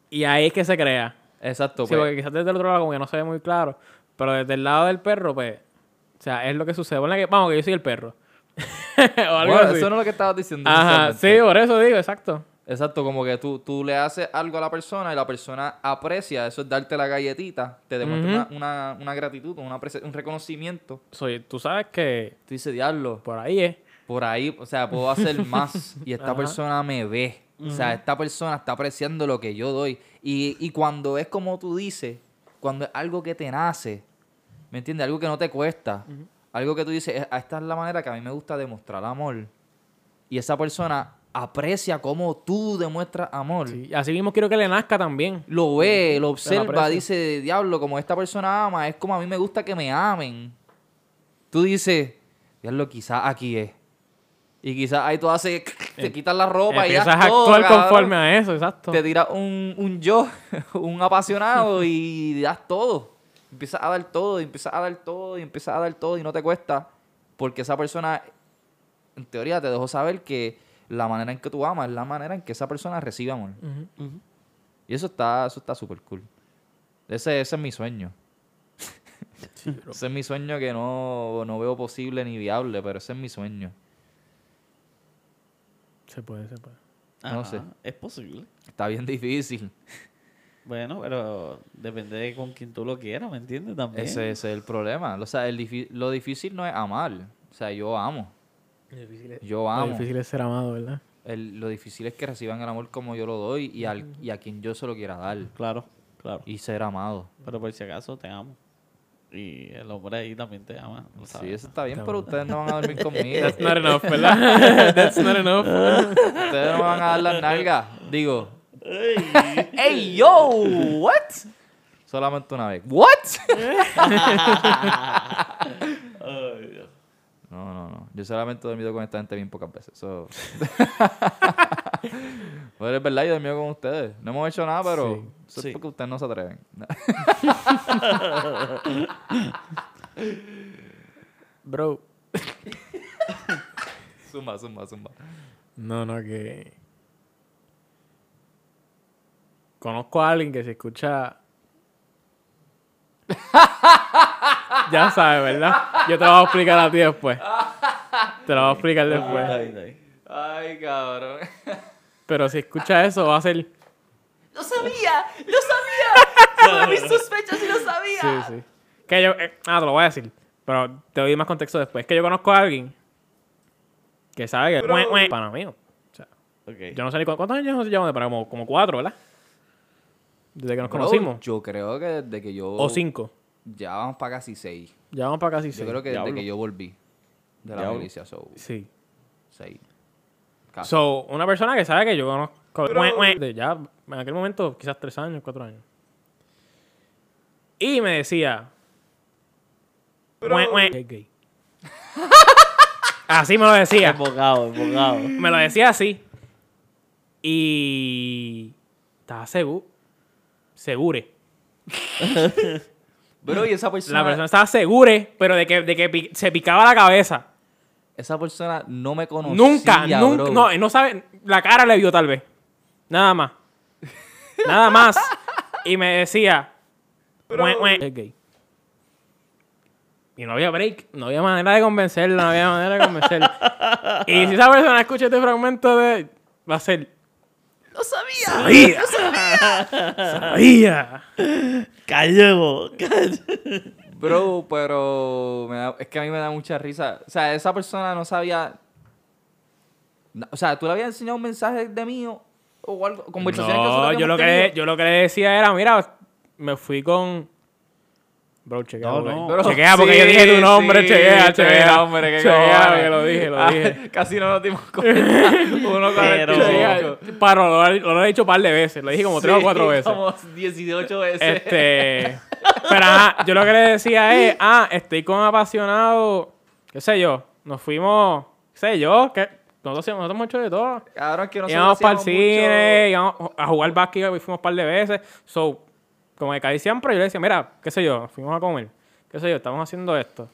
Y ahí es que se crea. Exacto. Sí, pues, porque quizás desde el otro lado como que no se ve muy claro. Pero desde el lado del perro, pues, o sea, es lo que sucede. Que, vamos, que yo soy el perro. o algo bueno, así. eso no es lo que estabas diciendo. Ajá, sí, por eso digo, exacto. Exacto, como que tú, tú le haces algo a la persona y la persona aprecia, eso es darte la galletita, te demuestra una, una, una gratitud, una un reconocimiento. Soy, tú sabes que Tú dices, diablo, por ahí es. por ahí, o sea, puedo hacer más y esta Ajá. persona me ve. O sea, esta persona está apreciando lo que yo doy. Y, y cuando es como tú dices, cuando es algo que te nace, ¿me entiendes? Algo que no te cuesta, algo que tú dices, "Eh, esta es la manera que a mí me gusta demostrar amor. Y esa persona aprecia cómo tú demuestras amor. Sí, Así mismo quiero que le nazca también. Lo ve, lo observa, dice, diablo, como esta persona ama, es como a mí me gusta que me amen. Tú dices, diablo, quizás aquí es. Y quizás ahí tú haces, te quitas la ropa y ya Empiezas a todo, actuar cabrón. conforme a eso, exacto. Te tiras un, un yo, un apasionado y das todo. Empiezas a dar todo, y empiezas a dar todo, y empiezas a dar todo y no te cuesta. Porque esa persona, en teoría, te dejó saber que la manera en que tú amas es la manera en que esa persona recibe amor. Y eso está eso está súper cool. Ese, ese es mi sueño. ese es mi sueño que no, no veo posible ni viable, pero ese es mi sueño. Se puede, se puede. No Ajá, sé. Es posible. Está bien difícil. Bueno, pero depende de con quien tú lo quieras, ¿me entiendes? También. Ese, ese es el problema. O sea, el lo difícil no es amar. O sea, yo amo. Yo Lo amo. difícil es ser amado, ¿verdad? El- lo difícil es que reciban el amor como yo lo doy y, al, y a quien yo se lo quiera dar. Claro, claro. Y ser amado. Pero por si acaso te amo. Y el hombre ahí también te ama. lo Sí, sabes. eso está bien, pero ustedes no van a dormir conmigo. That's not enough, ¿verdad? That's not enough. Ustedes no me van a dar las nalgas. Digo. ¡Ey, yo! ¿What? Solamente una vez. ¿What? No, no, no. Yo solamente he dormido con esta gente bien pocas veces. So. Pero es verdad, yo he dormido con ustedes. No hemos hecho nada, pero Sí. eso es Sí. porque ustedes no se atreven. Bro. zumba, zumba, zumba. No, no, que... Conozco a alguien que se escucha... ya sabes, ¿verdad? Yo te lo voy a explicar a ti después. Te lo voy a explicar Está después. Ay, cabrón. Pero si escuchas eso, va a ser... ¡Lo sabía! ¡Lo sabía! Todas mis sospechas y lo sabía. Sí, sí. Que yo... eh, ah, te lo voy a decir. Pero te doy más contexto después. Es que yo conozco a alguien que sabe que... Pero- pana mío. O sea, yo no sé ni cu- cuántos años nos llevamos de para como, como cuatro, ¿verdad? Desde que nos Bro, conocimos. Yo creo que desde que yo. O cinco. Ya vamos para casi seis. Ya vamos para casi Yo seis. creo que desde Diablo. que yo volví de la Diablo. milicia, so, Sí. seis. Casi. So, una persona que sabe que yo conozco... De ya, en aquel momento, quizás tres años, cuatro años. Y me decía... Mue, mue, es gay. Así me lo decía. Enfocado, enfocado. Me lo decía así. Y... Estaba seguro. Segure. Bro, y esa persona. La persona estaba segure, pero de que, de que pi- se picaba la cabeza. Esa persona no me conocía. nunca, nunca. bro. No, no sabe. La cara le vio tal vez. Nada más. Nada más. Y me decía. "Mue, mue, es gay. Y no había break. No había manera de convencerlo. No había manera de convencerlo. y si esa persona escucha este fragmento de. Va a ser. ¡Lo sabía! ¡Sabía! ¡Sabía! Callego, callego. Bro, pero me da- es que a mí me da mucha risa. O sea, esa persona no sabía. O sea, tú le habías enseñado un mensaje de mí o, algo, conversaciones que No, yo lo que, le, yo lo que le decía era, mira, me fui con... Bro, chequea. No, porque- no. Bro, chequea porque sí, yo dije tu nombre, sí, chequea, chequea. hombre, qué chequea, que lo dije, lo Ah, dije. Casi no nos dimos cuenta. Uno Pero-. Paro, lo, lo he dicho un par de veces, lo dije como tres o cuatro veces. Como 18 veces. Este, pero ajá, yo lo que le decía es, ah, estoy con apasionado, qué sé yo, nos fuimos, qué sé yo, que nosotros, hacíamos- nosotros hemos hecho de todo. Cabrón, que nosotros íbamos para el cine, íbamos a jugar básquet y fuimos un par de veces. So, como que casi siempre yo le decía, mira, qué sé yo, fuimos a comer, qué sé yo, estamos haciendo esto.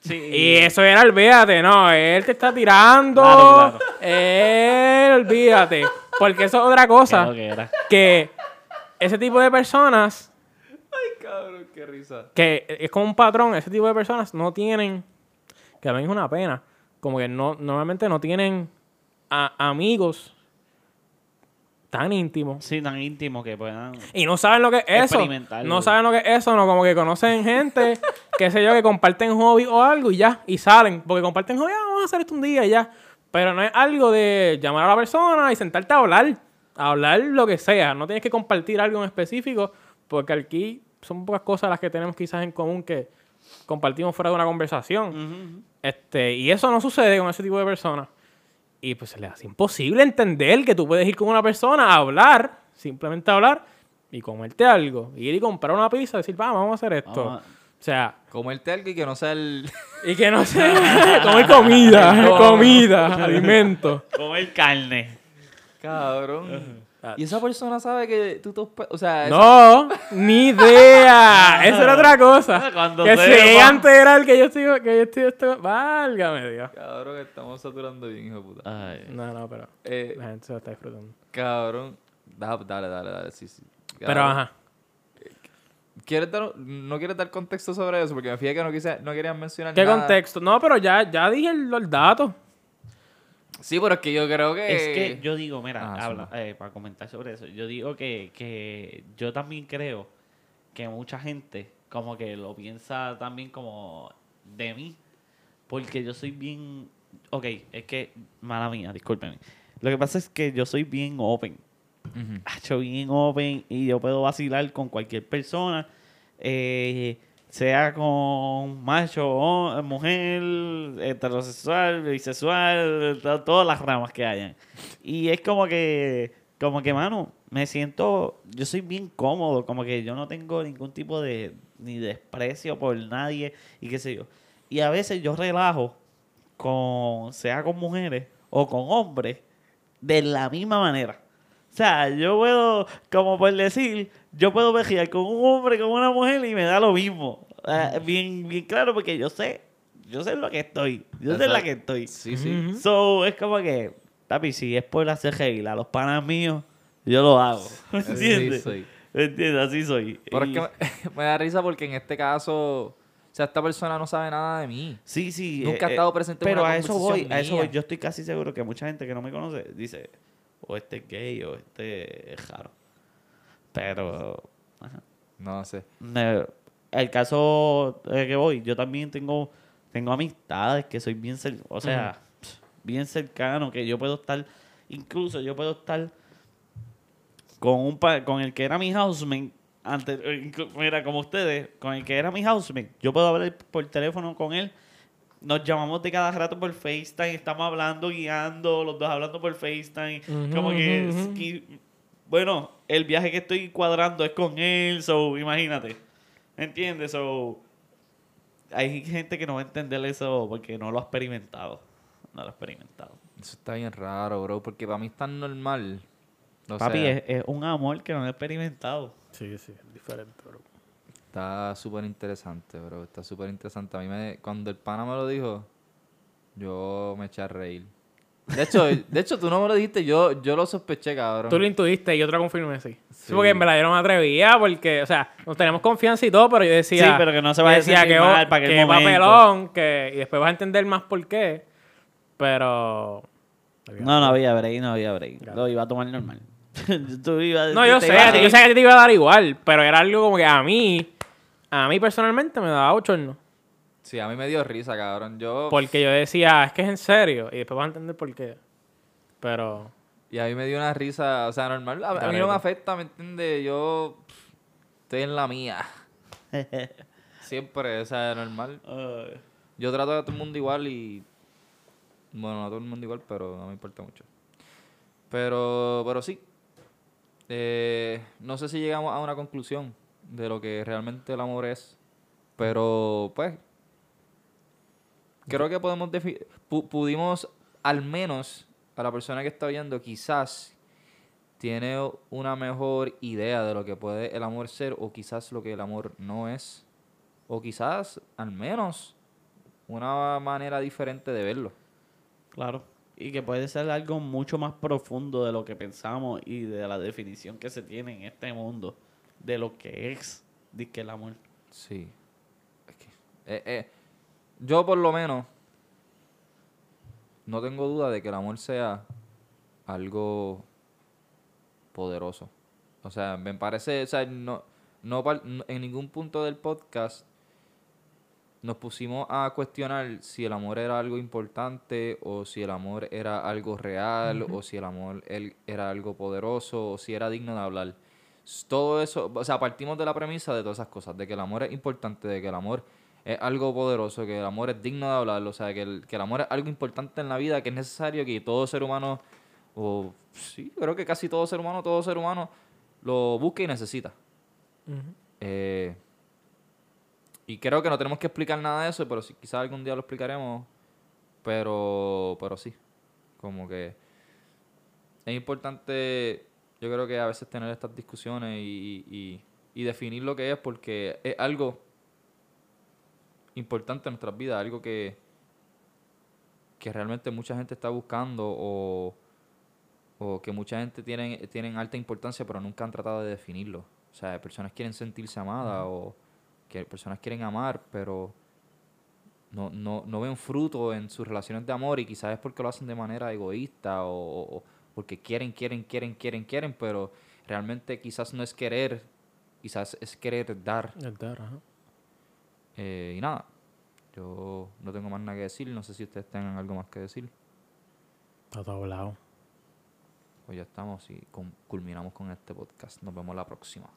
Sí. Y eso era, olvídate, no, él te está tirando. Claro, claro. Él, olvídate. Porque eso es otra cosa. Claro que era. Que ese tipo de personas, Ay, cabrón, qué risa. que es como un patrón, ese tipo de personas no tienen, que a mí es una pena, como que no, normalmente no tienen a- amigos tan íntimos. Sí, tan íntimo que puedan. Y no saben lo que es eso. No saben lo que es eso, no como que conocen gente, qué sé yo, que comparten hobby o algo y ya, y salen. Porque comparten hobby, ah, vamos a hacer esto un día y ya. Pero no es algo de llamar a la persona y sentarte a hablar. A hablar lo que sea. No tienes que compartir algo en específico, porque aquí son pocas cosas las que tenemos quizás en común que compartimos fuera de una conversación. Este, y eso no sucede con ese tipo de personas. Y pues se les hace imposible entender que tú puedes ir con una persona a hablar, simplemente a hablar, y comerte algo. Ir y comprar una pizza y decir, "Va, vamos a hacer esto. Vamos O sea, Comerte algo y que no sea el. y que no sé, comer comida, comida, alimento. Comer carne. Cabrón. Y esa persona sabe que tú te O sea, esa- No, ni idea. Eso era otra cosa. Cuando que se llegue a enterar que yo estoy, que yo estoy, esto, válgame Dios. Cabrón, estamos saturando bien, hijo de puta. Ay. No, no, pero Eh, la gente se lo está disfrutando. cabrón. Da- Dale, dale, dale, sí, sí. Pero ajá. ¿Quieres dar, no quieres dar contexto sobre eso? Porque me fijé que no, quise, no querían mencionar ¿Qué nada. contexto? No, pero ya, ya dije el, el dato. Sí, pero es que yo creo que... Es que yo digo, mira, Ah, habla, eh, para comentar sobre eso, yo digo que, que yo también creo que mucha gente como que lo piensa también como de mí, porque yo soy bien, ok, es que, mala mía, discúlpeme. Lo que pasa es que yo soy bien open, Ujú. Hacho, bien open y yo puedo vacilar con cualquier persona, eh, sea con macho, mujer, heterosexual, bisexual, to- todas las ramas que hayan. Y es como que, como que, mano, me siento, yo soy bien cómodo, como que yo no tengo ningún tipo de, ni desprecio por nadie y qué sé yo. Y a veces yo relajo con, sea con mujeres o con hombres, de la misma manera. O sea, yo puedo, como por decir, yo puedo vejear con un hombre, con una mujer y me da lo mismo. Eh, bien, bien claro, porque yo sé, yo sé en lo que estoy. Yo sé en la que estoy. Sí, sí. So, es como que, papi, si es por hacer reír a los panas míos, yo lo hago. ¿Me Sí, entiendes? soy. ¿Me entiendes? Así soy. Pero es que me, me da risa porque en este caso, O sea, esta persona no sabe nada de mí. Sí, sí. Nunca ha eh, estado presente en Pero una a eso voy, a eso voy. Yo estoy casi seguro que mucha gente que no me conoce dice, o este es gay o este es raro. Pero, ajá. No sé. Me- el caso de que voy, yo también tengo, tengo amistades que soy bien, o sea, bien cercano, que yo puedo estar, incluso yo puedo estar con un con el que era mi housemate, antes, eh, mira, como ustedes, con el que era mi housemate, yo puedo hablar por teléfono con él. Nos llamamos de cada rato por FaceTime, estamos hablando, guiando, los dos hablando por FaceTime. Como que, que- bueno, el viaje que estoy cuadrando es con él, so, imagínate. ¿Entiendes? So, hay gente que no va a entender eso porque no lo ha experimentado. No lo ha experimentado. Eso está bien raro, bro, porque para mí es tan normal. O Papi, sea, es, es un amor que no lo ha experimentado. Sí, sí, es diferente, bro. Está súper interesante, bro. Está súper interesante. A mí me, cuando el pana me lo dijo, yo me eché a reír. De hecho, de hecho tú no me lo dijiste, yo, yo lo sospeché, cabrón. Tú lo intuiste y yo te lo confirmé, sí. Sí, porque en verdad yo no me atrevía porque, o sea, nos tenemos confianza y todo, pero yo decía... Sí, pero que no se vaya a decía sentir que, mal para que papelón, que... Y después vas a entender más por qué, pero... No, no había break, no había break. Lo iba a tomar normal. Tú ibas a No, decir, yo sé, yo sé que a ti te iba a dar igual, pero era algo como que a mí, a mí personalmente me daba bochorno. Sí, a mí me dio risa, cabrón. Yo... Porque yo decía, es que es en serio, y después vas a entender por qué. Pero... Y a mí me dio una risa, o sea, normal. A, a mí no me afecta, ¿me entiendes? Yo pff, estoy en la mía. Siempre, o sea, normal. Yo trato a todo el mundo igual y... Bueno, no a todo el mundo igual, pero no me importa mucho. Pero, pero sí. Eh, no sé si llegamos a una conclusión de lo que realmente el amor es. Pero, pues... Creo que podemos pu- pudimos al menos a la persona que está viendo quizás tiene una mejor idea de lo que puede el amor ser o quizás lo que el amor no es o quizás al menos una manera diferente de verlo. Claro. Y que puede ser algo mucho más profundo de lo que pensamos y de la definición que se tiene en este mundo de lo que es que el amor. Sí. Es que, eh, eh, yo por lo menos no tengo duda de que el amor sea algo poderoso. O sea, me parece, o sea, no, no en ningún punto del podcast nos pusimos a cuestionar si el amor era algo importante o si el amor era algo real o si el amor él, era algo poderoso o si era digno de hablar. Todo eso, o sea, partimos de la premisa de todas esas cosas, de que el amor es importante, de que el amor es algo poderoso, que el amor es digno de hablar, o sea, que el, que el amor es algo importante en la vida, que es necesario que todo ser humano, o sí, creo que casi todo ser humano, todo ser humano lo busca y necesita. Eh, y creo que no tenemos que explicar nada de eso, pero sí, quizás algún día lo explicaremos. Pero, pero sí, como que es importante, yo creo que a veces tener estas discusiones y, y- y definir lo que es, porque es algo importante en nuestras vidas, algo que, que realmente mucha gente está buscando o, o que mucha gente tiene, tienen alta importancia, pero nunca han tratado de definirlo. O sea, personas quieren sentirse amadas o que personas quieren amar, pero no, no, no ven fruto en sus relaciones de amor y quizás es porque lo hacen de manera egoísta o, o porque quieren, quieren, quieren, quieren, quieren, pero realmente quizás no es querer, quizás es querer dar. El dar, ajá. Eh, y nada, yo no tengo más nada que decir, no sé si ustedes tengan algo más que decir. Está todo hablado. Pues ya estamos y culminamos con este podcast. Nos vemos la próxima.